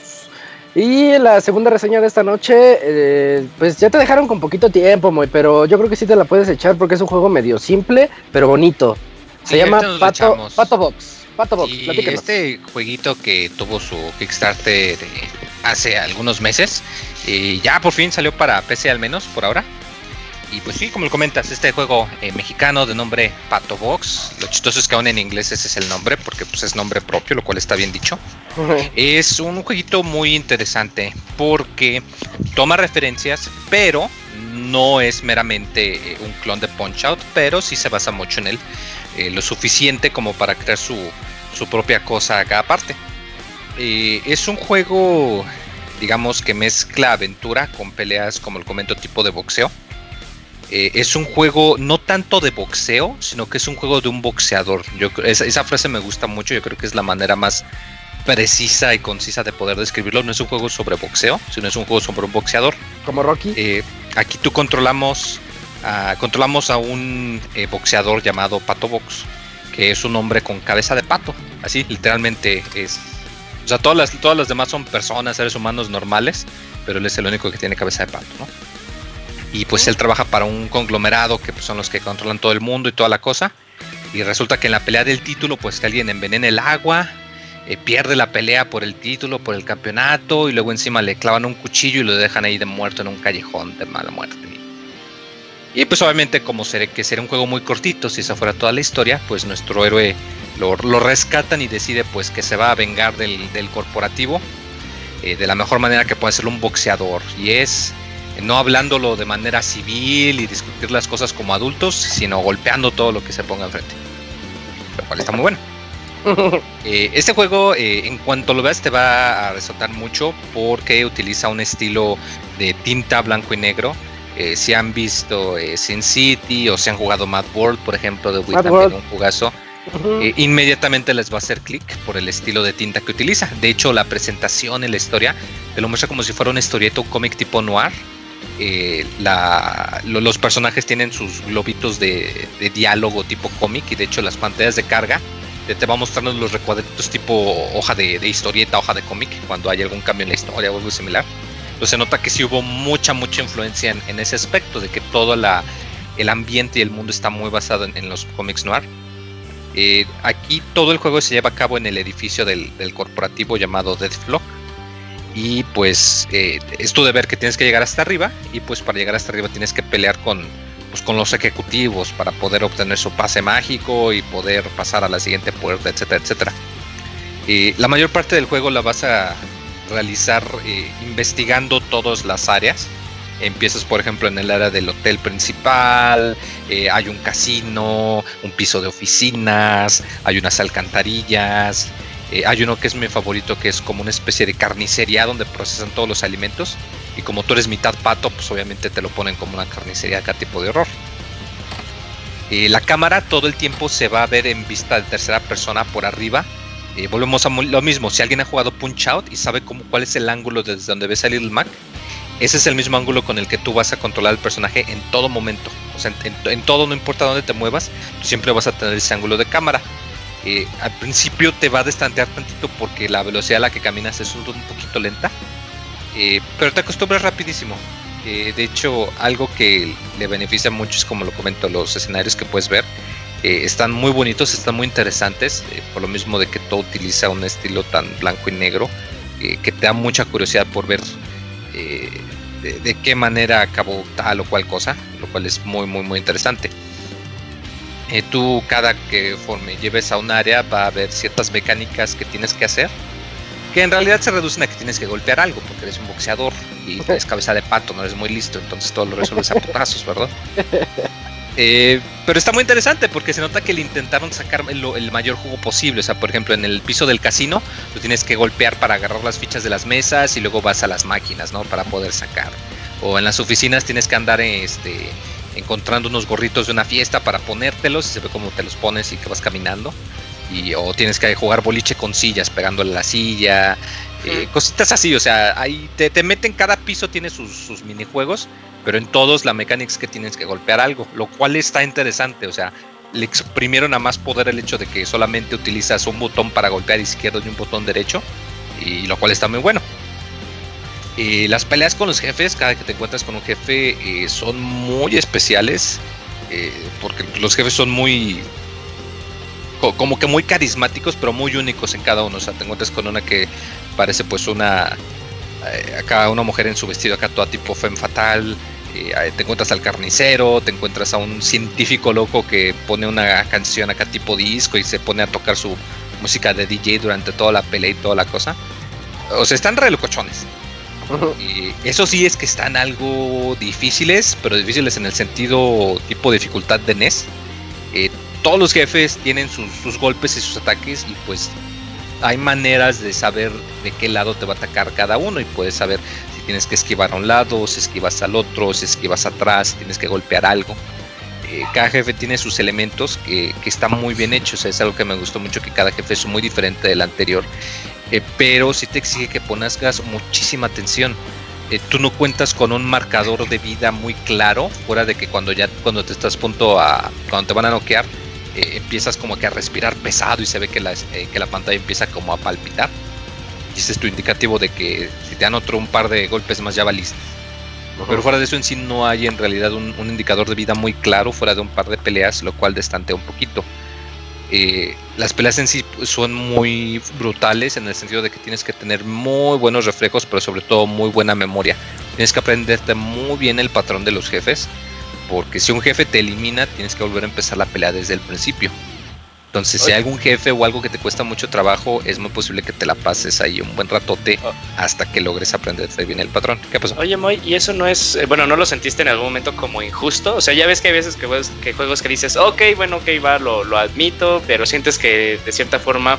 Y la segunda reseña de esta noche, eh, pues ya te dejaron con poquito tiempo, Moy, pero yo creo que sí te la puedes echar porque es un juego medio simple, pero bonito. Se Sí, llama Pato. Pato Box. Pato Box, Y platícanos. este jueguito que tuvo su Kickstarter hace algunos meses, y ya por fin salió para PC al menos por ahora. Y pues sí, como lo comentas, este juego eh, mexicano de nombre Pato Box. Lo chistoso es que aún en inglés ese es el nombre, porque pues es nombre propio, lo cual está bien dicho. Es un jueguito muy interesante porque toma referencias, pero no es meramente eh, un clon de Punch Out, pero sí se basa mucho en él, eh, lo suficiente como para crear su, su propia cosa acá aparte. Eh, es un juego, digamos, que mezcla aventura con peleas, como lo comento, tipo de boxeo. Eh, es un juego no tanto de boxeo, sino que es un juego de un boxeador. Yo, esa, esa frase me gusta mucho, yo creo que es la manera más precisa y concisa de poder describirlo. No es un juego sobre boxeo, sino es un juego sobre un boxeador. Como Rocky. Eh, aquí tú controlamos, a- controlamos a un eh, boxeador llamado Pato Box, que es un hombre con cabeza de pato. Así, literalmente es. O sea, todas las, todas las demás son personas, seres humanos normales, pero él es el único que tiene cabeza de pato, ¿no? Y pues él trabaja para un conglomerado que pues, son los que controlan todo el mundo y toda la cosa. Y resulta que en la pelea del título, pues que alguien envenena el agua, eh, pierde la pelea por el título, por el campeonato, y luego encima le clavan un cuchillo y lo dejan ahí de muerto en un callejón de mala muerte. Y pues obviamente como seré, que sería un juego muy cortito, si esa fuera toda la historia, pues nuestro héroe lo, lo rescatan y decide pues que se va a vengar del, del corporativo eh, de la mejor manera que puede ser un boxeador. Y es no hablándolo de manera civil y discutir las cosas como adultos, sino golpeando todo lo que se ponga enfrente. Lo cual está muy bueno. Eh, este juego, eh, en cuanto lo veas, te va a resaltar mucho porque utiliza un estilo de tinta blanco y negro. Eh, si han visto Sin City o si han jugado Mad World, por ejemplo, de Wii también World. un jugazo, inmediatamente les va a hacer clic por el estilo de tinta que utiliza. De hecho, la presentación en la historia te lo muestra como si fuera una historieta, un cómic tipo noir. Eh, los personajes tienen sus globitos de, diálogo tipo cómic y de hecho las pantallas de carga te, va mostrando los recuadritos tipo hoja de, historieta, hoja de cómic, cuando hay algún cambio en la historia o algo similar. pues se nota que sí hubo mucha, mucha influencia en, ese aspecto, de que todo el ambiente y el mundo está muy basado en, los cómics noir. Eh, aquí todo el juego se lleva a cabo en el edificio del, del corporativo llamado Deathlock. Y pues eh, es tu deber que tienes que llegar hasta arriba. Y pues para llegar hasta arriba tienes que pelear con, pues, con los ejecutivos para poder obtener su pase mágico y poder pasar a la siguiente puerta, etcétera, etcétera. Eh, la mayor parte del juego la vas a realizar eh, investigando todas las áreas. Empiezas, por ejemplo, en el área del hotel principal, eh, hay un casino, un piso de oficinas, hay unas alcantarillas, eh, hay uno que es mi favorito, que es como una especie de carnicería donde procesan todos los alimentos. Y como tú eres mitad pato, pues obviamente te lo ponen como una carnicería acá tipo de horror. Eh, la cámara todo el tiempo se va a ver en vista de tercera persona por arriba. Eh, volvemos a lo mismo, si alguien ha jugado Punch Out y sabe cuál es el ángulo desde donde ves a Little Mac, ese es el mismo ángulo con el que tú vas a controlar al personaje en todo momento. O sea, en, en- en todo, no importa dónde te muevas, tú siempre vas a tener ese ángulo de cámara. Eh, al principio te va a destantear tantito porque la velocidad a la que caminas es un, un poquito lenta, eh, pero te acostumbras rapidísimo. Eh, de hecho, algo que le beneficia mucho es como lo comento, los escenarios que puedes ver. eh, están muy bonitos, están muy interesantes, por lo mismo de que todo utiliza un estilo tan blanco y negro, que te da mucha curiosidad por ver de, de qué manera acabó tal o cual cosa, lo cual es muy, muy, muy interesante. Eh, tú cada que forme lleves a un área va a haber ciertas mecánicas que tienes que hacer, que en realidad se reducen a que tienes que golpear algo, porque eres un boxeador y tienes cabeza de pato, no eres muy listo, entonces todo lo resuelves a putazos, ¿verdad? Eh, pero está muy interesante porque se nota que le intentaron sacar el, el mayor jugo posible. O sea, por ejemplo, en el piso del casino, tú tienes que golpear para agarrar las fichas de las mesas y luego vas a las máquinas, ¿no? Para poder sacar. O en las oficinas tienes que andar este, encontrando unos gorritos de una fiesta para ponértelos y se ve cómo te los pones y que vas caminando. Y, o tienes que jugar boliche con sillas, pegándole a la silla, eh, cositas así. O sea, ahí te, te meten, cada piso tiene sus, sus minijuegos pero en todos la mecánica es que tienes que golpear algo, lo cual está interesante, o sea, le exprimieron a más poder el hecho de que solamente utilizas un botón para golpear izquierdo y un botón derecho, y lo cual está muy bueno. Eh, las peleas con los jefes, cada que te encuentras con un jefe, eh, son muy especiales, eh, porque los jefes son muy, co- como que muy carismáticos, pero muy únicos en cada uno, o sea, te encuentras con una que parece pues una eh, acá una mujer en su vestido acá toda tipo femme fatal, te encuentras al carnicero, te encuentras a un científico loco que pone una canción acá tipo disco y se pone a tocar su música de DJ durante toda la pelea y toda la cosa. O sea, están re locochones. Eso sí es que están algo difíciles, pero difíciles en el sentido tipo dificultad de NES. Eh, todos los jefes tienen sus, golpes y sus ataques y pues hay maneras de saber de qué lado te va a atacar cada uno y puedes saber si tienes que esquivar a un lado, si esquivas al otro, si esquivas atrás, si tienes que golpear algo. Eh, cada jefe tiene sus elementos que están muy bien hechos, es algo que me gustó mucho que cada jefe es muy diferente del anterior, eh, pero sí te exige que pongas muchísima atención. Eh, tú no cuentas con un marcador de vida muy claro, fuera de que cuando ya cuando te estás punto a cuando te van a noquear, eh, empiezas como que a respirar pesado y se ve que la, eh, que la pantalla empieza como a palpitar. Y ese es tu indicativo de que si te dan otro un par de golpes más ya valiste. Pero fuera de eso en sí no hay en realidad un, un indicador de vida muy claro fuera de un par de peleas, lo cual destantea un poquito. Eh, las peleas en sí son muy brutales en el sentido de que tienes que tener muy buenos reflejos, pero sobre todo muy buena memoria. Tienes que aprenderte muy bien el patrón de los jefes, porque si un jefe te elimina, tienes que volver a empezar la pelea desde el principio. Entonces, si hay algún jefe o algo que te cuesta mucho trabajo, es muy posible que te la pases ahí un buen ratote hasta que logres aprenderte bien el patrón. ¿Qué pasó? Oye, Moy, ¿y eso no es, eh, bueno, no lo sentiste en algún momento como injusto? O sea, ya ves que hay veces que juegos que, juegos que dices, ok, bueno, ok, va, lo, lo admito, pero sientes que de cierta forma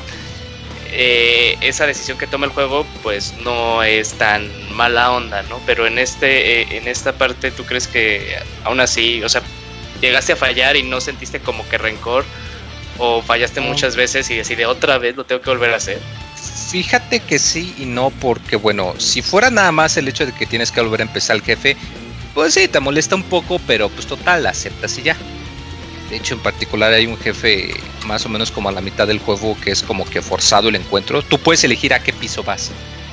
eh, esa decisión que toma el juego, pues no es tan mala onda, ¿no? Pero en este, eh, en esta parte, ¿tú crees que aún así, o sea, llegaste a fallar y no sentiste como que rencor? ¿O fallaste muchas veces y decide otra vez lo tengo que volver a hacer? Fíjate que sí y no, porque bueno, si fuera nada más el hecho de que tienes que volver a empezar el jefe, pues sí, te molesta un poco, pero pues total, aceptas y ya. De hecho, en particular hay un jefe más o menos como a la mitad del juego que es como que forzado el encuentro. Tú puedes elegir a qué piso vas,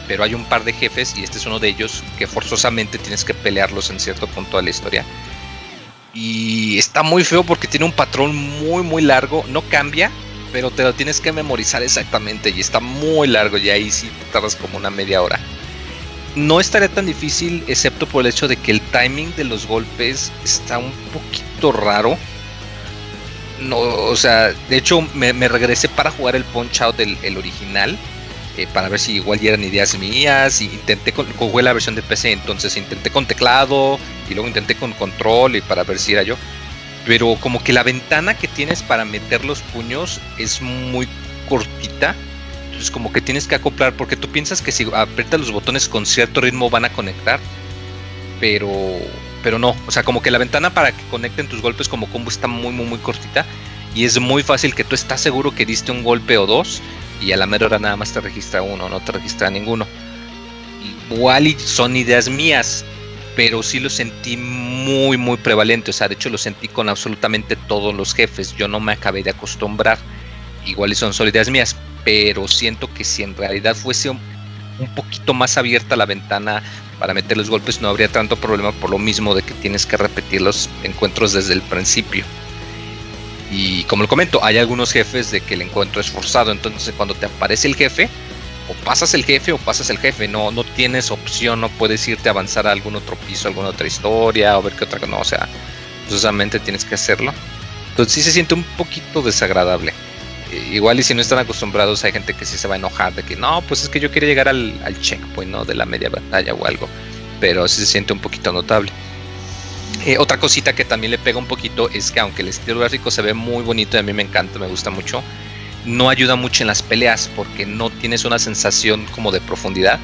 pero hay un par de jefes y este es uno de ellos que forzosamente tienes que pelearlos en cierto punto de la historia. Y está muy feo porque tiene un patrón muy muy largo, no cambia, pero te lo tienes que memorizar exactamente y está muy largo y ahí sí te tardas como una media hora. No estaría tan difícil excepto por el hecho de que el timing de los golpes está un poquito raro. No, o sea, de hecho me, regresé para jugar el Punch Out del el original. Eh, para ver si igual ya eran ideas mías. Y intenté con, jugué la versión de PC, entonces intenté con teclado y luego intenté con control y para ver si era yo. Pero como que la ventana que tienes para meter los puños es muy cortita. Entonces como que tienes que acoplar porque tú piensas que si aprietas los botones con cierto ritmo van a conectar. Pero pero no, o sea, como que la ventana para que conecten tus golpes como combo está muy muy muy cortita y es muy fácil que tú estás seguro que diste un golpe o dos y a la mera hora nada más te registra uno, no te registra ninguno. Igual y son ideas mías, pero sí lo sentí muy muy prevalente, o sea, de hecho lo sentí con absolutamente todos los jefes, yo no me acabé de acostumbrar. Igual y son solo ideas mías, pero siento que si en realidad fuese un, un poquito más abierta la ventana para meter los golpes no habría tanto problema por lo mismo de que tienes que repetir los encuentros desde el principio. Y como lo comento, hay algunos jefes de que el encuentro es forzado, entonces cuando te aparece el jefe, o pasas el jefe o pasas el jefe, no, no tienes opción, no puedes irte a avanzar a algún otro piso, alguna otra historia, o ver qué otra cosa, no, o sea, solamente tienes que hacerlo. Entonces sí se siente un poquito desagradable. Eh, igual y si no están acostumbrados hay gente que sí se va a enojar de que no, pues es que yo quería llegar al, al checkpoint, ¿no? De la media batalla o algo. Pero sí se siente un poquito notable. Eh, otra cosita que también le pega un poquito es que aunque el estilo gráfico se ve muy bonito y a mí me encanta, me gusta mucho, no ayuda mucho en las peleas porque no tienes una sensación como de profundidad.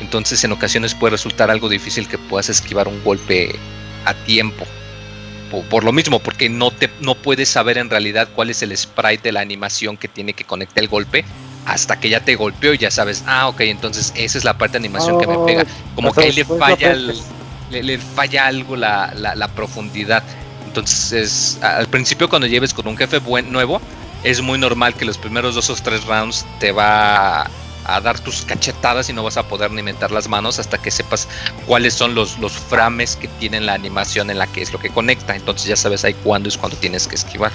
Entonces en ocasiones puede resultar algo difícil que puedas esquivar un golpe a tiempo. Por, por lo mismo, porque no, te, no puedes saber en realidad cuál es el sprite de la animación que tiene que conectar el golpe hasta que ya te golpeó y ya sabes, ah, ok, entonces esa es la parte de animación que me pega. Como que ahí le falla el, le, falla algo la, la, profundidad. Entonces, al principio cuando lleves con un jefe buen, nuevo, es muy normal que los primeros dos o tres rounds te va a, dar tus cachetadas y no vas a poder ni meter las manos hasta que sepas cuáles son los, los frames que tienen la animación en la que es lo que conecta. Entonces ya sabes ahí cuándo es cuando tienes que esquivar.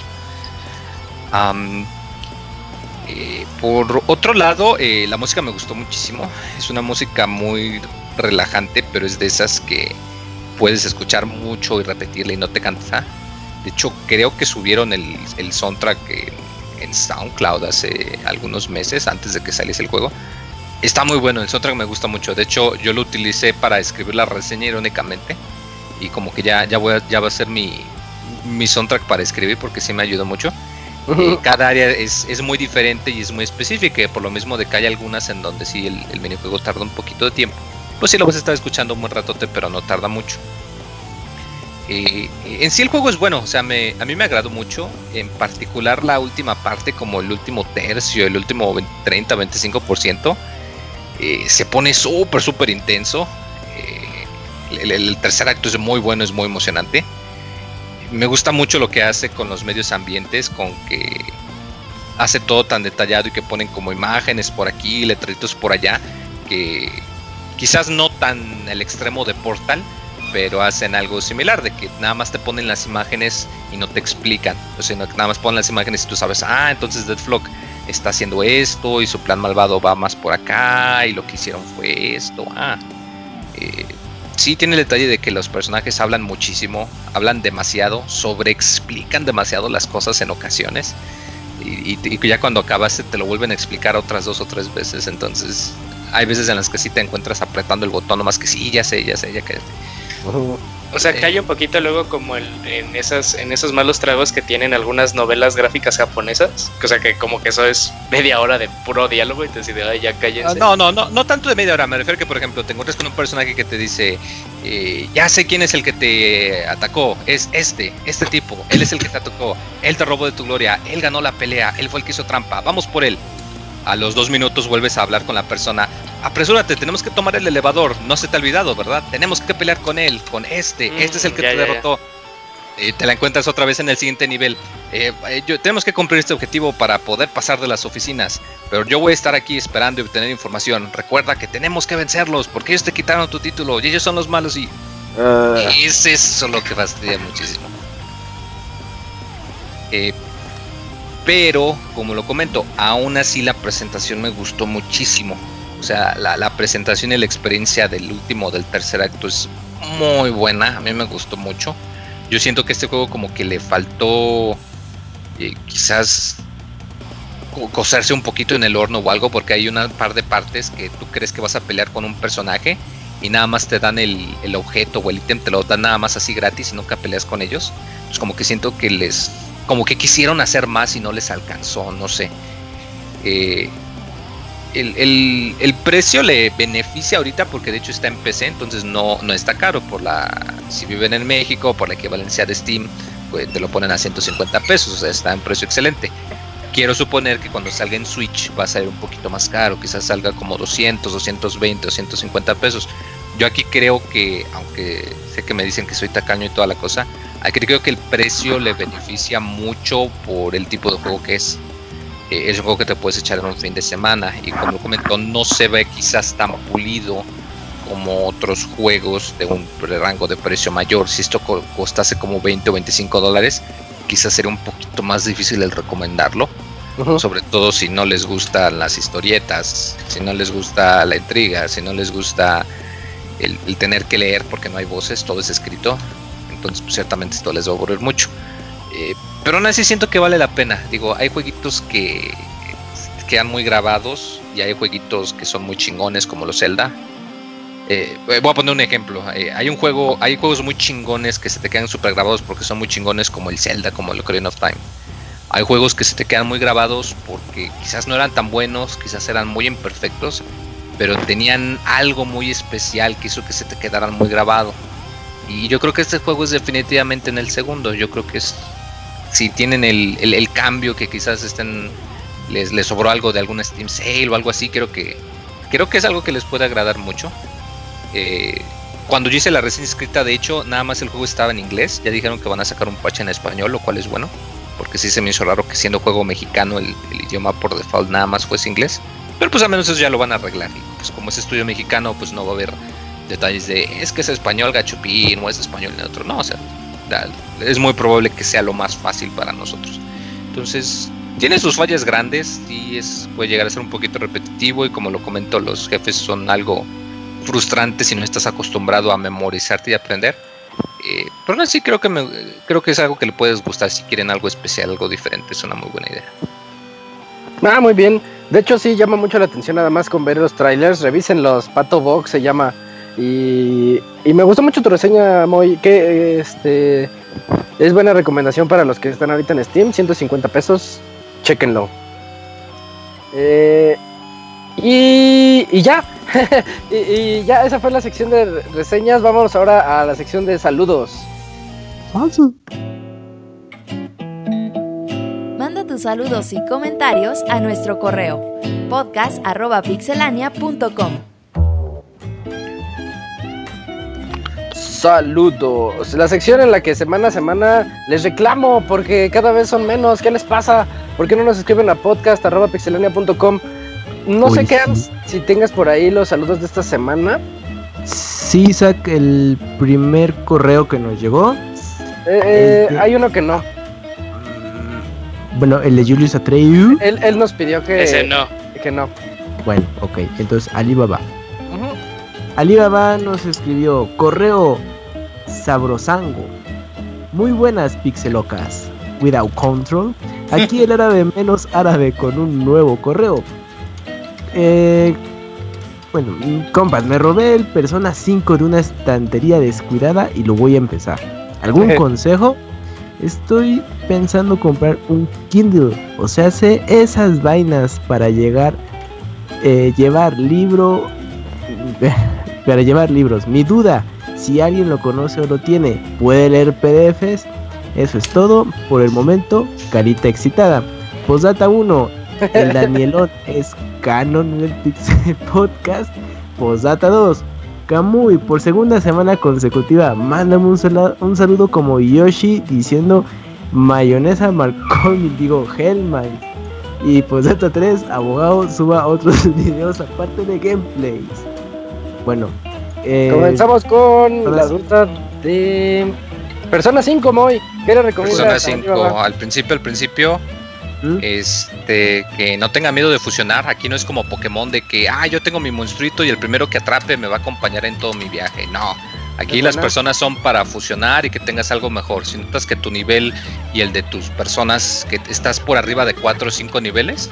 Eh, por otro lado, eh, la música me gustó muchísimo. Es una música muy relajante, pero es de esas que puedes escuchar mucho y repetirla y no te cansa. De hecho, creo que subieron el, el soundtrack en, en SoundCloud hace algunos meses, antes de que saliese el juego. Está muy bueno, el soundtrack me gusta mucho. De hecho, yo lo utilicé para escribir la reseña irónicamente. Y como que ya, ya, voy a- ya va a ser mi, mi soundtrack para escribir porque sí me ayudó mucho. Eh, cada área es, es muy diferente y es muy específica, por lo mismo de que hay algunas en donde sí el, el minijuego tarda un poquito de tiempo. Pues sí lo vas a estar escuchando un buen ratote, pero no tarda mucho. Eh, en sí el juego es bueno, o sea, me, a mí me agradó mucho, en particular la última parte, como el último tercio, el último 30-25%, eh, se pone súper, súper intenso. Eh, el, el tercer acto es muy bueno, es muy emocionante. Me gusta mucho lo que hace con los medios ambientes, con que hace todo tan detallado y que ponen como imágenes por aquí, letreritos por allá, que quizás no tan el extremo de Portal, pero hacen algo similar, de que nada más te ponen las imágenes y no te explican, o sea, nada más ponen las imágenes y tú sabes, ah, entonces Deadflock está haciendo esto y su plan malvado va más por acá y lo que hicieron fue esto, ah. Eh, sí tiene el detalle de que los personajes hablan muchísimo, hablan demasiado, sobreexplican demasiado las cosas en ocasiones. Y, y- y ya cuando acabaste te lo vuelven a explicar otras dos o tres veces. Entonces hay veces en las que sí te encuentras apretando el botón, nomás que sí, ya sé, ya sé, ya que... O sea, que hay un poquito luego como el, en esas en esos malos tragos que tienen algunas novelas gráficas japonesas. O sea, que como que eso es media hora de puro diálogo y te dice, ay, ya cállense. Ah, no, no, no, no tanto de media hora. Me refiero que, por ejemplo, te encuentras con un personaje que te dice, eh, ya sé quién es el que te atacó, es este, este tipo, él es el que te atacó, él te robó de tu gloria, él ganó la pelea, él fue el que hizo trampa, vamos por él. A los dos minutos vuelves a hablar con la persona. Apresúrate, tenemos que tomar el elevador. No se te ha olvidado, ¿verdad? Tenemos que pelear con él, con este. Mm, este es el que ya, te ya, ya. derrotó. eh, te la encuentras otra vez en el siguiente nivel. Eh, eh, yo- tenemos que cumplir este objetivo para poder pasar de las oficinas, pero yo voy a estar aquí esperando y obtener información. Recuerda que tenemos que vencerlos porque ellos te quitaron tu título y ellos son los malos y Ah, es eso lo que fastidia muchísimo. Eh, pero, como lo comento, aún así la presentación me gustó muchísimo. O sea, la, presentación y la experiencia del último, del tercer acto es muy buena. A mí me gustó mucho. Yo siento que este juego como que le faltó eh, quizás co- cocerse un poquito en el horno o algo porque hay una par de partes que tú crees que vas a pelear con un personaje y nada más te dan el, el objeto o el ítem, te lo dan nada más así gratis y nunca peleas con ellos. Pues como que siento que les, como que quisieron hacer más y no les alcanzó, no sé. Eh, el, el- el precio le beneficia ahorita porque de hecho está en PC, entonces no, no está caro. Por la, si viven en México, por la equivalencia de Steam, pues te lo ponen a 150 pesos, o sea, está en precio excelente. Quiero suponer que cuando salga en Switch va a salir un poquito más caro, quizás salga como 200, 220, 250 pesos. Yo aquí creo que, aunque sé que me dicen que soy tacaño y toda la cosa, aquí creo que el precio le beneficia mucho por el tipo de juego que es. Eh, es un juego que te puedes echar en un fin de semana y como comentó no se ve quizás tan pulido como otros juegos de un rango de precio mayor. Si esto co- costase como 20 o 25 dólares, quizás sería un poquito más difícil el recomendarlo. Sobre todo si no les gustan las historietas, si no les gusta la intriga, si no les gusta el, tener que leer porque no hay voces, todo es escrito. Entonces, pues, ciertamente esto les va a aburrir mucho. Eh, pero aún así siento que vale la pena. Digo, hay jueguitos que quedan muy grabados y hay jueguitos que son muy chingones como los Zelda. Eh, voy a poner un ejemplo. Eh, hay un juego, hay juegos muy chingones que se te quedan super grabados porque son muy chingones como el Zelda, como el Ocarina of Time. Hay juegos que se te quedan muy grabados porque quizás no eran tan buenos, quizás eran muy imperfectos, pero tenían algo muy especial que hizo que se te quedaran muy grabado. Y yo creo que este juego es definitivamente en el segundo. Yo creo que es si tienen el, cambio que quizás estén les, les sobró algo de alguna Steam Sale o algo así, creo que creo que es algo que les puede agradar mucho. Eh, cuando yo hice la reseña escrita, de hecho, nada más el juego estaba en inglés. Ya dijeron que van a sacar un patch en español, lo cual es bueno. Porque sí se me hizo raro que siendo juego mexicano el, idioma por default nada más fuese inglés. Pero pues al menos eso ya lo van a arreglar. Y pues como es estudio mexicano, pues no va a haber detalles de es que es español gachupín o es español neutro. No, o sea, es muy probable que sea lo más fácil para nosotros. Entonces, tiene sus fallas grandes, y es, puede llegar a ser un poquito repetitivo y como lo comento, los jefes son algo frustrantes si no estás acostumbrado a memorizarte y aprender. Eh, pero así creo que me, creo que es algo que le puedes gustar si quieren algo especial, algo diferente, es una muy buena idea. Ah, muy bien. De hecho, sí llama mucho la atención nada más con ver los trailers. Revisen los Pato Box, se llama. Y, y me gustó mucho tu reseña, Moy. Que este es buena recomendación para los que están ahorita en Steam. 150 pesos. Chequenlo. Eh, y, y ya. y, y ya, esa fue la sección de re- reseñas. Vámonos ahora a la sección de saludos. Manda tus saludos y comentarios a nuestro correo podcast.pixelania.com. Saludos. La sección en la que semana a semana les reclamo porque cada vez son menos. ¿Qué les pasa? ¿Por qué no nos escriben a podcast.pixelania.com? No sé qué, sí. si tengas por ahí los saludos de esta semana. Sí, Isaac, el primer correo que nos llegó. Eh, eh, hay uno que no. Bueno, el de Julius Atreu. Él, él nos pidió que, Ese no. que no. Bueno, ok, entonces Alibaba. Alibaba nos escribió correo sabrosango. Muy buenas pixelocas. Without control. Aquí el árabe menos árabe con un nuevo correo. Eh, bueno, compas, me robé el Persona 5 de una estantería descuidada y lo voy a empezar. ¿Algún consejo? Estoy pensando comprar un Kindle, o sea, sé esas vainas para llegar, eh, llevar libro, para llevar libros. Mi duda, si alguien lo conoce o lo tiene, puede leer PDFs. Eso es todo por el momento. Carita excitada. Posdata 1. El Danielón es canon en el Pixel Podcast. Posdata 2. Kamui, por segunda semana consecutiva, mándame un, sala- un saludo como Yoshi diciendo mayonesa McCormick, digo Hellman. Y dato 3, abogado suba otros videos aparte de gameplays. Bueno, eh, Comenzamos con la sí. ruta de Persona 5, Moy. ¿Qué le recomiendas? Persona Arriba, 5, abajo. al principio, al principio, ¿Mm? este, que no tenga miedo de fusionar. Aquí no es como Pokémon de que, ah, yo tengo mi monstruito y el primero que atrape me va a acompañar en todo mi viaje. No, aquí las buena. personas son para fusionar y que tengas algo mejor. Si notas que tu nivel y el de tus personas, que estás por arriba de 4 o 5 niveles,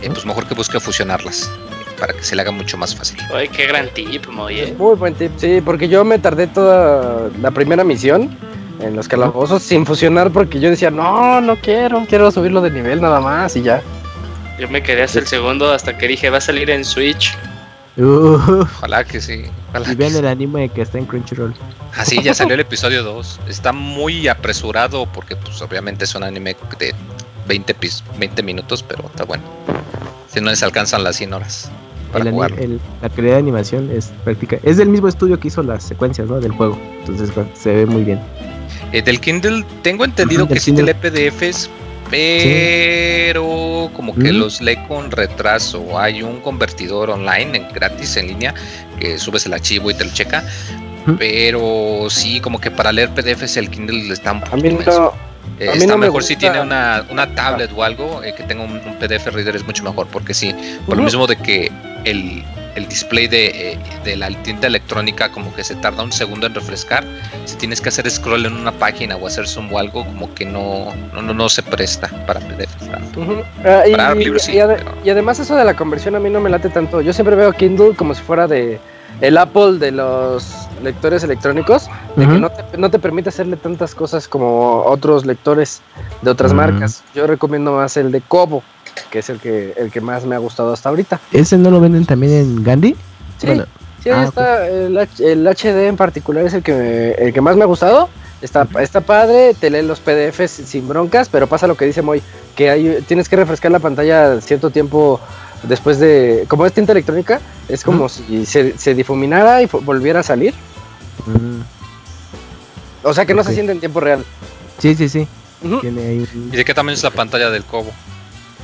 eh, pues mejor que busque fusionarlas para que se le haga mucho más fácil. Ay, qué gran tip, eh. Muy buen tip, sí, porque yo me tardé toda la primera misión en los calabozos sin fusionar porque yo decía, no, no quiero, quiero subirlo de nivel nada más y ya. Yo me quedé hasta el segundo hasta que dije, va a salir en Switch. Uf, Ojalá que sí. ojalá y vean el anime que está en Crunchyroll. Ah, sí, ya salió el episodio 2. Está muy apresurado porque, pues, obviamente es un anime de 20, pis- 20 minutos, pero está bueno. Si no les alcanzan las 100 horas para El ani- jugarlo. el- la calidad de animación es práctica. Es del mismo estudio que hizo las secuencias ¿no? del juego. Entonces bueno, se ve muy bien. Eh, del Kindle, tengo entendido que del sí lee PDFs, pero como que Mm. los lee con retraso. Hay un convertidor online, en, gratis, en línea, que subes el archivo y te lo checa. Pero sí, como que para leer PDFs el Kindle está un A poquito mí menso. no, Eh, A mí está no me mejor si tiene una, una tablet o algo eh, que tenga un, un PDF reader es mucho mejor porque sí, por lo mismo de que el, el display de, eh, de la tinta electrónica como que se tarda un segundo en refrescar, si tienes que hacer scroll en una página o hacer zoom o algo como que no, no, no, no se presta para PDF. Ujú. Ah, y, Para libros sí, y ade- pero- y además eso de la conversión a mí no me late tanto. Yo siempre veo Kindle como si fuera de el Apple de los lectores electrónicos, de que no te, no te permite hacerle tantas cosas como otros lectores de otras marcas. Yo recomiendo más el de Kobo, que es el que el que más me ha gustado hasta ahorita. ¿Ese no lo venden también en Gandhi? Sí, Bueno, sí, ahí ah, está. El, el HD en particular es el que, me- el que más me ha gustado. Está, está padre, te lee los PDFs sin broncas, pero pasa lo que dice Moy, que hay, tienes que refrescar la pantalla cierto tiempo después de... Como es tinta electrónica, es como si se, se difuminara y volviera a salir. O sea que no se siente en tiempo real. sí, sí, sí. Ujú. Tiene ahí un- ¿Y de qué tamaño es la pantalla del Cobo?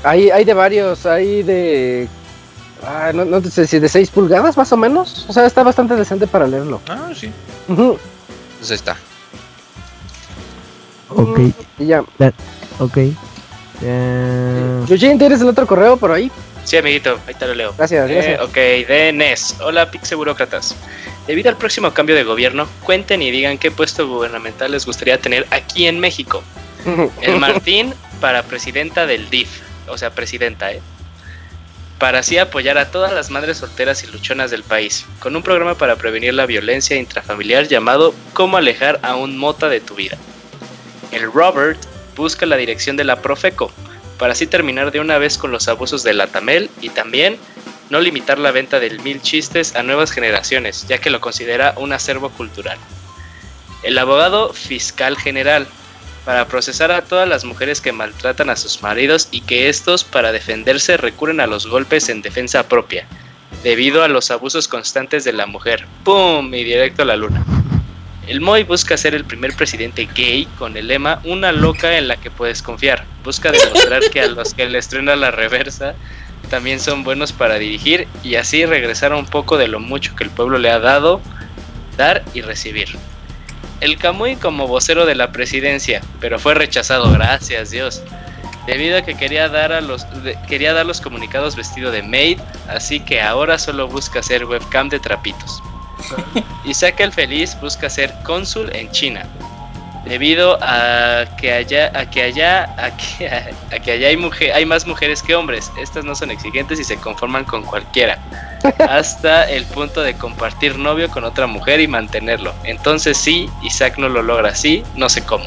Hay, hay de varios, hay de... ah, no, no sé si de 6 pulgadas más o menos. O sea, está bastante decente para leerlo. Ah, sí. Entonces ahí está. Ok, Y ya. ok. Eh, Eugene, ¿tienes el otro correo por ahí? Sí, amiguito, ahí te lo leo. Gracias, Eh, gracias. ok, de NES. Hola, Pixeburócratas. Debido al próximo cambio de gobierno, cuenten y digan qué puesto gubernamental les gustaría tener aquí en México. El Martín para presidenta del DIF, o sea, presidenta, ¿eh? Para así apoyar a todas las madres solteras y luchonas del país, con un programa para prevenir la violencia intrafamiliar llamado Cómo alejar a un mota de tu vida. El Robert busca la dirección de la Profeco, para así terminar de una vez con los abusos de la Tamel y también no limitar la venta del mil chistes a nuevas generaciones, ya que lo considera un acervo cultural. El abogado fiscal general, para procesar a todas las mujeres que maltratan a sus maridos y que estos para defenderse recurren a los golpes en defensa propia, debido a los abusos constantes de la mujer. ¡Pum! Y directo a la luna. El Moy busca ser el primer presidente gay con el lema Una loca en la que puedes confiar. Busca demostrar que a los que les truena la reversa también son buenos para dirigir y así regresar un poco de lo mucho que el pueblo le ha dado, dar y recibir. El Camuy como vocero de la presidencia, pero fue rechazado, gracias Dios, debido a que quería dar, a los, de- quería dar los comunicados vestido de maid, así que ahora solo busca ser webcam de trapitos. Isaac el Feliz busca ser cónsul en China, debido a que allá, a que allá, a que, a que allá hay, mujer, hay más mujeres que hombres. Estas no son exigentes y se conforman con cualquiera, hasta el punto de compartir novio con otra mujer y mantenerlo. Entonces sí, Isaac no lo logra así, no sé cómo.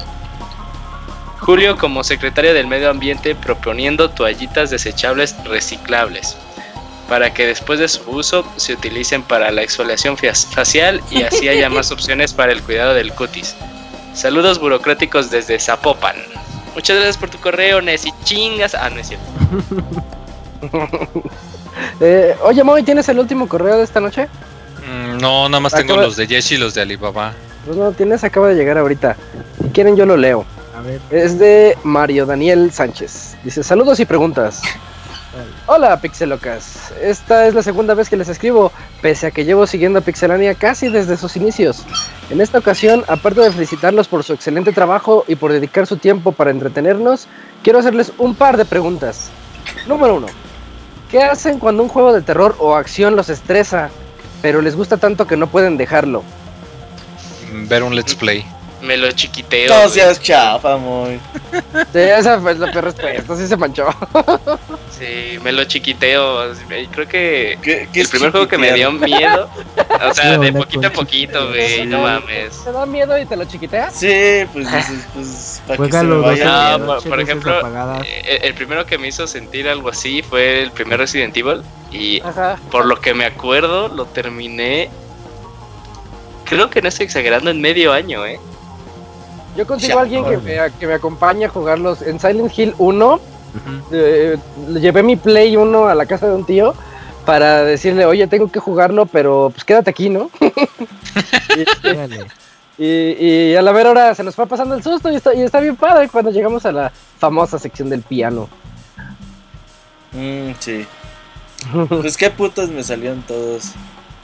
Julio como secretario del medio ambiente proponiendo toallitas desechables reciclables para que después de su uso se utilicen para la exfoliación facial y así haya más opciones para el cuidado del cutis. Saludos burocráticos desde Zapopan. Muchas gracias por tu correo, Nessie. Chingas. Ah, no es cierto. Eh, oye, Moy, ¿tienes el último correo de esta noche? Mm, No, nada más tengo los de Yeshi y los de Alibaba. Pues no tienes, acaba de llegar ahorita. Si quieren yo lo leo. A ver. Es de Mario Daniel Sánchez. Dice, saludos y preguntas. Hola Pixelocas, esta es la segunda vez que les escribo, pese a que llevo siguiendo a Pixelania casi desde sus inicios. En esta ocasión, aparte de felicitarlos por su excelente trabajo y por dedicar su tiempo para entretenernos, quiero hacerles un par de preguntas. Número uno, ¿qué hacen cuando un juego de terror o acción los estresa, pero les gusta tanto que no pueden dejarlo? Ver un let's play. Me lo chiquiteo. No seas chafa, muy. Sí, esa fue la peor respuesta, sí se manchó. Sí, me lo chiquiteo. Creo que ¿Qué, qué el primer juego que me dio miedo. O sea, Sí, de poquito a poquito, güey. No mames. ¿Te da miedo y te lo chiquiteas? Sí, pues, dices, pues, para que se me vaya. No, de por- por ejemplo. Eh, El primero que me hizo sentir algo así fue el primer Resident Evil. Y Ajá. por lo que me acuerdo, lo terminé. Creo que no estoy exagerando en medio año, ¿eh? Yo consigo a alguien que me, que me acompañe a jugarlos en Silent Hill 1. Ujú. eh, le llevé mi Play 1 a la casa de un tío para decirle, oye, tengo que jugarlo, pero pues quédate aquí, ¿no? y, Órale. y- y a la ver hora se nos fue pasando el susto y está, y está bien padre cuando llegamos a la famosa sección del piano. Mm, sí. Pues qué putos me salieron todos.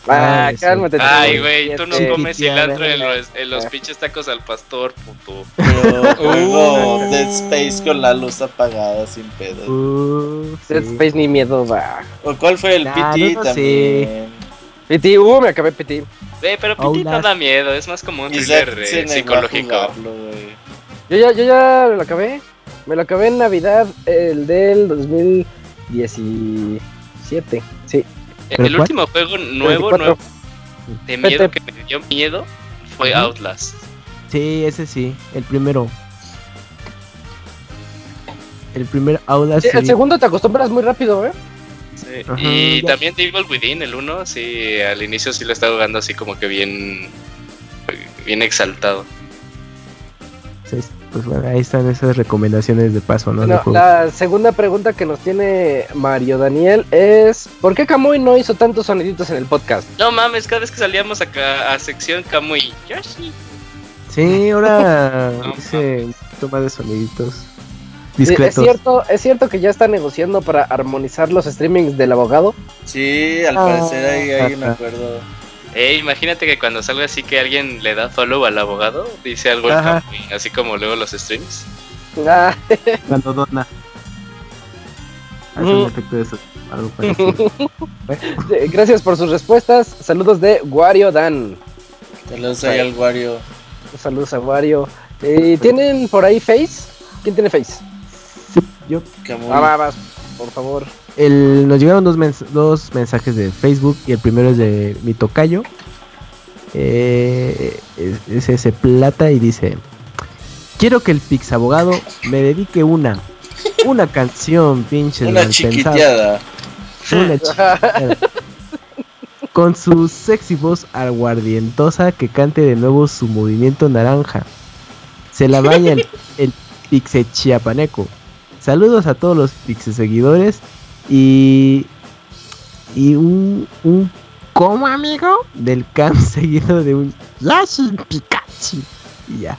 Ah, Ay, sí. cálmate. Ay, tío. güey, tú no comes cilantro en los, en los pinches tacos al pastor, puto. Uh. Dead Space con la luz apagada sin pedo. Uh, Dead sí. Space ni miedo va. ¿O cuál fue el Nah, PT no, no también? PT, uh, me acabé PT. Güey, pero Piti no da miedo, es más como un thriller se eh, psicológico. jugarlo. Yo ya, yo ya me lo acabé. Me lo acabé en Navidad, el del 2017. Sí. El, último juego nuevo, 24. nuevo de miedo que me dio miedo fue. Outlast. Sí, ese sí, el primero. El primer Outlast. Sí, el segundo te acostumbras muy rápido, ¿eh? Sí, Ajá, y ya. también The Evil Within, el 1, sí, al inicio sí lo estaba jugando así como que bien bien exaltado. Sí, Pues bueno, ahí están esas recomendaciones de paso, ¿no? De la segunda pregunta que nos tiene Mario Daniel es ¿Por qué Kamui no hizo tantos soniditos en el podcast? No mames, cada vez que salíamos acá a sección Kamui Yoshi. Sí, ahora hice un poquito más de soniditos Sí, Es discretos. cierto, es cierto que ya está negociando para armonizar los streamings del abogado. Sí, al Ah. parecer ahí hay un acuerdo. Eh, imagínate que cuando salga así que alguien le da follow al abogado, dice algo el Ajá. Kamui, así como luego los streams. Ah, Cuando dona. Hace Ujú. un efecto de eso. Algo eh, gracias por sus respuestas. Saludos de Wario Dan. Saludos ahí al Wario. Saludos a Wario. Eh, ¿Tienen por ahí Face? ¿Quién tiene Face? Yo. Ah, va, vas, por favor. El, nos llegaron dos, mens- dos mensajes de Facebook y el primero es de mi tocayo. Eh, es, es ese plata y dice: Quiero que el Pix abogado me dedique una, una canción, pinche Una chiquiteada. Una chiquiteada. Con su sexy voz aguardientosa que cante de nuevo su movimiento naranja. Se la baña el, el Pixe Chiapaneco. Saludos a todos los Pixe seguidores y. Y un. un ¿Cómo amigo? Del can seguido de un Yashin Pikachu. Y ya.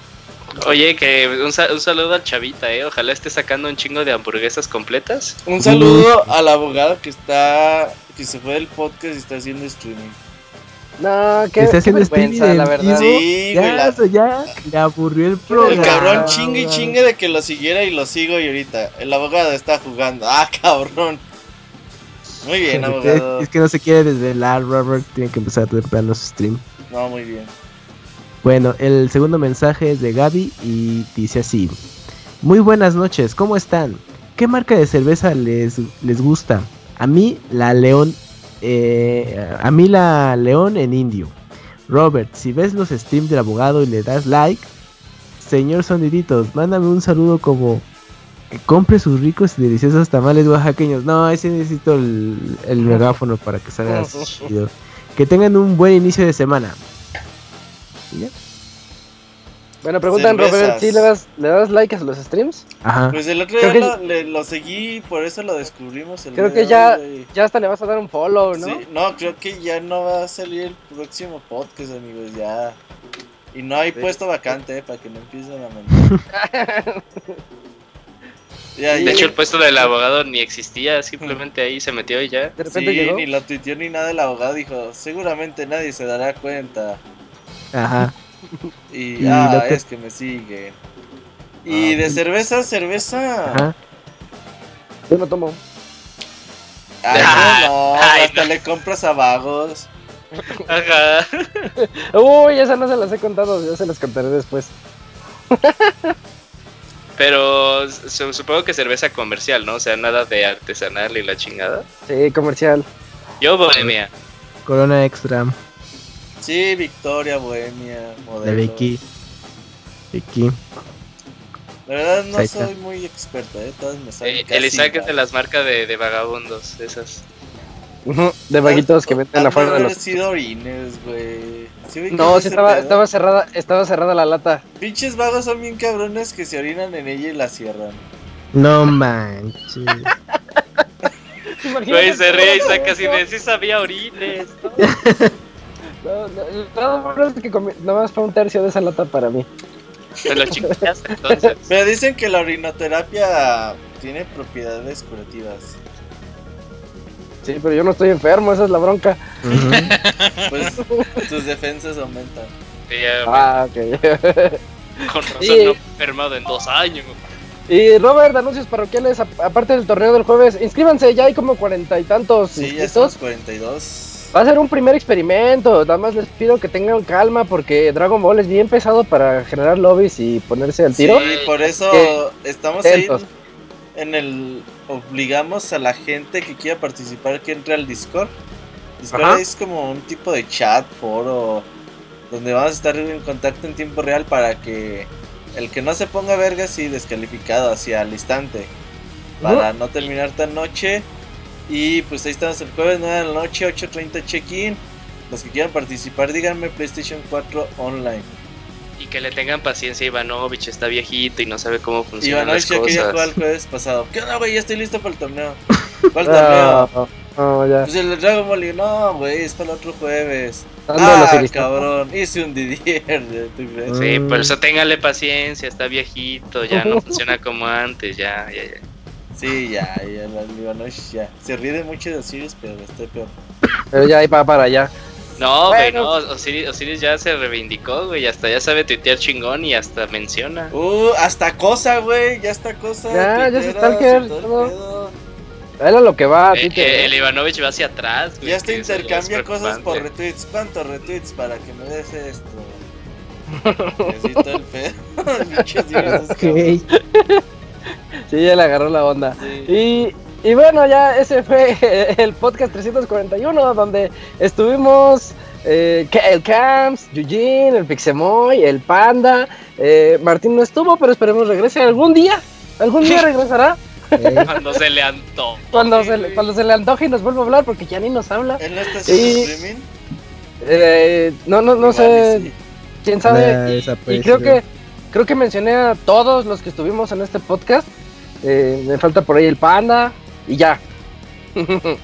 Oye, que un, sa- un saludo al chavita, eh. Ojalá esté sacando un chingo de hamburguesas completas. Un saludo al abogado que está. que se fue del podcast y está haciendo streaming. No, qué, Está haciendo streaming la verdad. Sí, Ya, güey. la- eso ya le aburrió el programa. El cabrón chingue y chingue de que lo siguiera y lo sigo y ahorita. El abogado está jugando. Ah, cabrón. Muy bien, abogado. Es que no se quiere desvelar, Robert. Tiene que empezar a temprano su stream. No, muy bien. Bueno, el segundo mensaje es de Gaby y dice así: Muy buenas noches, ¿cómo están? ¿Qué marca de cerveza les, les gusta? A mí la León, eh, a mí la León en indio. Robert, si ves los streams del abogado y le das like, señor Soniditos, mándame un saludo como compre sus ricos y deliciosos tamales oaxaqueños. No, ese necesito el, el megáfono para que salga chido. Que tengan un buen inicio de semana. ¿Y ya? Bueno, preguntan. Robert, ¿sí le das, le das like a los streams? Ajá. Pues el otro día que- lo, le- lo seguí, por eso lo descubrimos. El Creo que ya, ya hasta le vas a dar un follow, ¿no? Sí, no, creo que ya no va a salir el próximo podcast, amigos, ya. Y no hay Sí. puesto vacante, eh, para que no empiecen a mentir. ya, De ya- hecho, el puesto del abogado ni existía, simplemente ahí se metió y ya. De repente sí, llegó. ni lo tuiteó ni nada el abogado, dijo, seguramente nadie se dará cuenta. Ajá. Y, Y ah, lo que- es que me siguen. Y Ah, de cerveza, cerveza. Ajá. Yo no tomo. Ay, Ah, no, no, ay, hasta le compras a vagos. Ajá. Uy, esa no se las he contado, ya se las contaré después. Pero su- supongo que cerveza comercial, ¿no? O sea, nada de artesanal y la chingada. Sí, comercial. Yo, bohemia. Corona extra Sí, Victoria, Bohemia, de modelo. Vicky. Vicky. La verdad no soy muy experto, eh, todas me salen Eh, casi el Isaac es de las marcas de, de vagabundos, esas. De vaguitos que venden de afuera de los... sido orines, güey. ¿Sí ubicas No, estaba, cerrada, estaba cerrada la lata. Pinches vagos son bien cabrones que se orinan en ella y la cierran. No manches. Güey, se ríe Isaac así de sí sabía orines. No, no, no, que comi- nada más fue un tercio de esa lata para mí. Me lo chingaste entonces. Pero dicen que la orinoterapia tiene propiedades curativas. Sí, pero yo no estoy enfermo, esa es la bronca. Pues tus defensas aumentan. Sí, ya, Ah, ok. Con razón no he enfermado en dos años. y Robert, anuncios parroquiales, a- aparte del torneo del jueves, inscríbanse, ya hay como cuarenta y tantos Sí, ya inscritos. somos 42. Va a ser un primer experimento, nada más les pido que tengan calma porque Dragon Ball es bien pesado para generar lobbies y ponerse al tiro. Sí, por eso Que- estamos ahí. En el... Obligamos a la gente que quiera participar que entre al Discord. Discord Ajá. es como un tipo de chat, foro, donde vamos a estar en contacto en tiempo real para que el que no se ponga vergas y descalificado hacia al instante. Para no terminar tan noche. Y pues ahí estamos el jueves 9 de la noche, 8.30 check-in. Los que quieran participar, díganme PlayStation 4 online. Y que le tengan paciencia, Ivanovich está viejito y no sabe cómo funcionan Ivanovich las ya quería jugar el jueves pasado. ¿Qué onda, güey? Ya estoy listo para el torneo. ¿Cuál torneo? Ah, no, ya. Pues el Dragon Ball. No, güey, es para el otro jueves. Los Ah, cabrón. Hice un Didier. ¿tú crees? Sí, Mm. por eso téngale paciencia, está viejito, ya no funciona como antes, ya, ya, ya. Sí, ya, ya, el Ivanovich ya. Se ríe de mucho de Osiris, pero estoy peor. Pero ya ahí para, para allá. No, güey, Bueno. no, Osiris, Osiris ya se reivindicó, güey, hasta ya sabe tuitear chingón y hasta menciona. Uh, hasta cosa, güey. Ya está cosa. Ya, ya se tuiteras stalker, y todo el todo. pedo. Él a lo que va, Eh, Twitter. eh, el Ivanovich va hacia atrás, güey. Ya hasta intercambia cosas por retweets. ¿Cuántos retweets para que me des esto? Necesito el pedo. Sí, ya le agarró la onda. Sí. Y, y bueno, ya ese fue el podcast 341, donde estuvimos eh, el Camps, Eugene, el Pixemoy, el Panda. eh, Martín no estuvo, pero esperemos regrese algún día. Algún día regresará. Eh, Cuando se le antojó. Cuando se, le, cuando se le antoje y nos vuelva a hablar, porque ya ni nos habla. ¿Él no está Y- streaming? Eh, no, no, no Igual sé. sí. quién Nah, sabe. Y- creo que creo que mencioné a todos los que estuvimos en este podcast. Eh, me falta por ahí el panda y ya.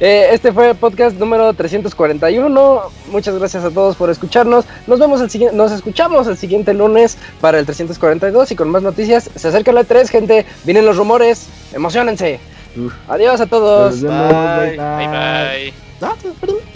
Eh, este fue el podcast número 341. Muchas gracias a todos por escucharnos. Nos vemos el siguiente, nos escuchamos el siguiente lunes para el 342 y con más noticias. Se acerca la 3, gente. Vienen los rumores. Emocionense. Uf. Adiós a todos. Bye. Bye bye. bye.